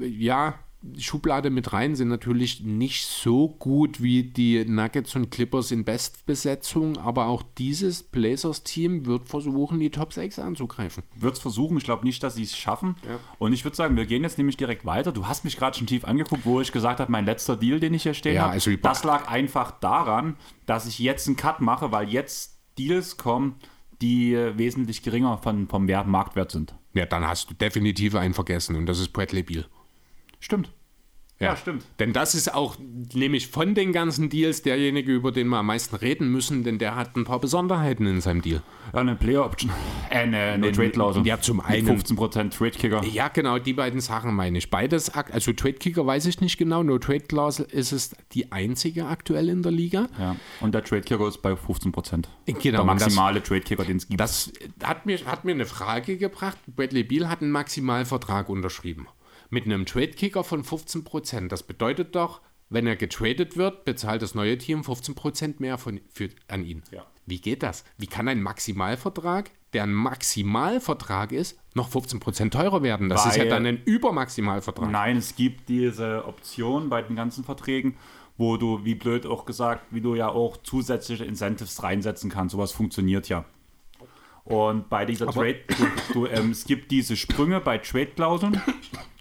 ja, Schublade mit rein, sind natürlich nicht so gut wie die Nuggets und Clippers in Bestbesetzung, aber auch dieses Blazers-Team wird versuchen, die Top 6 anzugreifen. Wird es versuchen, ich glaube nicht, dass sie es schaffen. Ja. Und ich würde sagen, wir gehen jetzt nämlich direkt weiter. Du hast mich gerade schon tief angeguckt, wo ich gesagt habe, mein letzter Deal, den ich hier stehen ja, habe, also das lag einfach daran, dass ich jetzt einen Cut mache, weil jetzt Deals kommen, die wesentlich geringer von, vom Wert, Marktwert sind. Ja, dann hast du definitiv einen vergessen und das ist Bradley Beal. Stimmt. Ja, ja, stimmt. Denn das ist auch nämlich von den ganzen Deals derjenige, über den wir am meisten reden müssen, denn der hat ein paar Besonderheiten in seinem Deal. Ja, eine Player Option. Äh, eine, eine Trade-Klausel. Ja, zum einen. 15% Trade-Kicker. Ja, genau, die beiden Sachen meine ich. Beides, also Trade-Kicker weiß ich nicht genau, nur Trade-Klausel ist es die einzige aktuell in der Liga. Ja, und der Trade-Kicker ist bei 15%. Genau. Der maximale Trade-Kicker, den es gibt. Das hat mir, hat mir eine Frage gebracht. Bradley Beal hat einen Maximalvertrag unterschrieben mit einem Trade-Kicker von 15%. Das bedeutet doch, wenn er getradet wird, bezahlt das neue Team 15% mehr von, für, an ihn. Ja. Wie geht das? Wie kann ein Maximalvertrag, der ein Maximalvertrag ist, noch 15% teurer werden? Das Weil, ist ja dann ein Übermaximalvertrag. Nein, es gibt diese Option bei den ganzen Verträgen, wo du, wie blöd auch gesagt, wie du ja auch zusätzliche Incentives reinsetzen kannst. Sowas funktioniert ja. Und bei dieser Aber Trade, du, du, ähm, es gibt diese Sprünge bei Trade-Klauseln,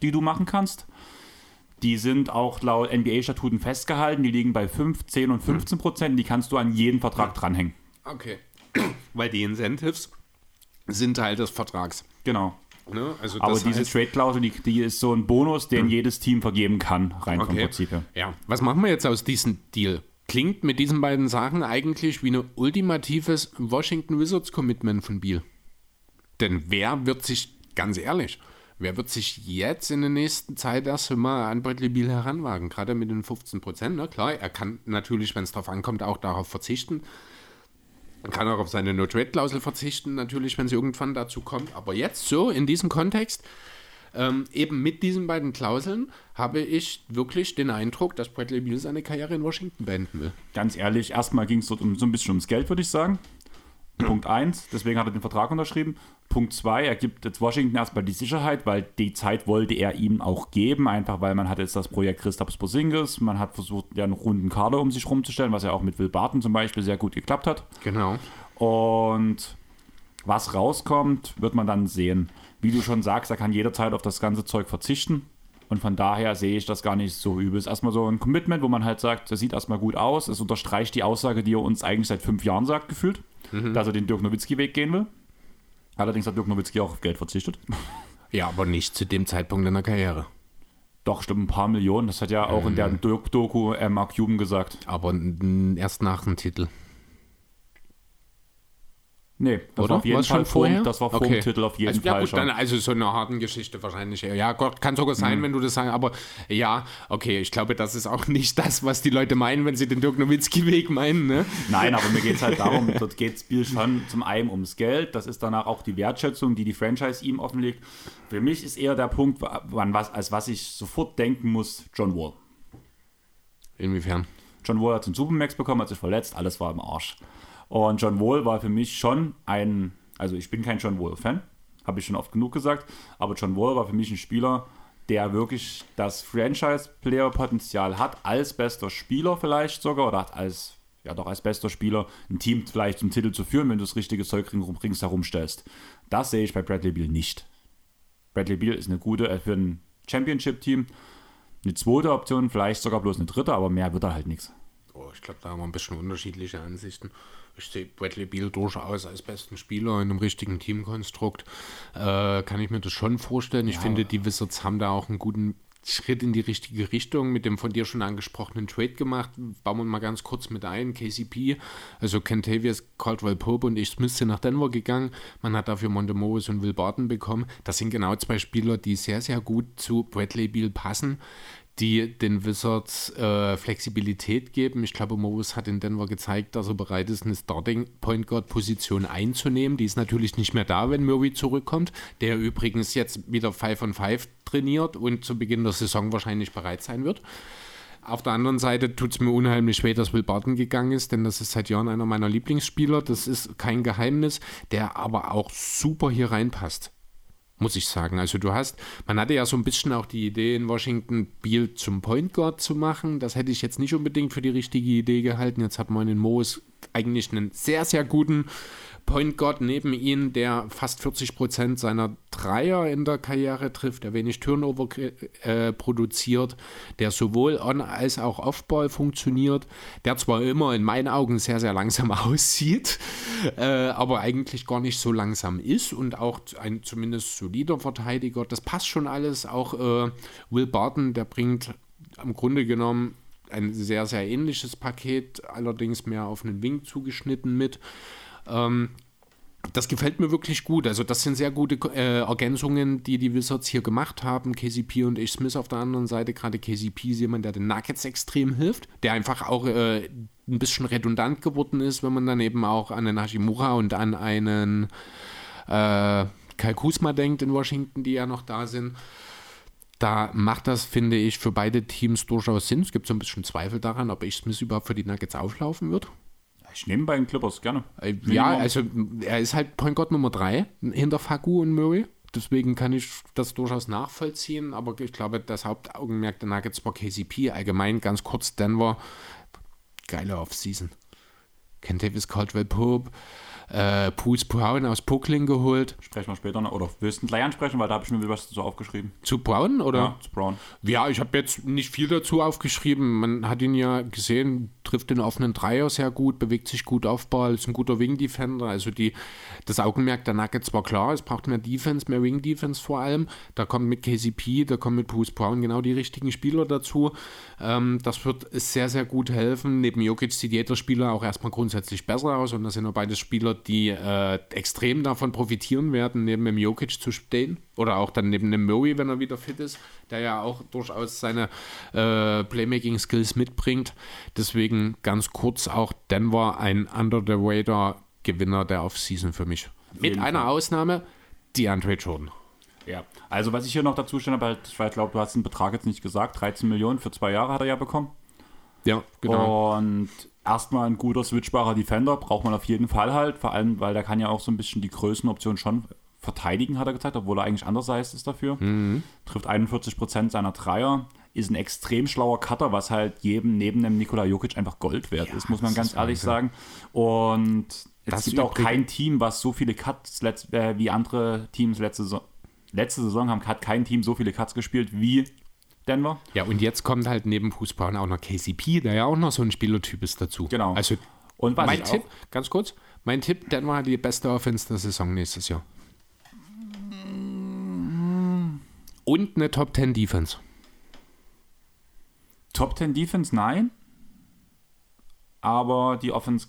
die du machen kannst. Die sind auch laut NBA-Statuten festgehalten. Die liegen bei 5, 10 und 15 Prozent. Die kannst du an jeden Vertrag dranhängen. Okay. (clears throat) Weil die Incentives sind Teil des Vertrags. Genau. Ne? Also Aber diese Trade-Klausel, die, die, ist so ein Bonus, den hm. jedes Team vergeben kann, rein okay. vom Prinzip her. Ja. Was machen wir jetzt aus diesem Deal? Klingt mit diesen beiden Sachen eigentlich wie ein ultimatives Washington Wizards Commitment von Biel. Denn wer wird sich, ganz ehrlich, wer wird sich jetzt in der nächsten Zeit erst mal an Bradley Beal heranwagen? Gerade mit den 15 Prozent, ne? Klar, er kann natürlich, wenn es darauf ankommt, auch darauf verzichten. Er kann auch auf seine No-Trade-Klausel verzichten, natürlich, wenn sie irgendwann dazu kommt. Aber jetzt so, in diesem Kontext, ähm, eben mit diesen beiden Klauseln habe ich wirklich den Eindruck, dass Bradley Beal seine Karriere in Washington beenden will. Ganz ehrlich, erstmal ging es dort um, so ein bisschen ums Geld, würde ich sagen. Punkt 1, deswegen hat er den Vertrag unterschrieben. Punkt 2, er gibt jetzt Washington erstmal die Sicherheit, weil die Zeit wollte er ihm auch geben, einfach weil man hat jetzt das Projekt Christoph Porzingis, man hat versucht, ja einen runden Kader um sich rumzustellen, was ja auch mit Will Barton zum Beispiel sehr gut geklappt hat. Genau. Und was rauskommt, wird man dann sehen wie du schon sagst, er kann jederzeit auf das ganze Zeug verzichten. Und von daher sehe ich das gar nicht so übel. Es ist erstmal so ein Commitment, wo man halt sagt, das sieht erstmal gut aus. Es unterstreicht die Aussage, die er uns eigentlich seit fünf Jahren sagt, gefühlt, mhm. dass er den Dirk Nowitzki-Weg gehen will. Allerdings hat Dirk Nowitzki auch auf Geld verzichtet. Ja, aber nicht zu dem Zeitpunkt in der Karriere. Doch, stimmt, ein paar Millionen. Das hat ja auch mhm. in der Doku äh, Mark Cuban gesagt. Aber erst nach dem Titel. Nee, das Oder? war auf jeden Was Fall vorher? das war vor okay. dem Titel auf jeden also, Fall ja, gut, schon. Dann, also so eine harten Geschichte wahrscheinlich. Ja, Gott, kann sogar sein, mhm. wenn du das sagst, aber ja, okay, ich glaube, das ist auch (laughs) nicht das, was die Leute meinen, wenn sie den Dirk Nowitzki-Weg meinen. Ne? Nein, aber mir geht es halt darum, (laughs) dort geht Spiel schon zum einen ums Geld, das ist danach auch die Wertschätzung, die die Franchise ihm offenlegt. Für mich ist eher der Punkt, an was, als was ich sofort denken muss, John Wall. Inwiefern? John Wall hat einen Supermax bekommen, hat sich verletzt, alles war im Arsch. Und John Wall war für mich schon ein, also ich bin kein John Wall-Fan, habe ich schon oft genug gesagt, aber John Wall war für mich ein Spieler, der wirklich das Franchise-Player-Potenzial hat, als bester Spieler vielleicht sogar, oder als, ja doch als bester Spieler ein Team vielleicht zum Titel zu führen, wenn du das richtige Zeug ringsherum stellst. Das sehe ich bei Bradley Beal nicht. Bradley Beal ist eine gute, äh, für ein Championship-Team eine zweite Option, vielleicht sogar bloß eine dritte, aber mehr wird da halt nichts. Ich glaube, da haben wir ein bisschen unterschiedliche Ansichten. Ich sehe Bradley Beal durchaus als besten Spieler in einem richtigen Teamkonstrukt. Äh, kann ich mir das schon vorstellen. Ich ja. finde, die Wizards haben da auch einen guten Schritt in die richtige Richtung mit dem von dir schon angesprochenen Trade gemacht. Bauen wir mal ganz kurz mit ein. KCP, also Kentavious, Caldwell Pope und ich Smith sind nach Denver gegangen. Man hat dafür Monte Morris und Will Barton bekommen. Das sind genau zwei Spieler, die sehr, sehr gut zu Bradley Beal passen die den Wizards äh, Flexibilität geben. Ich glaube, Morris hat in Denver gezeigt, dass er bereit ist, eine Starting Point Guard Position einzunehmen. Die ist natürlich nicht mehr da, wenn Murray zurückkommt, der übrigens jetzt wieder 5 on 5 trainiert und zu Beginn der Saison wahrscheinlich bereit sein wird. Auf der anderen Seite tut es mir unheimlich weh, dass Will Barton gegangen ist, denn das ist seit Jahren einer meiner Lieblingsspieler. Das ist kein Geheimnis, der aber auch super hier reinpasst muss ich sagen. Also du hast, man hatte ja so ein bisschen auch die Idee in Washington, Beal zum Point Guard zu machen. Das hätte ich jetzt nicht unbedingt für die richtige Idee gehalten. Jetzt hat man in Moos eigentlich einen sehr, sehr guten Point Guard neben ihm, der fast 40 Prozent seiner Dreier in der Karriere trifft, der wenig Turnover äh, produziert, der sowohl on als auch off-ball funktioniert, der zwar immer in meinen Augen sehr, sehr langsam (laughs) aussieht, äh, aber eigentlich gar nicht so langsam ist und auch ein zumindest solider Verteidiger. Das passt schon alles. Auch äh, Will Barton, der bringt im Grunde genommen ein sehr, sehr ähnliches Paket, allerdings mehr auf einen Wing zugeschnitten mit. Ähm, das gefällt mir wirklich gut. Also, das sind sehr gute äh, Ergänzungen, die die Wizards hier gemacht haben. KCP und H. Smith auf der anderen Seite. Gerade KCP ist jemand, der den Nuggets extrem hilft, der einfach auch äh, ein bisschen redundant geworden ist, wenn man dann eben auch an einen Hashimura und an einen äh, Kai Kusma denkt in Washington, die ja noch da sind. Da macht das, finde ich, für beide Teams durchaus Sinn. Es gibt so ein bisschen Zweifel daran, ob H. Smith überhaupt für die Nuggets auflaufen wird. Ich nehme bei den Clippers gerne. Äh, ja, also er ist halt Point Guard Nummer 3 hinter Fagu und Murray. Deswegen kann ich das durchaus nachvollziehen, aber ich glaube, das Hauptaugenmerk der Nuggets war KCP. Allgemein ganz kurz Denver. Geile Offseason. Ken Davis, Caldwell Pope, äh, Pools Brown aus Puckling geholt. Sprechen wir später noch. Oder willst du gleich ansprechen, weil da habe ich mir wieder was dazu aufgeschrieben. Zu Brown oder? Ja, zu Brown. Ja, ich habe jetzt nicht viel dazu aufgeschrieben. Man hat ihn ja gesehen, trifft den offenen Dreier sehr gut, bewegt sich gut auf Ball, ist ein guter Wing-Defender. Also die, das Augenmerk der Nuggets war klar, es braucht mehr Defense, mehr Wing-Defense vor allem. Da kommt mit KCP, da kommt mit Bruce Brown genau die richtigen Spieler dazu. Ähm, das wird sehr, sehr gut helfen. Neben Jokic sieht jeder Spieler auch erstmal grundsätzlich besser aus und das sind nur beides Spieler, die äh, extrem davon profitieren werden, neben dem Jokic zu stehen. Oder auch dann neben dem Murray, wenn er wieder fit ist, der ja auch durchaus seine äh, Playmaking-Skills mitbringt. Deswegen ganz kurz auch Denver ein Under-the-Radar-Gewinner der Offseason für mich. Mit einer Fall. Ausnahme, DeAndre Jordan. Ja, also was ich hier noch dazu stelle, weil ich glaube, du hast den Betrag jetzt nicht gesagt, 13 Millionen für zwei Jahre hat er ja bekommen. Ja, genau. Und erstmal ein guter switchbarer Defender braucht man auf jeden Fall halt, vor allem, weil der kann ja auch so ein bisschen die Größenoption schon verteidigen, hat er gezeigt, obwohl er eigentlich andererseits ist dafür. Mhm. Trifft 41 Prozent seiner Dreier, ist ein extrem schlauer Cutter, was halt jedem neben dem Nikola Jokic einfach Gold wert ja, ist, muss man ganz ehrlich sagen. Und es gibt auch kein Team, was so viele Cuts äh, wie andere Teams letzte Saison. Letzte Saison haben, hat kein Team so viele Cuts gespielt wie Denver. Ja, und jetzt kommt halt neben Fußball auch noch KCP, der ja auch noch so ein Spielertyp ist dazu. Genau. Also, und mein Tipp, ganz kurz, mein Tipp, Denver hat die beste Offense der Saison nächstes Jahr. Und eine Top 10 Defense. Top 10 Defense, nein. Aber die Offense,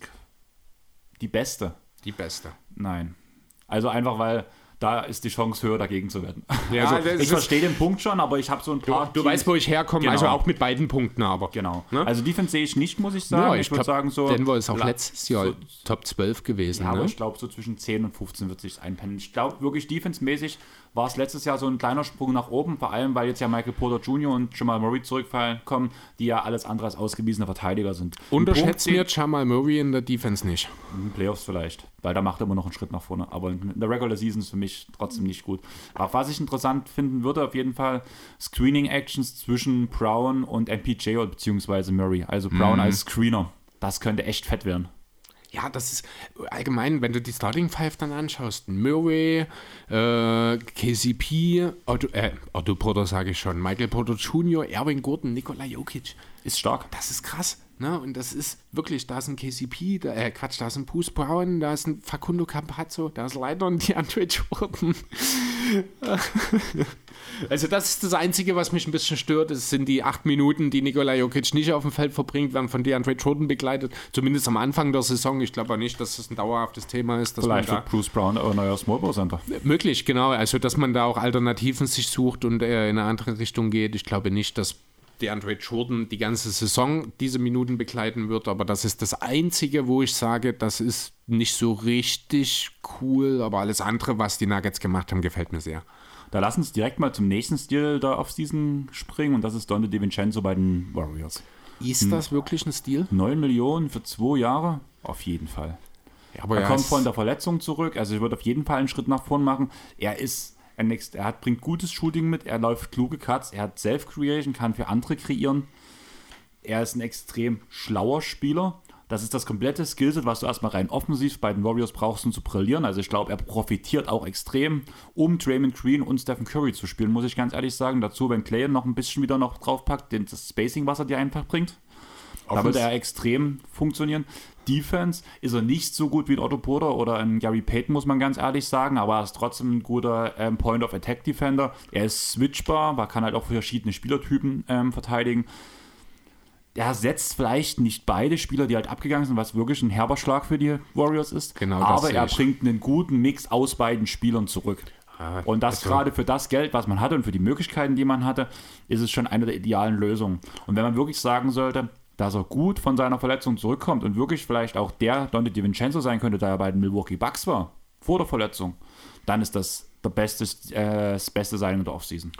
die beste. Die beste. Nein. Also einfach, weil da ist die Chance höher, dagegen zu werden. Ja, (laughs) also, ich verstehe den Punkt schon, aber ich habe so ein paar. Du, du weißt, wo ich herkomme, genau. also auch mit beiden Punkten, aber. Genau. Ne? Also Defense sehe ich nicht, muss ich sagen. Ja, ich, ich würde sagen, so. Denver ist auch letztes Jahr so, Top 12 gewesen. Ja, ne? aber ich glaube, so zwischen 10 und 15 wird sich einpendeln. Ich glaube wirklich, defense-mäßig war es letztes Jahr so ein kleiner Sprung nach oben, vor allem, weil jetzt ja Michael Porter Jr. und Jamal Murray zurückfallen kommen, die ja alles andere als ausgewiesene Verteidiger sind. Unterschätzt mir Jamal Murray in der Defense nicht. In den Playoffs vielleicht, weil da macht er immer noch einen Schritt nach vorne. Aber in der Regular Season ist für mich trotzdem nicht gut. Auch was ich interessant finden würde, auf jeden Fall Screening-Actions zwischen Brown und MPJ beziehungsweise Murray. Also Brown mhm. als Screener. Das könnte echt fett werden ja, das ist allgemein, wenn du die Starting Five dann anschaust, Murray, äh, KCP, Otto, äh, Otto Porter sage ich schon, Michael Porter Jr., Erwin Gordon, Nikola Jokic. Ist stark. Das ist krass. Ne? Und das ist wirklich, da ist ein KCP, da, äh, Quatsch, da ist ein Puss Brown, da ist ein Facundo Campazzo, da ist leider ein DeAndre Jordan. (laughs) also das ist das Einzige, was mich ein bisschen stört. Es sind die acht Minuten, die Nikola Jokic nicht auf dem Feld verbringt, werden von DeAndre Jordan begleitet. Zumindest am Anfang der Saison. Ich glaube auch nicht, dass das ein dauerhaftes Thema ist. Vielleicht wird Bruce Brown ein neuer Smallball Center. Möglich, genau. Also dass man da auch Alternativen sich sucht und äh, in eine andere Richtung geht. Ich glaube nicht, dass der Android Jordan die ganze Saison diese Minuten begleiten wird, aber das ist das Einzige, wo ich sage, das ist nicht so richtig cool, aber alles andere, was die Nuggets gemacht haben, gefällt mir sehr. Da lass uns direkt mal zum nächsten Stil der Offseason springen und das ist Donde DiVincenzo bei den Warriors. Ist das wirklich ein Stil? 9 Millionen für zwei Jahre? Auf jeden Fall. Ja, aber Er er kommt von der Verletzung zurück, also ich würde auf jeden Fall einen Schritt nach vorn machen. Er ist ein Next, er hat, bringt gutes Shooting mit, er läuft kluge Cuts, er hat Self-Creation, kann für andere kreieren. Er ist ein extrem schlauer Spieler. Das ist das komplette Skillset, was du erstmal rein offensiv bei den Warriors brauchst, um zu brillieren. Also ich glaube, er profitiert auch extrem, um Draymond Green und Stephen Curry zu spielen, muss ich ganz ehrlich sagen. Dazu, wenn Clay noch ein bisschen wieder noch draufpackt, das Spacing, was er dir einfach bringt. Da wird er extrem funktionieren. Defense ist er nicht so gut wie ein Otto Porter oder ein Gary Payton, muss man ganz ehrlich sagen, aber er ist trotzdem ein guter ähm, Point-of-Attack-Defender. Er ist switchbar, man kann halt auch verschiedene Spielertypen ähm, verteidigen. Er setzt vielleicht nicht beide Spieler, die halt abgegangen sind, was wirklich ein herber Schlag für die Warriors ist. Genau aber er bringt einen guten Mix aus beiden Spielern zurück. Ah, Und das also- gerade für das Geld, was man hatte und für die Möglichkeiten, die man hatte, ist es schon eine der idealen Lösungen. Und wenn man wirklich sagen sollte, dass er gut von seiner Verletzung zurückkommt und wirklich vielleicht auch der Dante DiVincenzo sein könnte, da er bei den Milwaukee Bucks war, vor der Verletzung, dann ist das der beste, äh, das beste Sein in der Offseason.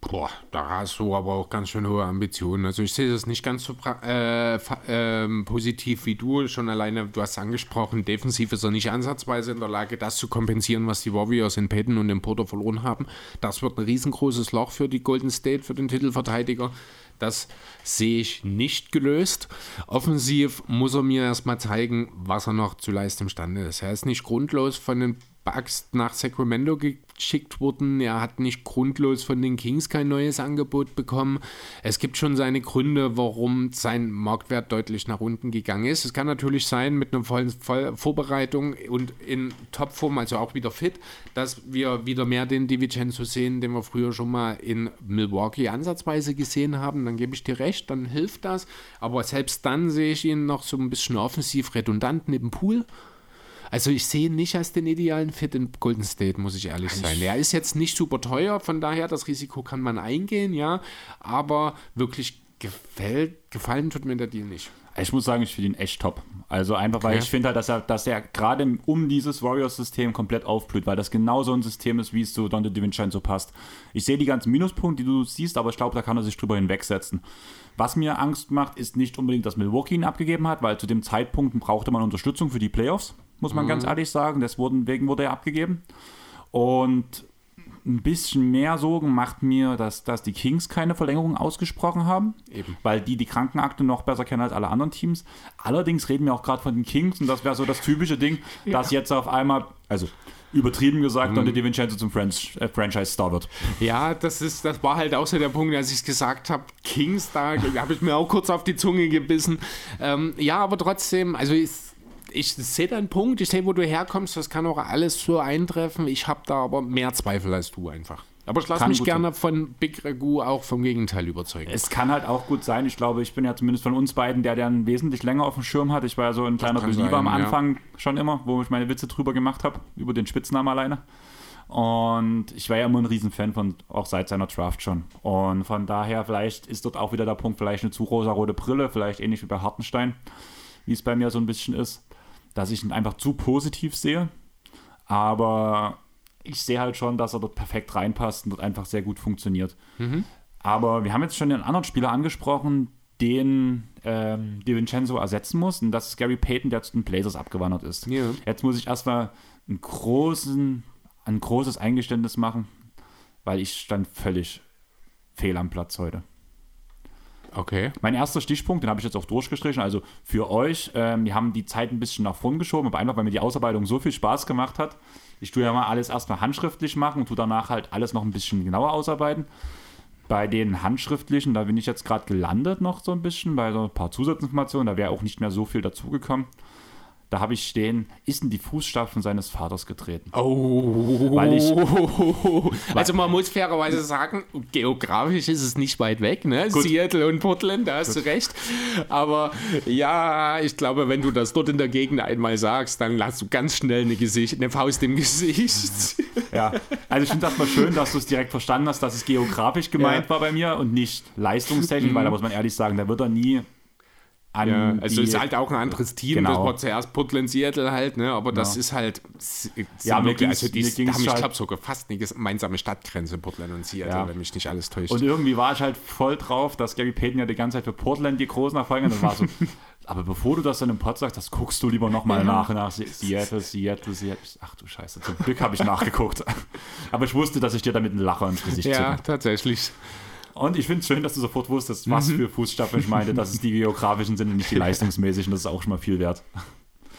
Boah, da hast du aber auch ganz schön hohe Ambitionen. Also ich sehe das nicht ganz so äh, ähm, positiv wie du. Schon alleine, du hast angesprochen, defensiv ist er nicht ansatzweise in der Lage, das zu kompensieren, was die Warriors in Peyton und in Porter verloren haben. Das wird ein riesengroßes Loch für die Golden State, für den Titelverteidiger. Das sehe ich nicht gelöst. Offensiv muss er mir erstmal zeigen, was er noch zu leisten imstande ist. Er ist nicht grundlos von den Bucks nach Sacramento geschickt worden. Er hat nicht grundlos von den Kings kein neues Angebot bekommen. Es gibt schon seine Gründe, warum sein Marktwert deutlich nach unten gegangen ist. Es kann natürlich sein, mit einer vollen Voll Vorbereitung und in Topform, also auch wieder fit, dass wir wieder mehr den DiVincenzo sehen, den wir früher schon mal in Milwaukee ansatzweise gesehen haben. Dann gebe ich dir recht, dann hilft das. Aber selbst dann sehe ich ihn noch so ein bisschen offensiv redundant neben Pool. Also ich sehe ihn nicht als den idealen Fit in Golden State, muss ich ehrlich sein. Er ist jetzt nicht super teuer, von daher das Risiko kann man eingehen, ja. Aber wirklich gefällt, gefallen tut mir der Deal nicht. Ich muss sagen, ich finde ihn echt top. Also einfach, weil Okay. ich finde halt, dass er, dass er gerade um dieses Warriors-System komplett aufblüht, weil das genau so ein System ist, wie es zu Dante DiVincenzo passt. Ich sehe die ganzen Minuspunkte, die du siehst, aber ich glaube, da kann er sich drüber hinwegsetzen. Was mir Angst macht, ist nicht unbedingt, dass Milwaukee ihn abgegeben hat, weil zu dem Zeitpunkt brauchte man Unterstützung für die Playoffs, muss man ganz ehrlich sagen. Deswegen wurde er abgegeben. Und ein bisschen mehr Sorgen macht mir, dass, dass die Kings keine Verlängerung ausgesprochen haben, Eben. weil die die Krankenakte noch besser kennen als alle anderen Teams. Allerdings reden wir auch gerade von den Kings und das wäre so das typische Ding, dass jetzt auf einmal, also übertrieben gesagt, Dante DiVincenzo zum Franch äh, Franchise-Star wird. Ja, das ist, das war halt auch so der Punkt, als ich es gesagt habe. Kings, da (laughs) habe ich mir auch kurz auf die Zunge gebissen. Ähm, ja, aber trotzdem, also ich, ich sehe deinen Punkt, ich sehe, wo du herkommst, das kann auch alles so eintreffen. Ich habe da aber mehr Zweifel als du einfach. Aber ich lasse mich gerne von Big Ragu auch vom Gegenteil überzeugen. Es kann halt auch gut sein, ich glaube, ich bin ja zumindest von uns beiden der, der einen wesentlich länger auf dem Schirm hat. Ich war ja so ein kleiner Belieber sein, am ja. Anfang schon immer, wo ich meine Witze drüber gemacht habe, über den Spitznamen alleine. Und ich war ja immer ein Riesenfan von, auch seit seiner Draft schon. Und von daher, vielleicht ist dort auch wieder der Punkt, vielleicht eine zu rosa-rote Brille, vielleicht ähnlich wie bei Hartenstein, wie es bei mir so ein bisschen ist, dass ich ihn einfach zu positiv sehe. Aber ich sehe halt schon, dass er dort perfekt reinpasst und dort einfach sehr gut funktioniert. Aber wir haben jetzt schon den anderen Spieler angesprochen, den ähm, DiVincenzo ersetzen muss. Und das ist Gary Payton, der zu den Blazers abgewandert ist. Ja. Jetzt muss ich erstmal einen großen, ein großes Eingeständnis machen, weil ich stand völlig fehl am Platz heute. Okay. Mein erster Stichpunkt, den habe ich jetzt auch durchgestrichen. Also für euch, ähm, wir haben die Zeit ein bisschen nach vorn geschoben, aber einfach, weil mir die Ausarbeitung so viel Spaß gemacht hat. Ich tue ja mal alles erstmal handschriftlich machen und tue danach halt alles noch ein bisschen genauer ausarbeiten. Bei den handschriftlichen, da bin ich jetzt gerade gelandet noch so ein bisschen, bei so ein paar Zusatzinformationen, da wäre auch nicht mehr so viel dazugekommen. Da habe ich stehen, ist in die Fußstapfen seines Vaters getreten. Oh, Weil ich- (laughs) also man muss fairerweise sagen, geografisch ist es nicht weit weg, ne? Seattle und Portland, da hast du recht. Aber ja, ich glaube, wenn du das dort in der Gegend einmal sagst, dann hast du ganz schnell eine, Gesicht, eine Faust im Gesicht. (laughs) Ja, also ich finde das mal schön, dass du es direkt verstanden hast, dass es geografisch gemeint Ja. war bei mir und nicht leistungstechnisch, weil da muss man ehrlich sagen, da wird er nie an Ja, also die, ist halt auch ein anderes Team. Genau. Das war zuerst Portland Seattle halt, ne? Aber das Genau. ist halt. Ja, mir wirklich- also die mir haben, ich halt- glaube sogar fast eine gemeinsame Stadtgrenze Portland und Seattle, Ja. wenn mich nicht alles täuscht. Und irgendwie war ich halt voll drauf, dass Gary Payton ja die ganze Zeit für Portland die großen Erfolge hat. Das war so, (laughs) aber bevor du das dann im Pod sagst, das guckst du lieber nochmal nach, nach Se- Seattle, Seattle, Seattle. Ach du Scheiße, zum Glück habe ich nachgeguckt. (laughs) Aber ich wusste, dass ich dir damit einen Lacher ins Gesicht ja, zücke. tatsächlich. Und ich finde es schön, dass du sofort wusstest, Mhm. was für Fußstapfen ich meinte, dass es die geografischen sind und nicht die leistungsmäßigen. Das ist auch schon mal viel wert.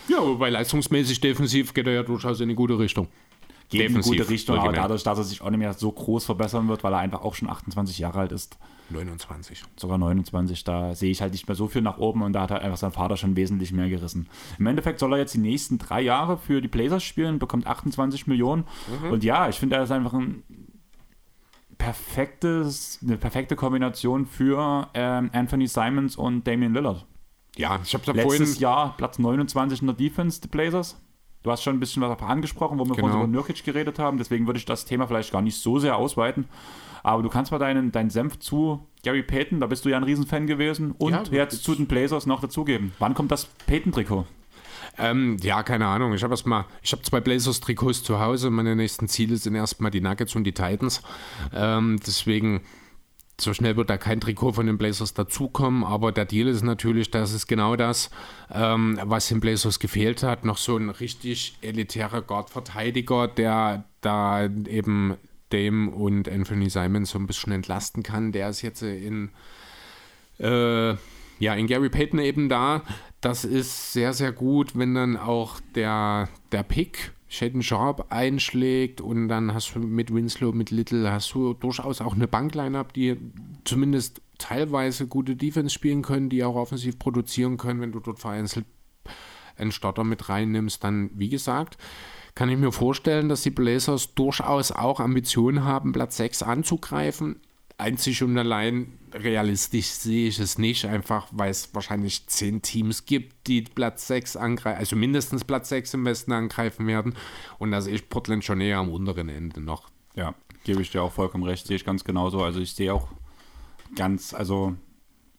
Ja, wobei leistungsmäßig defensiv geht er ja durchaus in eine gute Richtung. Geht in eine Defensiv, gute Richtung, aber dadurch, dass er sich auch nicht mehr so groß verbessern wird, weil er einfach auch schon 28 Jahre alt ist, 29. sogar 29, da sehe ich halt nicht mehr so viel nach oben und da hat halt einfach sein Vater schon wesentlich mehr gerissen. Im Endeffekt soll er jetzt die nächsten drei Jahre für die Blazers spielen, bekommt 28 Millionen und ja, ich finde, er ist einfach ein perfektes, eine perfekte Kombination für ähm, Anthony Simons und Damian Lillard. Ja, ich habe Letztes vorhin. Jahr Platz 29 in der Defense, die Blazers. Du hast schon ein bisschen was angesprochen, wo wir Genau. vorhin über Nurkic geredet haben. Deswegen würde ich das Thema vielleicht gar nicht so sehr ausweiten. Aber du kannst mal deinen, deinen Senf zu Gary Payton, da bist du ja ein Riesenfan gewesen. Und Ja, jetzt zu den Blazers noch dazugeben. Wann kommt das Payton-Trikot? Ähm, ja, keine Ahnung. Ich habe erstmal, ich habe zwei Blazers-Trikots zu Hause. Meine nächsten Ziele sind erstmal die Nuggets und die Titans. Ähm, deswegen, so schnell wird da kein Trikot von den Blazers dazukommen. Aber der Deal ist natürlich, das ist genau das, ähm, was den Blazers gefehlt hat. Noch so ein richtig elitärer Guard-Verteidiger, der da eben Dame und Anthony Simons so ein bisschen entlasten kann. Der ist jetzt in äh, ja, in Gary Payton eben da. Das ist sehr, sehr gut, wenn dann auch der, der Pick Shaden Sharp einschlägt und dann hast du mit Winslow, mit Little, hast du durchaus auch eine Bankline-Up, die zumindest teilweise gute Defense spielen können, die auch offensiv produzieren können, wenn du dort vereinzelt einen Starter mit reinnimmst, dann, wie gesagt, kann ich mir vorstellen, dass die Blazers durchaus auch Ambitionen haben, Platz 6 anzugreifen. Einzig und allein realistisch sehe ich es nicht, einfach weil es wahrscheinlich zehn Teams gibt, die Platz 6 angreifen, also mindestens Platz 6 im Westen angreifen werden. Und da sehe ich Portland schon eher am unteren Ende noch. Ja, gebe ich dir auch vollkommen recht, sehe ich ganz genauso. Also ich sehe auch ganz, also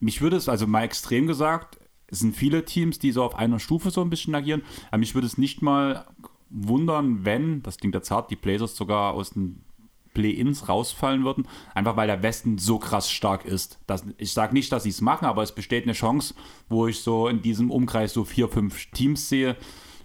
mich würde es, also mal extrem gesagt, es sind viele Teams, die so auf einer Stufe so ein bisschen agieren, aber mich würde es nicht mal wundern, wenn, das klingt jetzt hart, die Blazers sogar aus den Play-Ins rausfallen würden, einfach weil der Westen so krass stark ist. Das, ich sage nicht, dass sie es machen, aber es besteht eine Chance, wo ich so in diesem Umkreis so vier, fünf Teams sehe,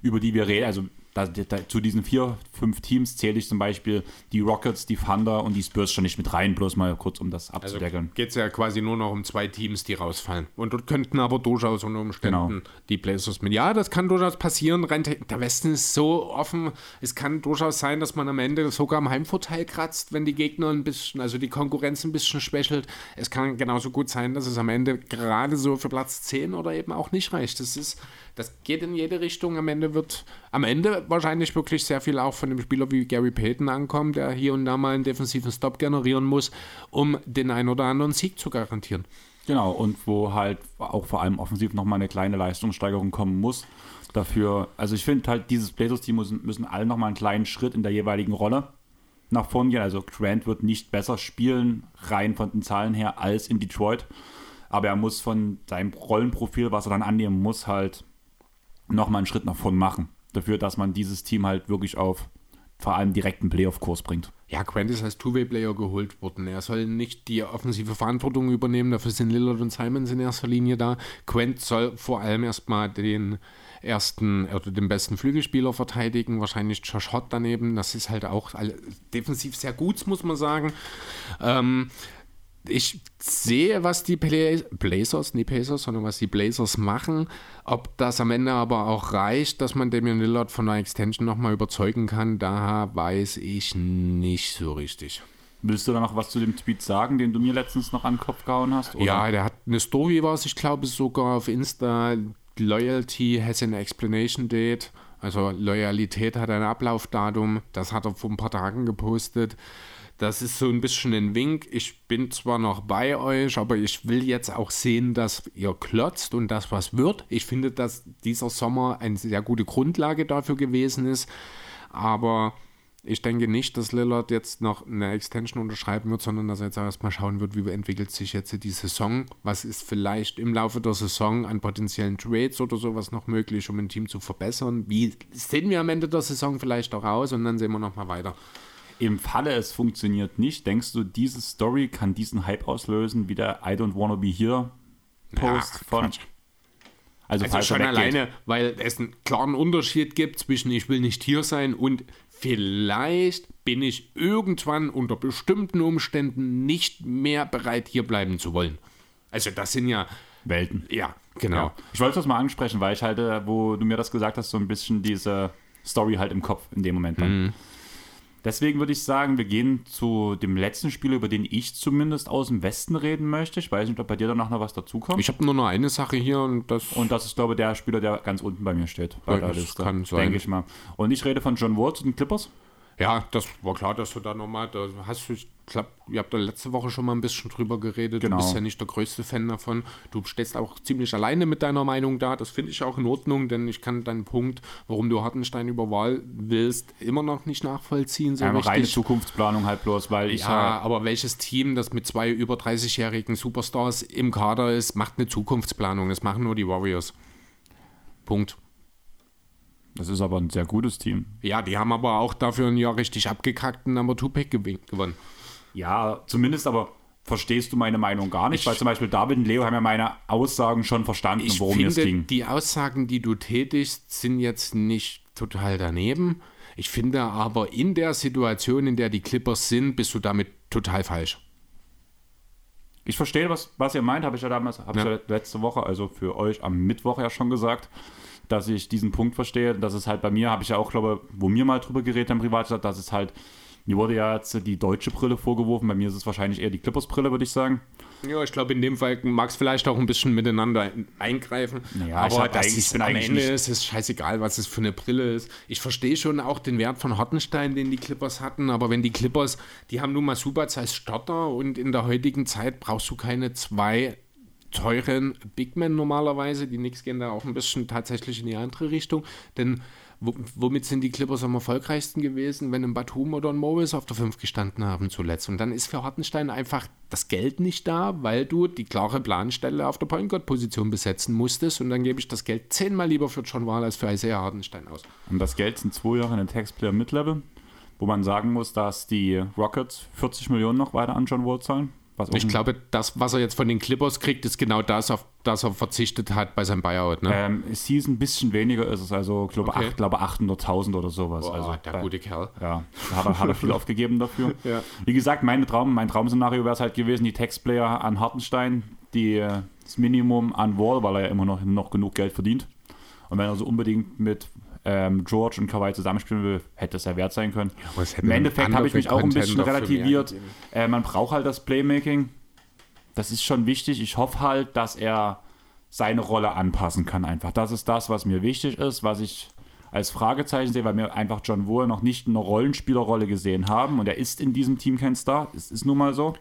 über die wir reden. Also da, da, zu diesen vier, fünf Teams zähle ich zum Beispiel die Rockets, die Thunder und die Spurs schon nicht mit rein, bloß mal kurz, um das Also abzudeckeln. geht es ja quasi nur noch um zwei Teams, die rausfallen. Und dort könnten aber durchaus unter Umständen Genau. die Blazers mit. Ja, das kann durchaus passieren. Der Westen ist so offen. Es kann durchaus sein, dass man am Ende sogar am Heimvorteil kratzt, wenn die Gegner ein bisschen, also die Konkurrenz ein bisschen schwächelt. Es kann genauso gut sein, dass es am Ende gerade so für Platz 10 oder eben auch nicht reicht. Das ist, das geht in jede Richtung. Am Ende wird, am Ende wahrscheinlich wirklich sehr viel auch von dem Spieler wie Gary Payton ankommen, der hier und da mal einen defensiven Stop generieren muss, um den ein oder anderen Sieg zu garantieren. Genau, und wo halt auch vor allem offensiv nochmal eine kleine Leistungssteigerung kommen muss. Dafür, also ich finde halt, dieses Blazers-Team müssen, müssen alle nochmal einen kleinen Schritt in der jeweiligen Rolle nach vorn gehen. Also Grant wird nicht besser spielen, rein von den Zahlen her, als in Detroit. Aber er muss von seinem Rollenprofil, was er dann annehmen muss, halt nochmal einen Schritt nach vorn machen. Dafür, dass man dieses Team halt wirklich auf vor allem direkten Playoff-Kurs bringt. Ja, Grant ist als Two-Way-Player geholt worden. Er soll nicht die offensive Verantwortung übernehmen, dafür sind Lillard und Simons in erster Linie da. Quent soll vor allem erstmal den ersten oder den besten Flügelspieler verteidigen, wahrscheinlich Josh Hott daneben. Das ist halt auch defensiv sehr gut, muss man sagen. Ähm, ich sehe, was die Bla- Blazers, nicht Pacers, sondern was die Blazers machen. Ob das am Ende aber auch reicht, dass man Damian Lillard von der Extension nochmal überzeugen kann, da weiß ich nicht so richtig. Willst du da noch was zu dem Tweet sagen, den du mir letztens noch an den Kopf gehauen hast? oder? Ja, der hat eine Story, was ich glaube sogar auf Insta, Loyalty has an explanation date. Also Loyalität hat ein Ablaufdatum. Das hat er vor ein paar Tagen gepostet. Das ist so ein bisschen ein Wink. Ich bin zwar noch bei euch, aber ich will jetzt auch sehen, dass ihr klotzt und das was wird. Ich finde, dass dieser Sommer eine sehr gute Grundlage dafür gewesen ist. Aber ich denke nicht, dass Lillard jetzt noch eine Extension unterschreiben wird, sondern dass er jetzt erstmal schauen wird, wie entwickelt sich jetzt die Saison. Was ist vielleicht im Laufe der Saison an potenziellen Trades oder sowas noch möglich, um ein Team zu verbessern? Wie sehen wir am Ende der Saison vielleicht auch aus und dann sehen wir nochmal weiter. Im Falle es funktioniert nicht, denkst du, diese Story kann diesen Hype auslösen, wie der I don't wanna be here Post Ja, von. Quatsch. Also, Also schon alleine, weil es einen klaren Unterschied gibt zwischen ich will nicht hier sein und vielleicht bin ich irgendwann unter bestimmten Umständen nicht mehr bereit, hier bleiben zu wollen. Also das sind ja, Welten. ja, genau. Ja. Ich wollte das mal ansprechen, weil ich halt, äh, wo du mir das gesagt hast, so ein bisschen diese Story halt im Kopf in dem Moment dann. Deswegen würde ich sagen, wir gehen zu dem letzten Spiel, über den ich zumindest aus dem Westen reden möchte. Ich weiß nicht, ob bei dir danach noch was dazukommt. Ich habe nur noch eine Sache hier und das Und das ist, glaube ich, der Spieler, der ganz unten bei mir steht. Bei Ja, der das Liste, kann sein. Denke ich mal. Und ich rede von John Wall zu den Clippers. Ja, das war klar, dass du da nochmal, da hast du, ich glaube, ihr habt da letzte Woche schon mal ein bisschen drüber geredet. Genau. Du bist ja nicht der größte Fan davon. Du stehst auch ziemlich alleine mit deiner Meinung da. Das finde ich auch in Ordnung, denn ich kann deinen Punkt, warum du Hartenstein über Wahl willst, immer noch nicht nachvollziehen. So reine richtig. Zukunftsplanung halt bloß, weil ich Ja, halt, aber welches Team, das mit zwei über 30-jährigen Superstars im Kader ist, macht eine Zukunftsplanung? Das machen nur die Warriors. Punkt. Das ist aber ein sehr gutes Team. Ja, die haben aber auch dafür ein Jahr richtig abgekackten Number 2-Pick gewonnen. Ja, zumindest aber verstehst du meine Meinung gar nicht, weil zum Beispiel David und Leo haben ja meine Aussagen schon verstanden, Ich worum es finde, ging. die Aussagen, die du tätigst, sind jetzt nicht total daneben. Ich finde aber in der Situation, in der die Clippers sind, bist du damit total falsch. Ich verstehe, was, was ihr meint, habe ich ja damals, habe Ja. ich ja letzte Woche, also für euch am Mittwoch ja schon gesagt, dass ich diesen Punkt verstehe. Das ist halt bei mir, habe ich ja auch, glaube wo wir mal drüber geredet haben, privat, gesagt, dass es halt, mir wurde ja jetzt die deutsche Brille vorgeworfen, bei mir ist es wahrscheinlich eher die Clippers-Brille, würde ich sagen. Ja, ich glaube, in dem Fall mag es vielleicht auch ein bisschen miteinander eingreifen. Ich aber hab das eigentlich- ist, bin am Ende ist es scheißegal, was es für eine Brille ist. Ich verstehe schon auch den Wert von Hartenstein, den die Clippers hatten, aber wenn die Clippers, die haben nun mal Subats als Starter und in der heutigen Zeit brauchst du keine zwei teuren Big Men normalerweise. Die Knicks gehen da auch ein bisschen tatsächlich in die andere Richtung, denn wo, womit sind die Clippers am erfolgreichsten gewesen, wenn ein Batum oder ein Morris auf der 5 gestanden haben zuletzt? Und dann ist für Hartenstein einfach das Geld nicht da, weil du die klare Planstelle auf der Point Guard Position besetzen musstest und dann gebe ich das Geld zehnmal lieber für John Wall als für Isaiah Hartenstein aus. Und das Geld sind zwei Jahre in den Taxplayer Mid-Level, wo man sagen muss, dass die Rockets 40 Millionen noch weiter an John Wall zahlen. Ich glaube, das, was er jetzt von den Clippers kriegt, ist genau das, auf das er verzichtet hat bei seinem Buyout. Ne? Ähm, Season ein bisschen weniger ist es, also glaube Okay. acht- glaube 800.000 oder sowas. Boah, also der bei- gute Kerl. Ja, da hat er, hat er viel (laughs) aufgegeben dafür. Ja. Wie gesagt, meine Traum, mein Traumszenario wäre es halt gewesen, die Textplayer an Hartenstein, die, äh, das Minimum an Wall, weil er ja immer noch, noch genug Geld verdient. Und wenn er so unbedingt mit ähm, George und Kawhi zusammenspielen will, hätte es ja wert sein können. hätte Im Endeffekt habe ich mich auch ein bisschen relativiert. Äh, man braucht halt das Playmaking. Das ist schon wichtig. Ich hoffe halt, dass er seine Rolle anpassen kann einfach. Das ist das, was mir wichtig ist, was ich als Fragezeichen sehe, weil wir einfach John Wall noch nicht eine Rollenspielerrolle gesehen haben und er ist in diesem Team kein Star. Es ist nun mal so.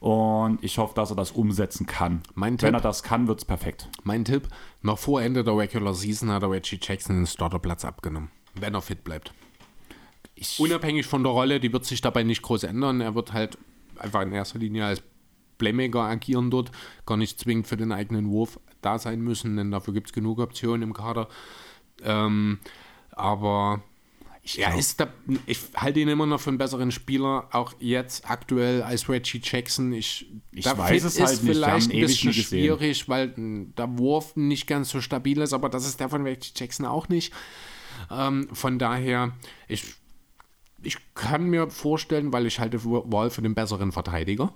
Und ich hoffe, dass er das umsetzen kann. Mein Wenn Tipp? er das kann, wird es perfekt. Mein Tipp, noch vor Ende der Regular Season hat er Reggie Jackson den Starterplatz abgenommen, wenn er fit bleibt. Ich, Unabhängig von der Rolle, die wird sich dabei nicht groß ändern. Er wird halt einfach in erster Linie als Playmaker agieren dort, gar nicht zwingend für den eigenen Wurf da sein müssen, denn dafür gibt es genug Optionen im Kader. Ähm, aber er glaub- ist da, ich halte ihn immer noch für einen besseren Spieler, auch jetzt aktuell als Reggie Jackson. Ich, Ich weiß es halt ist nicht, vielleicht ein bisschen schwierig, weil mh, der Wurf nicht ganz so stabil ist, aber das ist der von Reggie Jackson auch nicht. Ähm, von daher, ich, ich kann mir vorstellen, weil ich halte Wall für den besseren Verteidiger.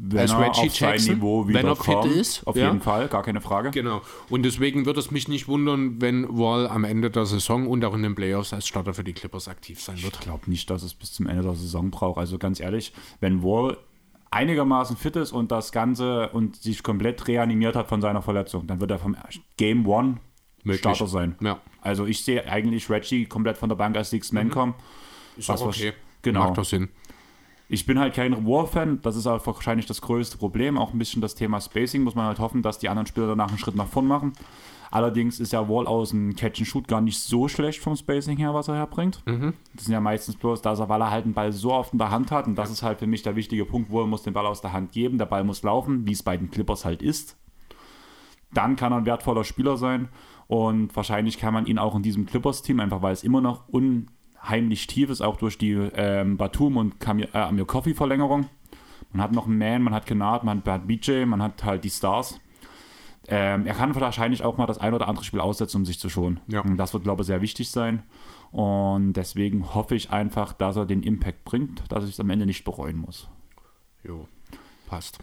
Wenn als er Reggie auf sein Niveau wenn er wiederkommt, fit ist, auf ja. jeden Fall, gar keine Frage. Genau. Und deswegen würde es mich nicht wundern, wenn Wall am Ende der Saison und auch in den Playoffs als Starter für die Clippers aktiv sein wird. Ich glaube nicht, dass es bis zum Ende der Saison braucht. Also ganz ehrlich, wenn Wall einigermaßen fit ist und das Ganze und sich komplett reanimiert hat von seiner Verletzung, dann wird er vom Game One Möglich. Starter sein. Ja. Also ich sehe eigentlich Reggie komplett von der Bank als Sixth Man kommen. Ist was- okay. genau. Macht doch Sinn. Ich bin halt kein War-Fan, das ist auch wahrscheinlich das größte Problem. Auch ein bisschen das Thema Spacing muss man halt hoffen, dass die anderen Spieler danach einen Schritt nach vorn machen. Allerdings ist ja Wall aus dem Catch-and-Shoot gar nicht so schlecht vom Spacing her, was er herbringt. Das sind ja meistens bloß, dass er, weil er halt den Ball so oft in der Hand hat und das ist halt für mich der wichtige Punkt, Wall muss den Ball aus der Hand geben, der Ball muss laufen, wie es bei den Clippers halt ist. Dann kann er ein wertvoller Spieler sein und wahrscheinlich kann man ihn auch in diesem Clippers-Team, einfach weil es immer noch unheimlich tief ist, auch durch die ähm, Batum und Kamir, äh, Amir Coffee-Verlängerung. Man hat noch einen Man, man hat Kennard, man hat BJ, man hat halt die Stars. Ähm, er kann wahrscheinlich auch mal das ein oder andere Spiel aussetzen, um sich zu schonen. Ja. Und das wird, glaube ich, sehr wichtig sein. Und deswegen hoffe ich einfach, dass er den Impact bringt, dass ich es am Ende nicht bereuen muss. Jo, passt.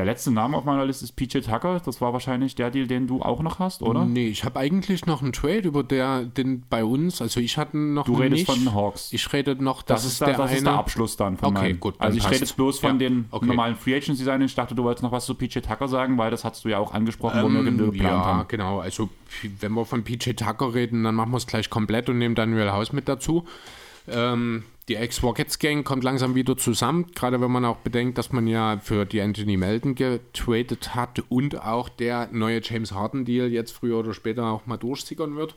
Der letzte Name auf meiner Liste ist PJ Tucker. Das war wahrscheinlich der Deal, den du auch noch hast, oder? Nee, ich habe eigentlich noch einen Trade über der, den bei uns, also ich hatte noch Du redest nicht. von den Hawks. Ich rede noch, Das, das, ist, der, das ist der Abschluss dann von Okay, meinem. gut, Also ich rede passt's. jetzt bloß von Ja, den okay. normalen Free Agency sein. Ich dachte, du wolltest noch was zu PJ Tucker sagen, weil das hast du ja auch angesprochen, wo wir Ähm, geplant ja, haben. genau. Also, wenn wir von PJ Tucker reden, dann machen wir es gleich komplett und nehmen Daniel Haus mit dazu. Ähm, die Ex-Rockets-Gang kommt langsam wieder zusammen, gerade wenn man auch bedenkt, dass man ja für die Anthony Melton getradet hat und auch der neue James Harden-Deal jetzt früher oder später auch mal durchsickern wird.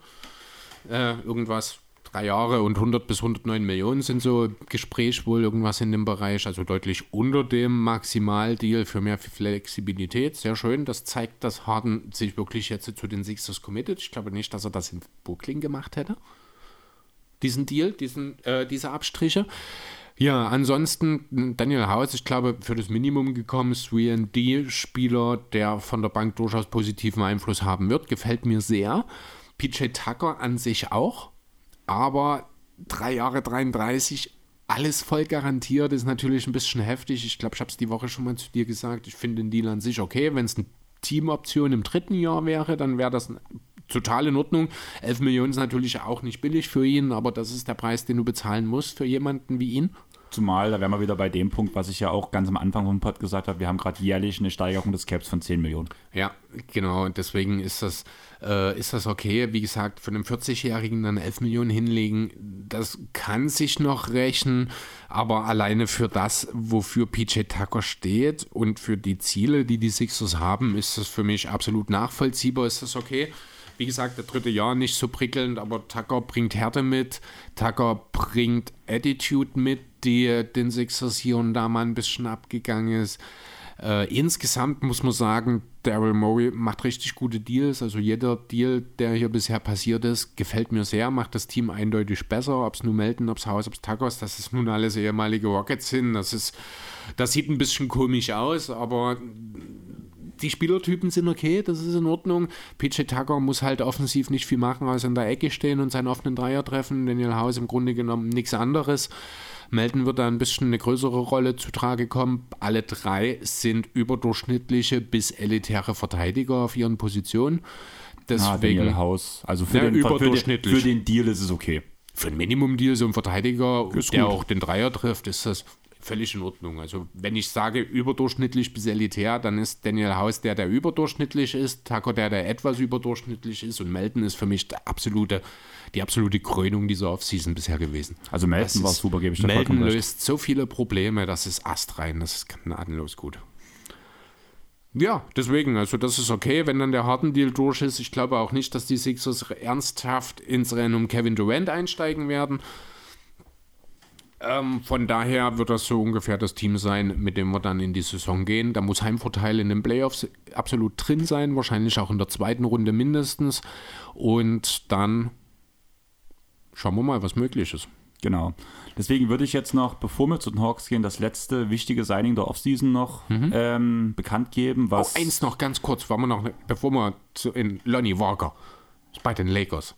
Äh, irgendwas drei Jahre und 100 bis 109 Millionen sind so Gespräch wohl irgendwas in dem Bereich, also deutlich unter dem Maximaldeal für mehr Flexibilität. Sehr schön. Das zeigt, dass Harden sich wirklich jetzt zu den Sixers committet. Ich glaube nicht, dass er das in Brooklyn gemacht hätte. Diesen Deal, diesen, äh, diese Abstriche. Ja, ansonsten Daniel Haus, ich glaube, für das Minimum gekommen, 3D-Spieler, der von der Bank durchaus positiven Einfluss haben wird, gefällt mir sehr. PJ Tucker an sich auch, aber drei Jahre 33, alles voll garantiert, ist natürlich ein bisschen heftig. Ich glaube, ich habe es die Woche schon mal zu dir gesagt. Ich finde den Deal an sich okay. Wenn es eine Teamoption im dritten Jahr wäre, dann wäre das total in Ordnung. 11 Millionen ist natürlich auch nicht billig für ihn, aber das ist der Preis, den du bezahlen musst für jemanden wie ihn. Zumal, da wären wir wieder bei dem Punkt, was ich ja auch ganz am Anfang vom Pod gesagt habe, wir haben gerade jährlich eine Steigerung des Caps von 10 Millionen. Ja, genau. Und deswegen ist das, äh, ist das okay. Wie gesagt, für einen 40-Jährigen dann 11 Millionen hinlegen, das kann sich noch rächen. Aber alleine für das, wofür PJ Tucker steht und für die Ziele, die die Sixers haben, ist das für mich absolut nachvollziehbar. Ist das okay? Wie gesagt, der dritte Jahr nicht so prickelnd, aber Tucker bringt Härte mit. Tucker bringt Attitude mit, die den Sixers hier und da mal ein bisschen abgegangen ist. Äh, insgesamt muss man sagen, Daryl Morey macht richtig gute Deals. Also jeder Deal, der hier bisher passiert ist, gefällt mir sehr, macht das Team eindeutig besser. Ob es nun Melton, ob es Haus, ob es Tuckers, das ist nun alles ehemalige Rockets sind. Das ist, das sieht ein bisschen komisch aus, aber die Spielertypen sind okay, das ist in Ordnung. PJ Tucker muss halt offensiv nicht viel machen, als in der Ecke stehen und seinen offenen Dreier treffen. Daniel House im Grunde genommen nichts anderes. Melton wird da ein bisschen eine größere Rolle zutage kommen. Alle drei sind überdurchschnittliche bis elitäre Verteidiger auf ihren Positionen. Ah, Deswegen Daniel House. Also für, Ja, den, für, den, überdurchschnittlich. für den Deal ist es okay. für ein Minimum-Deal so ein Verteidiger, Ist der gut. auch den Dreier trifft, ist das völlig in Ordnung. Also wenn ich sage überdurchschnittlich bis elitär, dann ist Daniel House der, der überdurchschnittlich ist, Tucker der, der etwas überdurchschnittlich ist und Melton ist für mich der absolute, die absolute Krönung dieser Offseason bisher gewesen. Also Melton war super, gebe ich dir Melton löst so viele Probleme, das ist astrein, das ist gnadenlos gut. Ja, deswegen, also das ist okay, wenn dann der Harden-Deal durch ist. Ich glaube auch nicht, dass die Sixers ernsthaft ins Rennen um Kevin Durant einsteigen werden. Ähm, von daher wird das so ungefähr das Team sein, mit dem wir dann in die Saison gehen. Da muss Heimvorteil in den Playoffs absolut drin sein, wahrscheinlich auch in der zweiten Runde mindestens. Und dann schauen wir mal, was möglich ist. Genau. Deswegen würde ich jetzt noch, bevor wir zu den Hawks gehen, das letzte wichtige Signing der Offseason noch ähm, bekannt geben. Was Mhm. Oh, eins noch ganz kurz, wir noch, bevor wir zu, in Lonnie Walker bei den Lakers.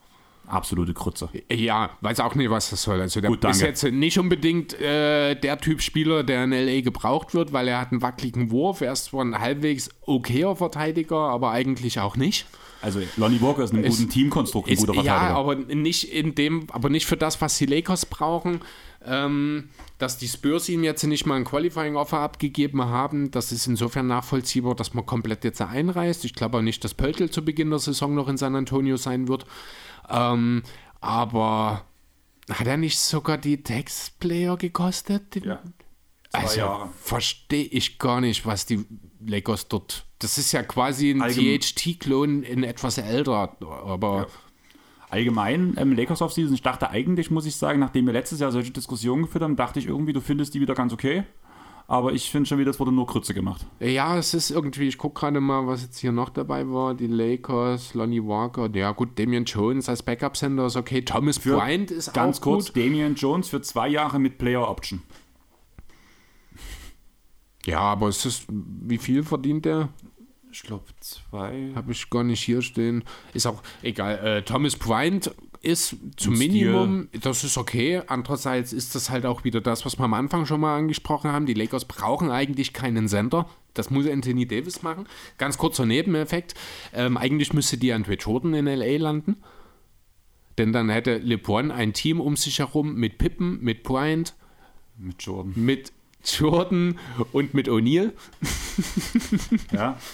Absolute Krütze. Ja, weiß auch nicht, was das soll. Also der Gut, danke. ist jetzt nicht unbedingt äh, der Typ Spieler, der in LA gebraucht wird, weil er hat einen wackeligen Wurf. Er ist zwar ein halbwegs okayer Verteidiger, aber eigentlich auch nicht. Also Lonnie Walker ist ein Ist- guten Teamkonstrukt, ein Ist, guter Verteidiger. ja, aber nicht in dem, aber nicht für das, was die Lakers brauchen. Ähm, dass die Spurs ihm jetzt nicht mal ein Qualifying-Offer abgegeben haben, das ist insofern nachvollziehbar, dass man komplett jetzt einreist. Ich glaube auch nicht, dass Pöltl zu Beginn der Saison noch in San Antonio sein wird. Ähm, aber hat er nicht sogar die Tax-Player gekostet? Ja. Zwei Also Jahre. verstehe ich gar nicht, was die Lakers dort. Das ist ja quasi ein THT-Klon in etwas älter, aber Allgemein, ähm, Lakers Offseason, ich dachte eigentlich, muss ich sagen, nachdem wir letztes Jahr solche Diskussionen geführt haben, dachte ich irgendwie, du findest die wieder ganz okay. Aber ich finde schon wieder, es wurde nur Krütze gemacht. ja, es ist irgendwie, ich gucke gerade mal, was jetzt hier noch dabei war. Die Lakers, Lonnie Walker, ja gut, Damian Jones als Backup-Sender ist okay. Thomas Für- Bryant ist Ganz auch kurz, gut. Damian Jones für zwei Jahre mit Player Option. Ja, aber es ist, wie viel verdient der? Ich glaube, zwei. Habe ich gar nicht hier stehen. Ist auch egal. Äh, Thomas Bryant ist zum Stil. Minimum, das ist okay. Andererseits ist das halt auch wieder das, was wir am Anfang schon mal angesprochen haben. Die Lakers brauchen eigentlich keinen Sender. Das muss Anthony Davis machen. Ganz kurzer Nebeneffekt. Ähm, eigentlich müsste die Andre Jordan in L.A. landen. Denn dann hätte LeBron ein Team um sich herum mit Pippen, mit Bryant, Mit Jordan. mit Jordan und mit O'Neal. Ja. (laughs)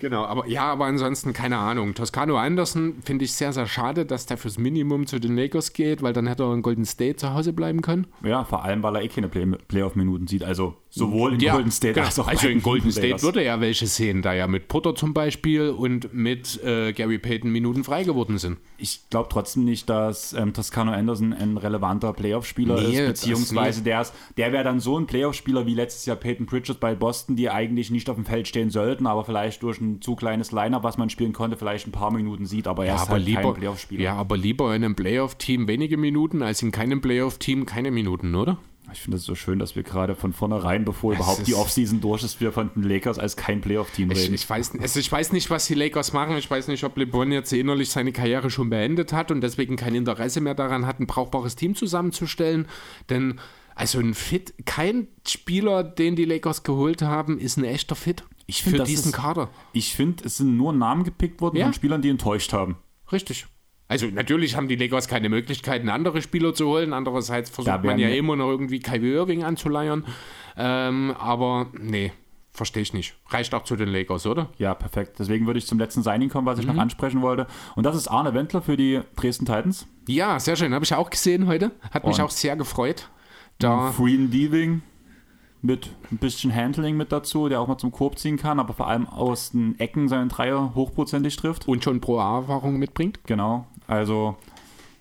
Genau, aber ja, aber ansonsten keine Ahnung. Toscano Anderson finde ich sehr, sehr schade, dass der fürs Minimum zu den Lakers geht, weil dann hätte er in Golden State zu Hause bleiben können. ja, vor allem, weil er eh keine Play Playoff-Minuten sieht. Also sowohl in Golden State genau. als auch Also in Golden den State Lakers. würde er ja welche sehen, da ja mit Potter zum Beispiel und mit äh, Gary Payton Minuten frei geworden sind. Ich glaube trotzdem nicht, dass ähm, Toscano Anderson ein relevanter Playoff-Spieler Nee, ist, beziehungsweise nie. der, ist, der wäre dann so ein Playoff-Spieler wie letztes Jahr Peyton Pritchard bei Boston, die eigentlich nicht auf dem Feld stehen sollten, aber vielleicht durch ein zu kleines Line-Up, was man spielen konnte, vielleicht ein paar Minuten sieht, aber er ist aber halt kein lieber, Playoff-Spieler. ja, aber lieber in einem Playoff-Team wenige Minuten als in keinem Playoff-Team keine Minuten, oder? Ich finde es so schön, dass wir gerade von vornherein, bevor überhaupt die Offseason durch ist, wir von den Lakers als kein Playoff-Team reden. ich, weiß, also ich weiß nicht, was die Lakers machen. Ich weiß nicht, ob LeBron jetzt innerlich seine Karriere schon beendet hat und deswegen kein Interesse mehr daran hat, ein brauchbares Team zusammenzustellen. Denn also ein Fit, kein Spieler, den die Lakers geholt haben, ist ein echter Fit Ich find, für diesen ist- Kader. Ich finde, es sind nur Namen gepickt worden Ja. von Spielern, die enttäuscht haben. Richtig. Also natürlich haben die Lakers keine Möglichkeiten, andere Spieler zu holen. Andererseits versucht man ja immer noch irgendwie Kyrie Irving anzuleiern. Ähm, aber nee, verstehe ich nicht. Reicht auch zu den Lakers, oder? Ja, perfekt. Deswegen würde ich zum letzten Signing kommen, was ich Mhm. noch ansprechen wollte. Und das ist Arne Wendler für die Dresden Titans. Ja, sehr schön. Habe ich auch gesehen heute. Hat mich Und- auch sehr gefreut. Da Freen Dealing mit ein bisschen Handling mit dazu, der auch mal zum Korb ziehen kann, aber vor allem aus den Ecken seinen Dreier hochprozentig trifft. und schon Pro-A-Erfahrung mitbringt. Genau. Also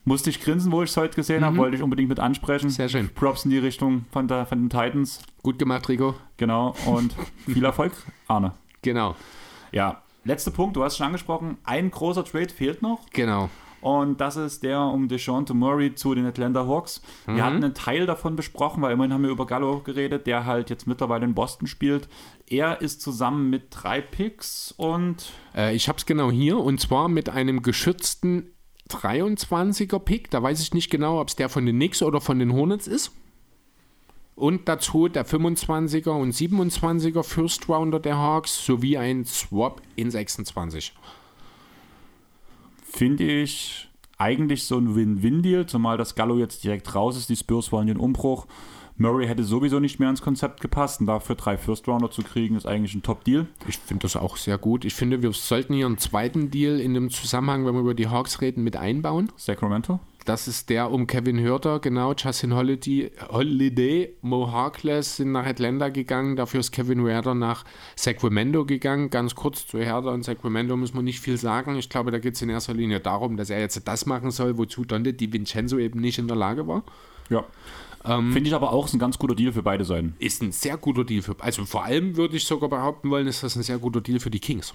musste ich grinsen, wo ich es heute gesehen habe, wollte ich unbedingt mit ansprechen. Mhm. Sehr schön. Props in die Richtung von, der, von den Titans. Gut gemacht, Rico. Genau. Und (laughs) viel Erfolg, Arne. Genau, Ja, letzter Punkt, du hast es schon angesprochen. Ein großer Trade fehlt noch. genau. Und das ist der um DeJounte Murray zu den Atlanta Hawks. Mhm. Wir hatten einen Teil davon besprochen, weil immerhin haben wir über Gallo geredet, der halt jetzt mittlerweile in Boston spielt. Er ist zusammen mit drei Picks und Äh, ich habe es genau hier und zwar mit einem geschützten 23er Pick. Da weiß ich nicht genau, ob es der von den Knicks oder von den Hornets ist. Und dazu der 25er und 27er First Rounder der Hawks sowie ein Swap in 26. finde ich eigentlich so ein Win-Win-Deal, zumal das Gallo jetzt direkt raus ist. Die Spurs wollen den Umbruch. Murray hätte sowieso nicht mehr ins Konzept gepasst und dafür drei First-Rounder zu kriegen, ist eigentlich ein Top-Deal. Ich finde das auch sehr gut. Ich finde, wir sollten hier einen zweiten Deal in dem Zusammenhang, wenn wir über die Hawks reden, mit einbauen. Sacramento. Das ist der um Kevin Hörter, genau. Justin Holiday, Holiday Mo Harkless sind nach Atlanta gegangen. Dafür ist Kevin Herter nach Sacramento gegangen. Ganz kurz zu Herter und Sacramento muss man nicht viel sagen. Ich glaube, da geht es in erster Linie darum, dass er jetzt das machen soll, wozu Dante Di Vincenzo eben nicht in der Lage war. Ja. Finde ich aber auch, ist ein ganz guter Deal für beide Seiten. Ist ein sehr guter Deal für. Also vor allem würde ich sogar behaupten wollen, ist das ein sehr guter Deal für die Kings.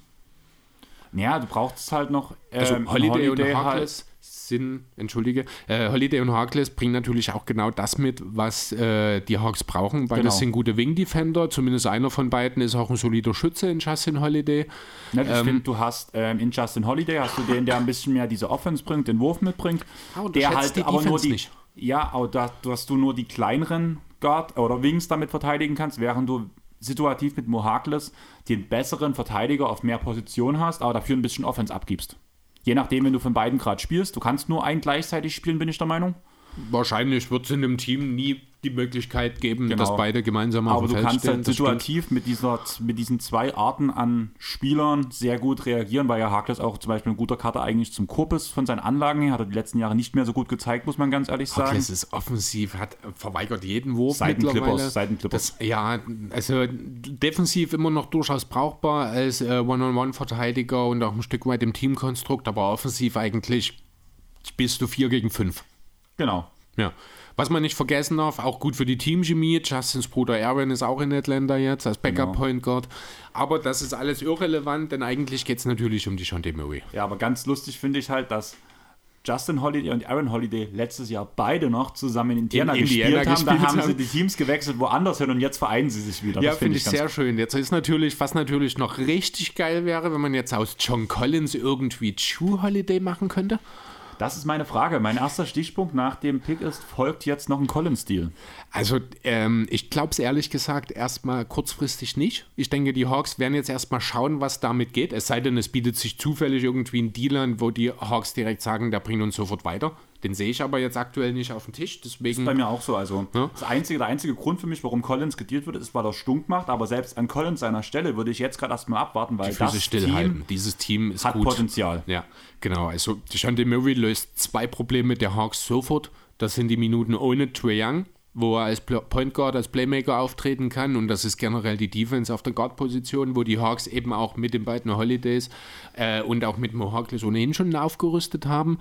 Ja, du brauchst halt noch. Also ähm, Holiday, und halt- Harkless sind, entschuldige, äh, Holiday und Harkless bringen natürlich auch genau das mit, was äh, die Hawks brauchen. Beide Genau. sind gute Wing-Defender, zumindest einer von beiden ist auch ein solider Schütze in Justin Holiday. Ne, ich finde, du hast ähm, in Justin Holiday hast du den, der ein bisschen mehr diese Offense bringt, den Wurf mitbringt. Ah, der halt die aber nur die. nicht. Ja, aber da, du hast du nur die kleineren Guard oder Wings damit verteidigen kannst, während du situativ mit Mohakles den besseren Verteidiger auf mehr Position hast, aber dafür ein bisschen Offense abgibst. Je nachdem, wenn du von beiden gerade spielst. Du kannst nur einen gleichzeitig spielen, bin ich der Meinung. Wahrscheinlich wird es in einem Team nie die Möglichkeit geben, genau. dass beide gemeinsam auf Aber du kannst halt situativ mit, dieser, mit diesen zwei Arten an Spielern sehr gut reagieren, weil ja Harkless auch zum Beispiel ein guter Karte eigentlich zum Korb ist von seinen Anlagen her. Hat er die letzten Jahre nicht mehr so gut gezeigt, muss man ganz ehrlich sagen. Harkless ist offensiv, hat verweigert jeden Wurf Seitenclippers, Seitenclippers. Das, ja, also defensiv immer noch durchaus brauchbar als äh, One-on-One-Verteidiger und auch ein Stück weit im Teamkonstrukt, aber offensiv eigentlich bist du 4 gegen 5. Genau. Ja. Was man nicht vergessen darf, auch gut für die Teamchemie. Justins Bruder Erwin ist auch in Atlanta jetzt als Backup genau. Point Guard. Aber das ist alles irrelevant, denn eigentlich geht es natürlich um die Sean Murray. Ja, aber ganz lustig finde ich halt, dass Justin Holiday und Aaron Holiday letztes Jahr beide noch zusammen in Indiana, in gespielt Indiana haben. Gespielt da haben sie die Teams gewechselt woanders hin und jetzt vereinen sie sich wieder. Ja, finde find ich, sehr schön. Jetzt ist natürlich, was natürlich noch richtig geil wäre, wenn man jetzt aus John Collins irgendwie True Holiday machen könnte. Das ist meine Frage. Mein erster Stichpunkt nach dem Pick ist, folgt jetzt noch ein Collins-Deal? Also, ähm, ich glaube es ehrlich gesagt erstmal kurzfristig nicht. Ich denke, die Hawks werden jetzt erstmal schauen, was damit geht. Es sei denn, es bietet sich zufällig irgendwie ein Deal an, wo die Hawks direkt sagen, der bringt uns sofort weiter. Den sehe ich aber jetzt aktuell nicht auf dem Tisch. Deswegen, das ist bei mir auch so. Also ja? das einzige, der einzige Grund für mich, warum Collins gedealt wird, ist, weil er stunk macht. Aber selbst an Collins seiner Stelle würde ich jetzt gerade erstmal abwarten, weil das Team Dieses Team ist hat gut. Potenzial. Ja, genau. Also Deshante Murray löst zwei Probleme der Hawks sofort. Das sind die Minuten ohne Trae Young wo er als Point Guard, als Playmaker auftreten kann. Und das ist generell die Defense auf der Guard-Position, wo die Hawks eben auch mit den beiden Holidays äh, und auch mit Mohawkless ohnehin schon aufgerüstet haben.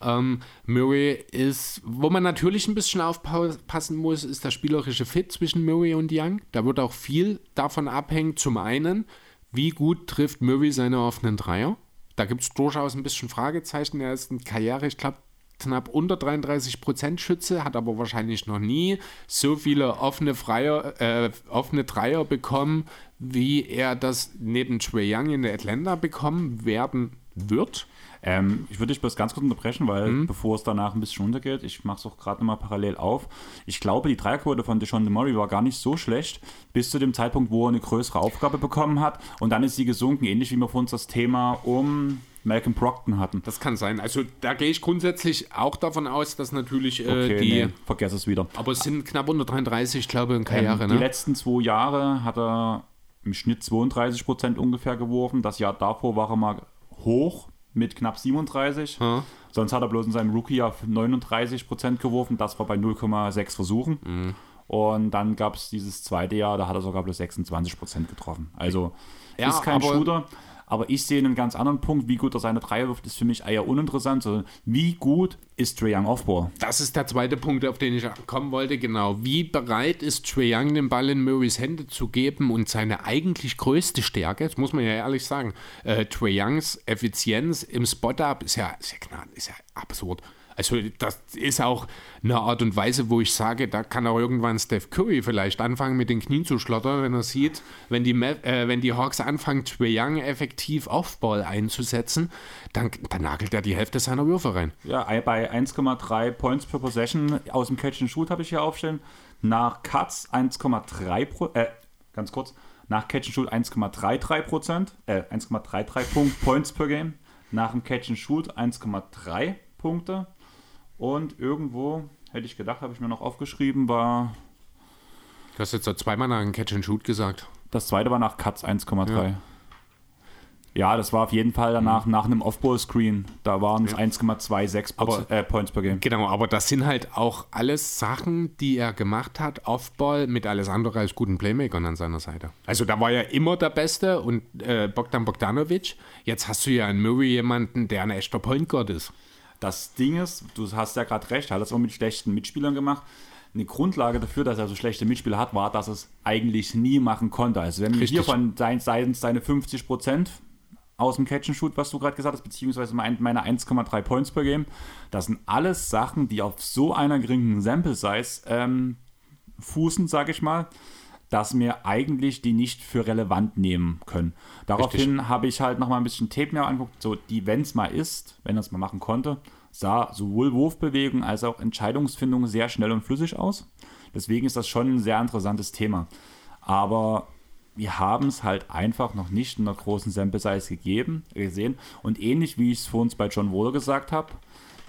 Ähm, Murray ist, wo man natürlich ein bisschen aufpassen muss, ist der spielerische Fit zwischen Murray und Young. Da wird auch viel davon abhängen. Zum einen, wie gut trifft Murray seine offenen Dreier? Da gibt es durchaus ein bisschen Fragezeichen. Er ist in Karriere, ich glaube, knapp unter 33 Prozent Schütze, hat aber wahrscheinlich noch nie so viele offene, Freier, äh, offene Dreier bekommen, wie er das neben Trey Young in der Atlanta bekommen werden wird. Ähm, ich würde dich bloß ganz kurz unterbrechen, weil mhm. bevor es danach ein bisschen runtergeht, ich mache es auch gerade nochmal parallel auf. Ich glaube, die Dreierquote von Deshaun Murray war gar nicht so schlecht, bis zu dem Zeitpunkt, wo er eine größere Aufgabe bekommen hat. Und dann ist sie gesunken, ähnlich wie wir vor uns das Thema um Malcolm Brockton hatten. Das kann sein. Also da gehe ich grundsätzlich auch davon aus, dass natürlich äh, okay, die. Nee, vergess es wieder. Aber es sind knapp unter 33, ich glaube, in Karriere. Ähm, die ne? letzten zwei Jahre hat er im Schnitt 32 Prozent ungefähr geworfen. Das Jahr davor war er mal hoch mit knapp 37. Hm. Sonst hat er bloß in seinem Rookie-Jahr 39 Prozent geworfen. Das war bei 0,6 Versuchen. Mhm. Und dann gab es dieses zweite Jahr, da hat er sogar bloß 26 Prozent getroffen. Also ja, ist kein Shooter. Aber ich sehe einen ganz anderen Punkt. Wie gut er seine Dreier wirft, ist für mich eher uninteressant. Sondern wie gut ist Trae Young Offball? Das ist der zweite Punkt, auf den ich kommen wollte. Genau. Wie bereit ist Trae Young, den Ball in Murrays Hände zu geben und seine eigentlich größte Stärke, das muss man ja ehrlich sagen, äh, Trae Youngs Effizienz im Spot-Up ist ja, ist ja, ist ja absurd. Also das ist auch eine Art und Weise, wo ich sage, da kann auch irgendwann Steph Curry vielleicht anfangen, mit den Knien zu schlottern, wenn er sieht, wenn die, äh, wenn die Hawks anfangen, Trae Young effektiv Offball einzusetzen, dann, dann nagelt er die Hälfte seiner Würfe rein. Ja, bei 1,3 Points per Possession aus dem Catch and Shoot habe ich hier aufstellen. Nach Cuts 1,3% äh, ganz kurz, nach Catch and Shoot 1,33 Prozent, äh, 1,33 Points per Game. Nach dem Catch and Shoot 1,3 Punkte. Und irgendwo, hätte ich gedacht, habe ich mir noch aufgeschrieben, war. Du hast jetzt so zweimal nach einem Catch and Shoot gesagt. Das zweite war nach Cuts 1,3. Ja. ja. das war auf jeden Fall danach mhm. nach einem Off-Ball-Screen. Da waren es ja. 1,26 äh, Points per Game. Genau, aber das sind halt auch alles Sachen, die er gemacht hat, Off-Ball, mit alles andere als guten Playmakern an seiner Seite. Also da war er immer der Beste und äh, Bogdan Bogdanovic. Jetzt hast du ja in Murray jemanden, der ein echter Point Guard ist. Das Ding ist, du hast ja gerade recht, er hat das auch mit schlechten Mitspielern gemacht. Eine Grundlage dafür, dass er so schlechte Mitspieler hat, war, dass es eigentlich nie machen konnte. Also wenn wir hier von seitens seine 50 Prozent aus dem Catch and Shoot, was du gerade gesagt hast, beziehungsweise meine 1,3 Points per Game, das sind alles Sachen, die auf so einer geringen Sample Size ähm, fußen, sage ich mal dass wir eigentlich die nicht für relevant nehmen können. Daraufhin habe ich halt nochmal ein bisschen Tape mir angeguckt, so die, wenn es mal ist, wenn er es mal machen konnte, sah sowohl Wurfbewegung als auch Entscheidungsfindung sehr schnell und flüssig aus. Deswegen ist das schon ein sehr interessantes Thema. Aber wir haben es halt einfach noch nicht in einer großen Sample Size gegeben, gesehen. Und ähnlich wie ich es vorhin bei John Waller gesagt habe,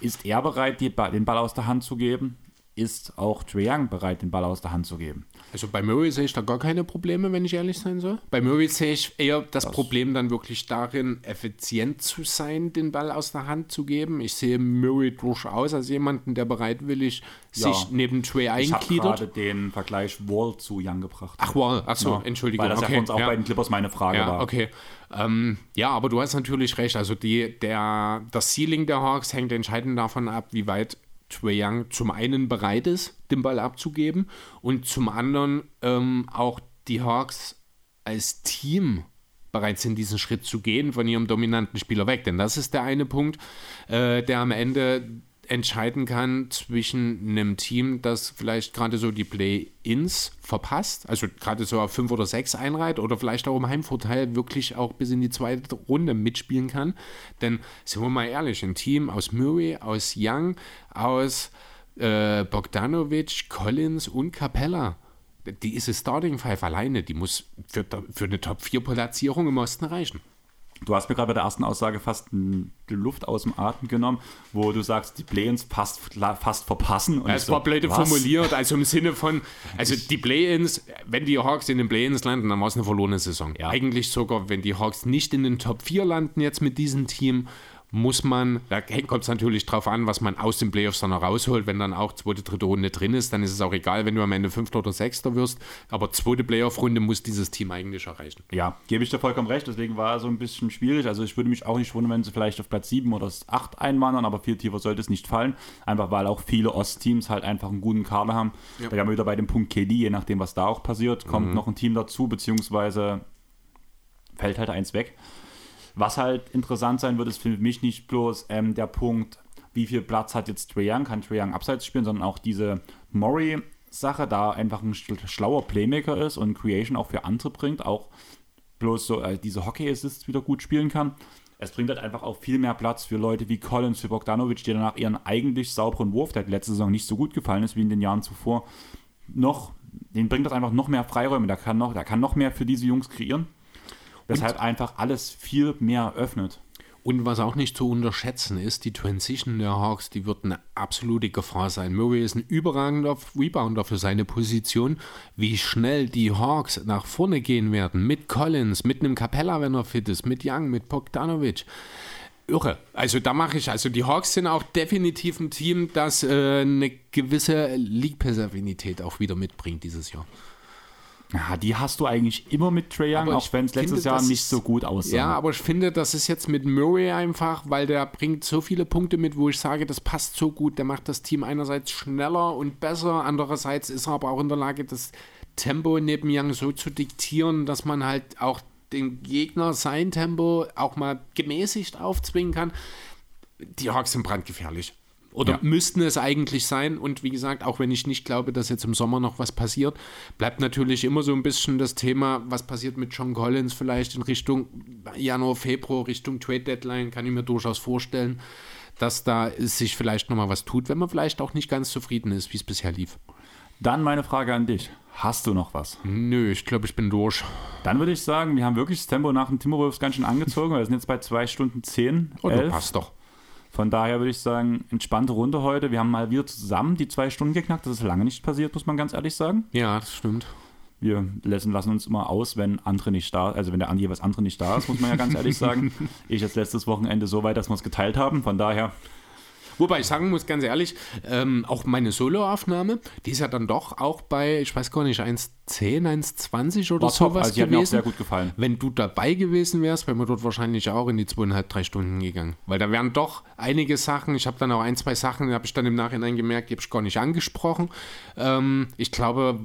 ist er bereit, die, den Ball aus der Hand zu geben, ist auch Trae Young bereit, den Ball aus der Hand zu geben. Also bei Murray sehe ich da gar keine Probleme, wenn ich ehrlich sein soll. Bei Murray sehe ich eher das, das, Problem dann wirklich darin, effizient zu sein, den Ball aus der Hand zu geben. Ich sehe Murray durchaus als jemanden, der bereitwillig ja. sich neben Trey eingliedert. Ich habe gerade den Vergleich Wall zu Young gebracht. Ach Wall, achso, ja. Entschuldigung. Weil das okay. ja uns auch ja. bei den Clippers meine Frage ja, war. Okay, ähm, ja, aber du hast natürlich recht. Also die, der, das Ceiling der Hawks hängt entscheidend davon ab, wie weit Trae Young zum einen bereit ist, den Ball abzugeben und zum anderen ähm, auch die Hawks als Team bereit sind, diesen Schritt zu gehen von ihrem dominanten Spieler weg. Denn das ist der eine Punkt, äh, der am Ende entscheiden kann zwischen einem Team, das vielleicht gerade so die Play-Ins verpasst, also gerade so auf 5 oder 6 einreiht oder vielleicht auch im Heimvorteil wirklich auch bis in die zweite Runde mitspielen kann. Denn, sind wir mal ehrlich, ein Team aus Murray, aus Young, aus äh, Bogdanovic, Collins und Capella, die ist Starting Five alleine, die muss für, für eine Top-4-Platzierung im Osten reichen. Du hast mir gerade bei der ersten Aussage fast die Luft aus dem Atem genommen, wo du sagst, die Play-ins fast, fast verpassen. Und es so, war blöd formuliert, also im Sinne von, (laughs) also die Play-ins, wenn die Hawks in den Play-ins landen, dann war es eine verlorene Saison. Ja. Eigentlich sogar, wenn die Hawks nicht in den Top 4 landen jetzt mit diesem Team muss man, da kommt es natürlich drauf an, was man aus den Playoffs dann noch rausholt. Wenn dann auch zweite, dritte Runde drin ist, dann ist es auch egal, wenn du am Ende Fünfter oder Sechster wirst. Aber zweite Playoff-Runde muss dieses Team eigentlich erreichen. Ja, gebe ich dir vollkommen recht. Deswegen war es so ein bisschen schwierig. Also ich würde mich auch nicht wundern, wenn sie vielleicht auf Platz 7 oder 8 einwandern, aber viel tiefer sollte es nicht fallen. Einfach weil auch viele Ostteams halt einfach einen guten Kader haben. Ja. Da haben wir wieder bei dem Punkt KD, je nachdem, was da auch passiert, kommt mhm. noch ein Team dazu, beziehungsweise fällt halt eins weg. Was halt interessant sein wird, ist für mich nicht bloß ähm, der Punkt, wie viel Platz hat jetzt Trae Young, kann Trae Young abseits spielen, sondern auch diese Murray-Sache, da einfach ein schlauer Playmaker ist und Creation auch für andere bringt, auch bloß so äh, diese Hockey-Assists wieder gut spielen kann. Es bringt halt einfach auch viel mehr Platz für Leute wie Collins, für Bogdanovic, die danach ihren eigentlich sauberen Wurf, der letzte Saison nicht so gut gefallen ist wie in den Jahren zuvor, noch, den bringt das einfach noch mehr Freiräume. Der kann noch, der kann noch mehr für diese Jungs kreieren. Weshalb und, einfach alles viel mehr öffnet. Und was auch nicht zu unterschätzen ist, die Transition der Hawks, die wird eine absolute Gefahr sein. Murray ist ein überragender Rebounder für seine Position. Wie schnell die Hawks nach vorne gehen werden, mit Collins, mit einem Capella, wenn er fit ist, mit Young, mit Bogdanovic. Irre. Also da mache ich, also die Hawks sind auch definitiv ein Team, das äh, eine gewisse League-Pass-Affinität auch wieder mitbringt dieses Jahr. Ja, die hast du eigentlich immer mit Trae Young, auch wenn es letztes Jahr nicht so gut aussah. Ja, aber ich finde, das ist jetzt mit Murray einfach, weil der bringt so viele Punkte mit, wo ich sage, das passt so gut. Der macht das Team einerseits schneller und besser, andererseits ist er aber auch in der Lage, das Tempo neben Young so zu diktieren, dass man halt auch den Gegner sein Tempo auch mal gemäßigt aufzwingen kann. Die Hawks sind brandgefährlich. Oder ja. müssten es eigentlich sein. Und wie gesagt, auch wenn ich nicht glaube, dass jetzt im Sommer noch was passiert, bleibt natürlich immer so ein bisschen das Thema, was passiert mit John Collins vielleicht in Richtung Januar, Februar, Richtung Trade Deadline, kann ich mir durchaus vorstellen, dass da sich vielleicht nochmal was tut, wenn man vielleicht auch nicht ganz zufrieden ist, wie es bisher lief. Dann meine Frage an dich. Hast du noch was? Nö, ich glaube, ich bin durch. Dann würde ich sagen, wir haben wirklich das Tempo nach dem Timberwolves ganz schön angezogen. Wir sind jetzt bei zwei Stunden zehn. Oh, das passt doch. Von daher würde ich sagen, entspannte Runde heute. Wir haben mal wieder zusammen die zwei Stunden geknackt. Das ist lange nicht passiert, muss man ganz ehrlich sagen. Ja, das stimmt. Wir lassen, lassen uns immer aus, wenn andere nicht da, also wenn der jeweils andere nicht da ist, muss man ja ganz ehrlich sagen. (laughs) Ich jetzt letztes Wochenende so weit, dass wir es geteilt haben. Von daher Wobei ich sagen muss, ganz ehrlich, ähm, auch meine Soloaufnahme, die ist ja dann doch auch bei, ich weiß gar nicht, 1,10, 1,20 oder War sowas also die gewesen. Hat mir auch sehr gut gefallen. Wenn du dabei gewesen wärst, wären wir dort wahrscheinlich auch in die zweieinhalb, drei Stunden gegangen. Weil da wären doch einige Sachen, ich habe dann auch ein, zwei Sachen, habe ich dann im Nachhinein gemerkt, die habe ich gar nicht angesprochen. Ähm, ich glaube,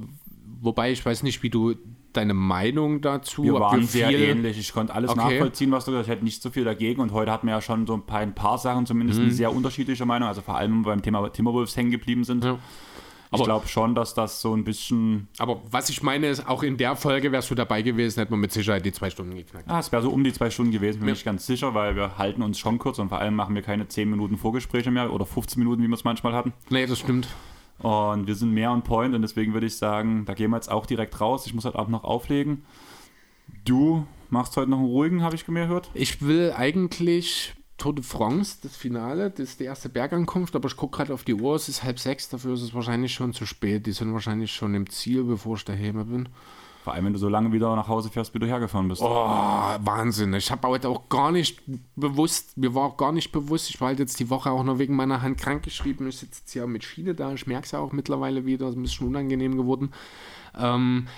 wobei ich weiß nicht, wie du deine Meinung dazu? Wir waren wir sehr ähnlich. Ich konnte alles okay. nachvollziehen, was du gesagt hast. Ich hätte nicht so viel dagegen. Und heute hatten wir ja schon so ein paar, ein paar Sachen zumindest mhm. eine sehr unterschiedliche Meinung. Also vor allem beim Thema Timberwolves hängen geblieben sind. Ja. ich glaube schon, dass das so ein bisschen. Aber was ich meine ist, auch in der Folge wärst du dabei gewesen, hätte man mit Sicherheit die zwei Stunden geknackt. Ah, es wäre so um die zwei Stunden gewesen, bin ja. ich ganz sicher, weil wir halten uns schon kurz und vor allem machen wir keine 10 Minuten Vorgespräche mehr oder 15 Minuten, wie wir es manchmal hatten. Nee, das stimmt. Und wir sind mehr on point und deswegen würde ich sagen, da gehen wir jetzt auch direkt raus. Ich muss heute Abend noch auflegen. Du machst heute noch einen ruhigen, habe ich mir gehört. Ich will eigentlich Tour de France, das Finale, das ist die erste Bergankunft, aber ich gucke gerade auf die Uhr, es ist halb sechs, dafür ist es wahrscheinlich schon zu spät. Die sind wahrscheinlich schon im Ziel, bevor ich daheim bin. Vor allem, wenn du so lange wieder nach Hause fährst, wie du hergefahren bist. Oh, Wahnsinn. Ich habe heute auch gar nicht bewusst, mir war auch gar nicht bewusst, ich war halt jetzt die Woche auch noch wegen meiner Hand krankgeschrieben. Ich sitze jetzt hier mit Schiene da, ich merke es ja auch mittlerweile wieder, ist ein bisschen unangenehm geworden. Ähm,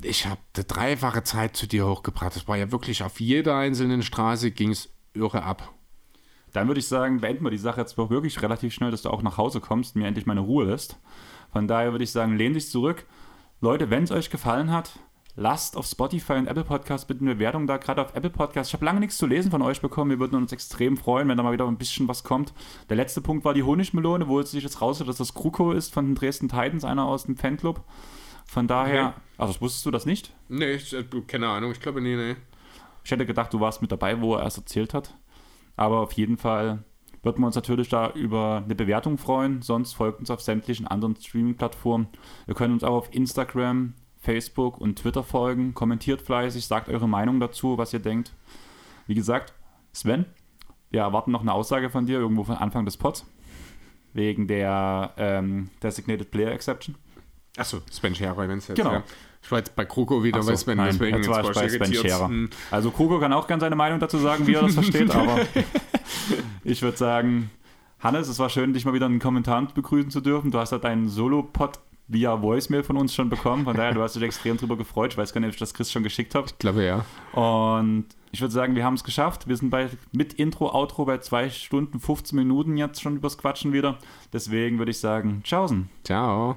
ich habe eine dreifache Zeit zu dir hochgebracht. Es war ja wirklich auf jeder einzelnen Straße ging es irre ab. Dann würde ich sagen, beenden wir die Sache jetzt wirklich relativ schnell, dass du auch nach Hause kommst, mir endlich meine Ruhe lässt. Von daher würde ich sagen, lehn dich zurück. Leute, wenn es euch gefallen hat, lasst auf Spotify und Apple Podcasts bitte eine Bewertung da, gerade auf Apple Podcasts. Ich habe lange nichts zu lesen von euch bekommen. Wir würden uns extrem freuen, wenn da mal wieder ein bisschen was kommt. Der letzte Punkt war die Honigmelone, wo es sich jetzt raus dass das Kruko ist von den Dresden Titans, einer aus dem Fanclub. Von daher, okay. also wusstest du das nicht? Nee, ich, äh, keine Ahnung, ich glaube, nee, nee. Ich hätte gedacht, du warst mit dabei, wo er erst erzählt hat. Aber auf jeden Fall würden wir uns natürlich da über eine Bewertung freuen. Sonst folgt uns auf sämtlichen anderen Streaming-Plattformen. Ihr könnt uns auch auf Instagram, Facebook und Twitter folgen. Kommentiert fleißig, sagt eure Meinung dazu, was ihr denkt. Wie gesagt, Sven, wir erwarten noch eine Aussage von dir irgendwo von Anfang des Pods. Wegen der ähm, Designated Player Exception. Achso, Sven Scherer, wenn es jetzt. Genau. Ja. Ich war jetzt bei Kroko wieder, so, weil Sven nein, deswegen jetzt war ich bei Sven Scherer. Also Kroko kann auch gerne seine Meinung dazu sagen, wie er das versteht, (laughs) aber ich würde sagen, Hannes, es war schön, dich mal wieder in den Kommentaren begrüßen zu dürfen. Du hast ja deinen Solo-Pod via Voicemail von uns schon bekommen. Von daher, du hast dich extrem drüber gefreut. Ich weiß gar nicht, ob ich das Chris schon geschickt habe. Ich glaube ja. Und ich würde sagen, wir haben es geschafft. Wir sind bei mit Intro, Outro bei 2 Stunden 15 Minuten jetzt schon übers Quatschen wieder. Deswegen würde ich sagen, tschaußen. Ciao.